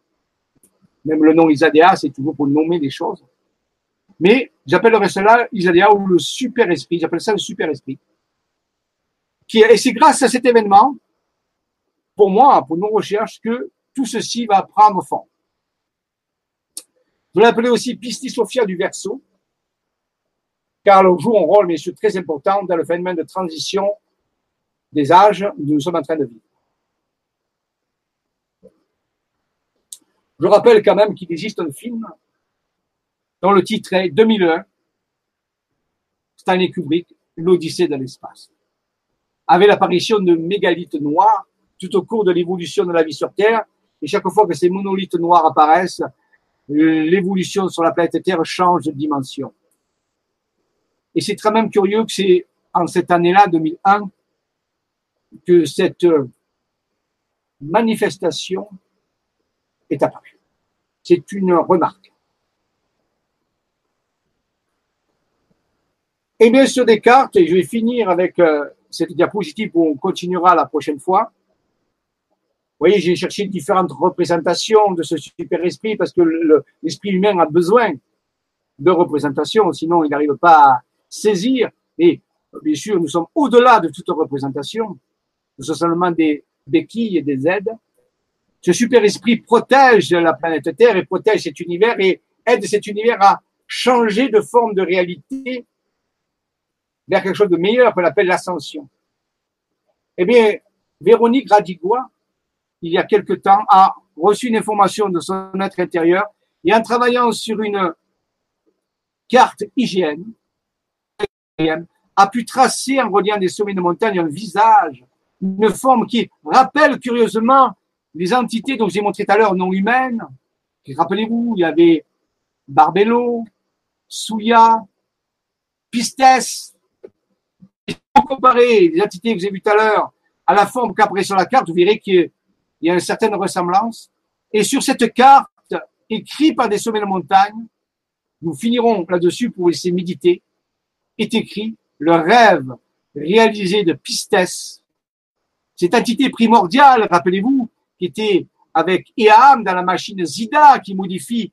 Même le nom Isadea, c'est toujours pour nommer des choses. Mais j'appellerais cela Isadea ou le super esprit. J'appelle ça le super esprit. Qui et c'est grâce à cet événement, pour moi, pour nos recherches, que tout ceci va prendre forme. Vous l'appelez aussi Pistis Sophia du Verseau, car joue un rôle, bien sûr, très important dans le phénomène de transition des âges où nous sommes en train de vivre. Je rappelle quand même qu'il existe un film dont le titre est 2001, Stanley Kubrick, L'Odyssée de l'espace. Avec l'apparition de mégalithes noirs tout au cours de l'évolution de la vie sur Terre, et chaque fois que ces monolithes noirs apparaissent, l'évolution sur la planète Terre change de dimension. Et c'est très même curieux que c'est en cette année-là, 2001, que cette manifestation est apparue. C'est une remarque. Et bien sur des cartes, et je vais finir avec euh, cette diapositive où on continuera la prochaine fois. Vous voyez, j'ai cherché différentes représentations de ce super esprit parce que l'esprit humain a besoin de représentation, sinon il n'arrive pas à saisir. Et bien sûr, nous sommes au-delà de toute représentation. Nous sommes seulement des béquilles et des aides. Ce super esprit protège la planète Terre et protège cet univers et aide cet univers à changer de forme de réalité vers quelque chose de meilleur qu'on appelle l'ascension. Eh bien, Véronique Radigua, il y a quelque temps, a reçu une information de son être intérieur et en travaillant sur une carte hygiène, a pu tracer en reliant des sommets de montagne un visage, une forme qui rappelle curieusement les entités dont j'ai montré tout à l'heure non humaines. Rappelez-vous, il y avait Barbello, Souya, Pistes. Si vous comparez les entités que j'ai vues tout à l'heure à la forme qu'apparaît sur la carte, vous verrez qu'il y a une certaine ressemblance. Et sur cette carte, écrite par des sommets de montagne, nous finirons là-dessus pour laisser méditer, est écrit le rêve réalisé de Pistes, cette entité primordiale, rappelez-vous, qui était avec Eam dans la machine Zida, qui modifie,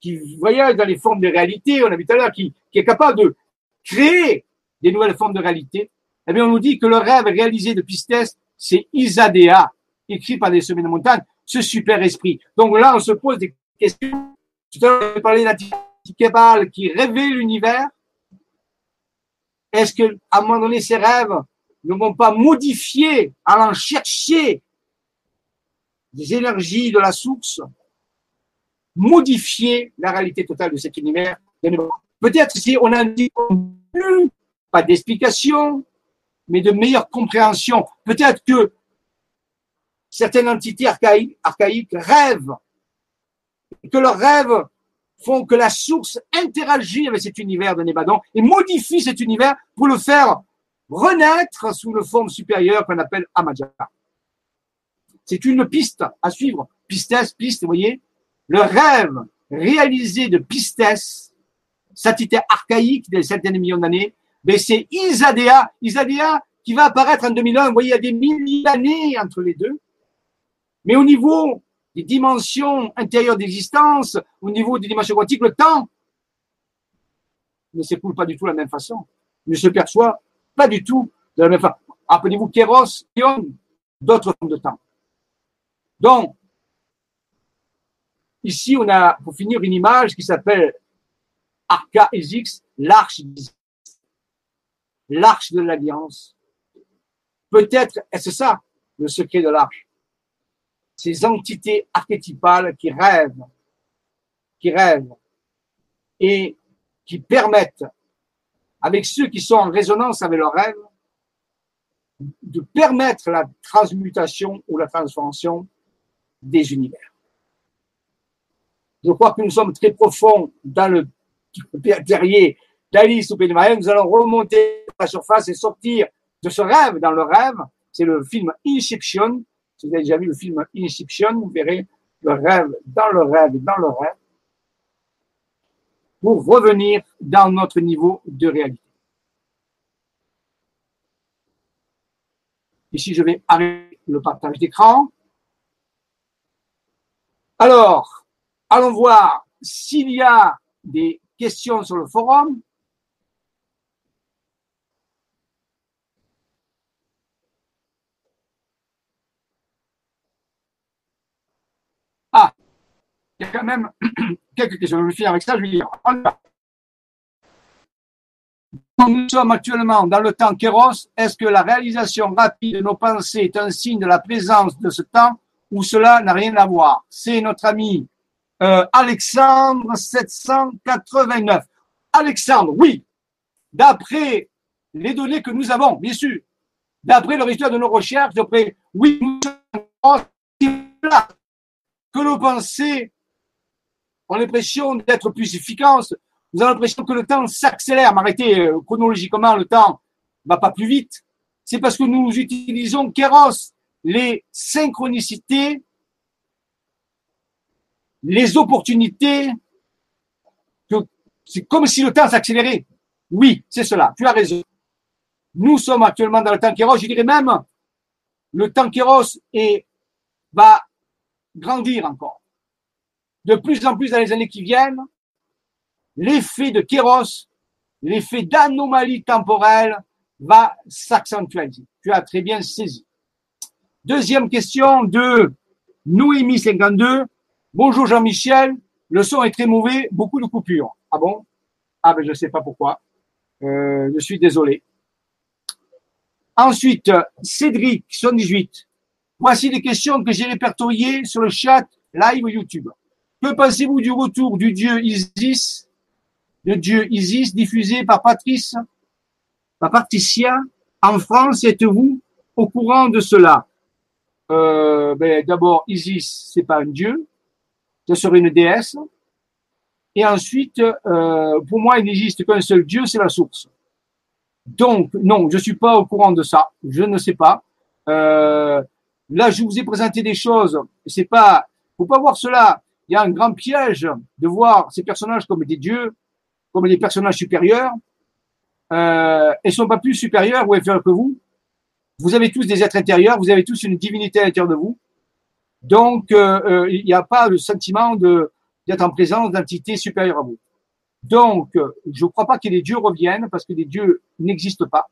qui voyage dans les formes de réalité, on a vu tout à l'heure, qui, est capable de créer des nouvelles formes de réalité, eh bien, on nous dit que le rêve réalisé de Pistes, c'est Isadea, écrit par des sommets de montagne. ce super esprit. Donc là, on se pose des questions. Tout à l'heure, j'ai parlé d'Antikebal qui rêvait l'univers. Est-ce que, à un moment donné, ces rêves ne vont pas modifier, allant chercher des énergies de la source, modifier la réalité totale de cet univers Peut-être si on a dit plus, pas d'explication, mais de meilleure compréhension. Peut-être que certaines entités archaïques, archaïques rêvent, que leurs rêves font que la source interagit avec cet univers de Nébadon et modifie cet univers pour le faire renaître sous le forme supérieure qu'on appelle Amadja. C'est une piste à suivre. Pistes, piste, vous voyez. Le rêve réalisé de Pistes, entité archaïque des centaines de millions d'années, mais c'est Isadea, Isadea qui va apparaître en 2001. Vous voyez, il y a des milliers d'années entre les deux. Mais au niveau des dimensions intérieures d'existence, au niveau des dimensions quantiques, le temps ne s'écoule pas du tout de la même façon, ne se perçoit pas du tout de la même façon. Appelez-vous Kéros, Ion, d'autres formes de temps. Donc, ici, on a, pour finir, une image qui s'appelle Arca Esix, l'arche l'arche de l'alliance. Peut-être est-ce ça le secret de l'arche? Ces entités archétypales qui rêvent, qui rêvent et qui permettent, avec ceux qui sont en résonance avec leurs rêves, de permettre la transmutation ou la transformation des univers. Je crois que nous sommes très profonds dans le terrier d'Alice ou Pénémaïen. Nous allons remonter à la surface et sortir de ce rêve dans le rêve. C'est le film Inception si vous avez déjà vu le film Inception, vous verrez le rêve dans le rêve dans le rêve pour revenir dans notre niveau de réalité. Ici, je vais arrêter le partage d'écran. Alors, allons voir s'il y a des questions sur le forum. Il y a quand même [clears throat] quelques questions. Je vais finir avec ça, je vais dire. Nous sommes actuellement dans le temps Kéros. Est-ce que la réalisation rapide de nos pensées est un signe de la présence de ce temps ou cela n'a rien à voir? C'est notre ami euh, Alexandre 789. Alexandre, oui, d'après les données que nous avons, bien sûr, d'après le résultat de nos recherches, d'après, oui, nous sommes que nos pensées on a l'impression d'être plus efficace. Vous avez l'impression que le temps s'accélère. Mais arrêtez, euh, chronologiquement, le temps va pas plus vite. C'est parce que nous utilisons Kéros, les synchronicités, les opportunités, c'est comme si le temps s'accélérait. Oui, c'est cela. Tu as raison. Nous sommes actuellement dans le temps Kéros. Je dirais même, le temps Kéros est, va grandir encore de plus en plus dans les années qui viennent, l'effet de kéros, l'effet d'anomalie temporelle va s'accentuer. Tu as très bien saisi. Deuxième question de Noémie 52. Bonjour Jean-Michel, le son est très mauvais, beaucoup de coupures. Ah bon? Ah ben je ne sais pas pourquoi. Euh, je suis désolé. Ensuite, Cédric 78. Voici les questions que j'ai répertoriées sur le chat live YouTube. Que pensez-vous du retour du dieu Isis, le dieu Isis diffusé par Patrice, par Patricia en France Êtes-vous au courant de cela? Euh, ben, D'abord, Isis, c'est pas un dieu, ce serait une déesse. Et ensuite, euh, pour moi, il n'existe qu'un seul dieu, c'est la source. Donc, non, je suis pas au courant de ça. Je ne sais pas. Euh, là, je vous ai présenté des choses. C'est pas, faut pas voir cela il y a un grand piège de voir ces personnages comme des dieux, comme des personnages supérieurs. Euh, ils sont pas plus supérieurs ou inférieurs que vous. Vous avez tous des êtres intérieurs, vous avez tous une divinité à l'intérieur de vous. Donc, euh, euh, il n'y a pas le sentiment d'être en présence d'entités supérieures à vous. Donc, je ne crois pas que les dieux reviennent parce que les dieux n'existent pas.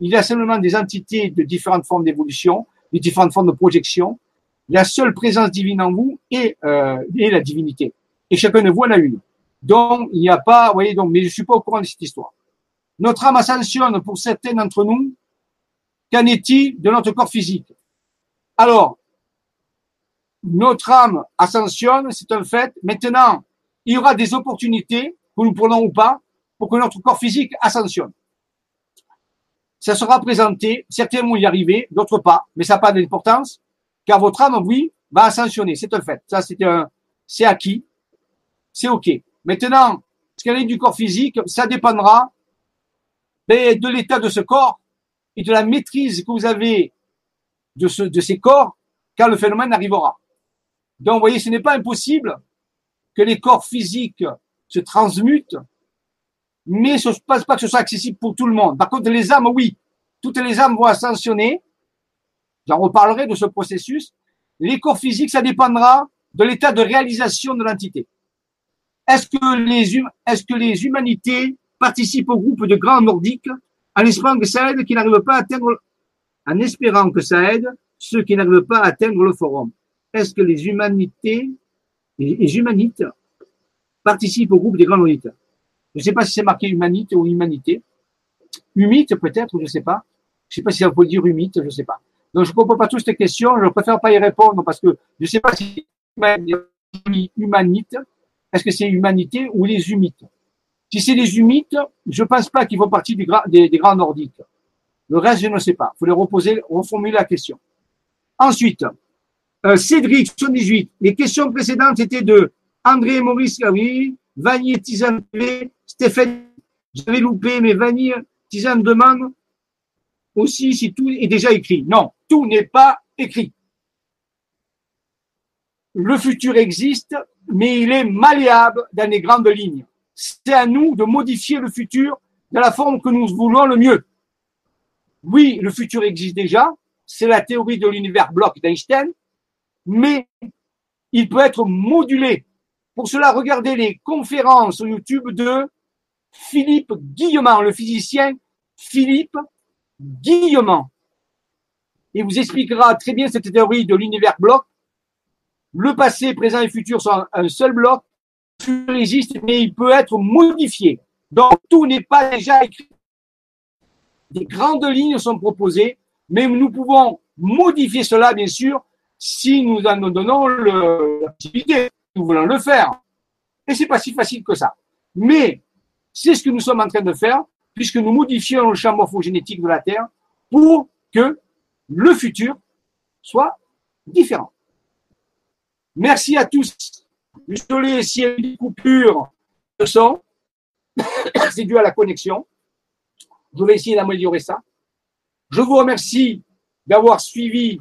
Il y a simplement des entités de différentes formes d'évolution, de différentes formes de projection, la seule présence divine en vous est, euh, est la divinité. Et chacun de vous en a une. Donc, il n'y a pas, vous voyez, donc, mais je suis pas au courant de cette histoire. Notre âme ascensionne pour certains d'entre nous. Qu'en est-il de notre corps physique Alors, notre âme ascensionne, c'est un fait. Maintenant, il y aura des opportunités, que nous prenons ou pas, pour que notre corps physique ascensionne. Ça sera présenté, certains vont y arriver, d'autres pas, mais ça n'a pas d'importance, car votre âme, oui, va ascensionner, c'est un fait. Ça, c'est un, c'est acquis, c'est ok. Maintenant, ce qu'elle est du corps physique, ça dépendra ben, de l'état de ce corps et de la maîtrise que vous avez de, ce, de ces corps quand le phénomène arrivera. Donc, vous voyez, ce n'est pas impossible que les corps physiques se transmutent, mais ce ne passe pas que ce soit accessible pour tout le monde. Par contre, les âmes, oui, toutes les âmes vont ascensionner. J'en reparlerai de ce processus. Les corps physiques, ça dépendra de l'état de réalisation de l'entité. Est-ce que les, hum, est-ce que les humanités participent au groupe de grands nordiques en espérant que ça aide qui n'arrivent pas à atteindre, en espérant que ça aide ceux qui n'arrivent pas à atteindre le forum? Est-ce que les humanités, les, humanites participent au groupe des grands nordiques? Je ne sais pas si c'est marqué humanite ou humanité. Humite peut-être, je ne sais pas. Je ne sais pas si ça peut dire humite, je ne sais pas. Donc je ne comprends pas toutes ces questions, je préfère pas y répondre parce que je ne sais pas si humanite, est-ce que c'est humanité ou les humites? Si c'est les humites, je ne pense pas qu'ils font partie des, grands nordiques. Le reste, je ne sais pas. Il faut les reposer, reformuler la question. Ensuite, euh, Cédric, 78. Les questions précédentes étaient de André Maurice oui, Vanier Tizan Stéphane, j'avais loupé, mais Vanier Tizan demande aussi si tout est déjà écrit. Non, tout n'est pas écrit. Le futur existe, mais il est malléable dans les grandes lignes. C'est à nous de modifier le futur de la forme que nous voulons le mieux. Oui, le futur existe déjà, c'est la théorie de l'univers bloc d'Einstein, mais il peut être modulé. Pour cela, regardez les conférences sur YouTube de Philippe Guillemant, le physicien Philippe Guillemant. Il vous expliquera très bien cette théorie de l'univers bloc le passé, présent et futur sont un seul bloc. Il existe, mais il peut être modifié. Donc, tout n'est pas déjà écrit. Des grandes lignes sont proposées, mais nous pouvons modifier cela, bien sûr, si nous en donnons l'activité. Nous voulons le faire. Et c'est pas si facile que ça. Mais c'est ce que nous sommes en train de faire, puisque nous modifions le champ morphogénétique de la Terre pour que le futur soit différent. Merci à tous. Désolé s'il y a une coupure de son. [coughs] C'est dû à la connexion. Je vais essayer d'améliorer ça. Je vous remercie d'avoir suivi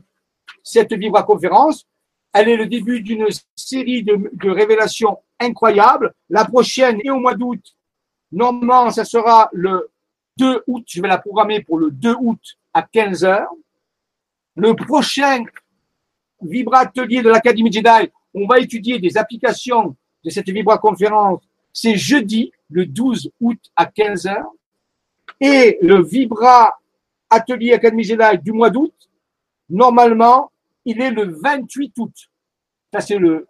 cette Vibra conférence. Elle est le début d'une série de, révélations incroyables. La prochaine est au mois d'août. Normalement, ça sera le 2 août. Je vais la programmer pour le 2 août à 15 heures. Le prochain Vibra Atelier de l'Académie Jedi, on va étudier des applications de cette Vibra conférence. C'est jeudi, le 12 août à 15 h Et le Vibra Atelier Académie Jedi du mois d'août, normalement, il est le 28 août. Ça, c'est le,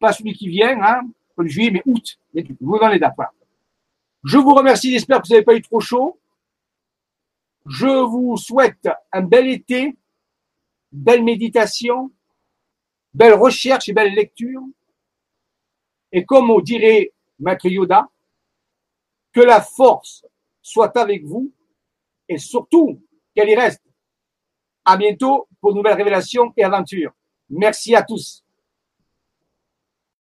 pas celui qui vient, hein, le juillet, mais août. Vous dans les Je vous remercie, j'espère que vous n'avez pas eu trop chaud. Je vous souhaite un bel été belle méditation, belle recherche et belle lecture. Et comme on dirait Maître Yoda, que la force soit avec vous et surtout qu'elle y reste. À bientôt pour de nouvelles révélations et aventures. Merci à tous.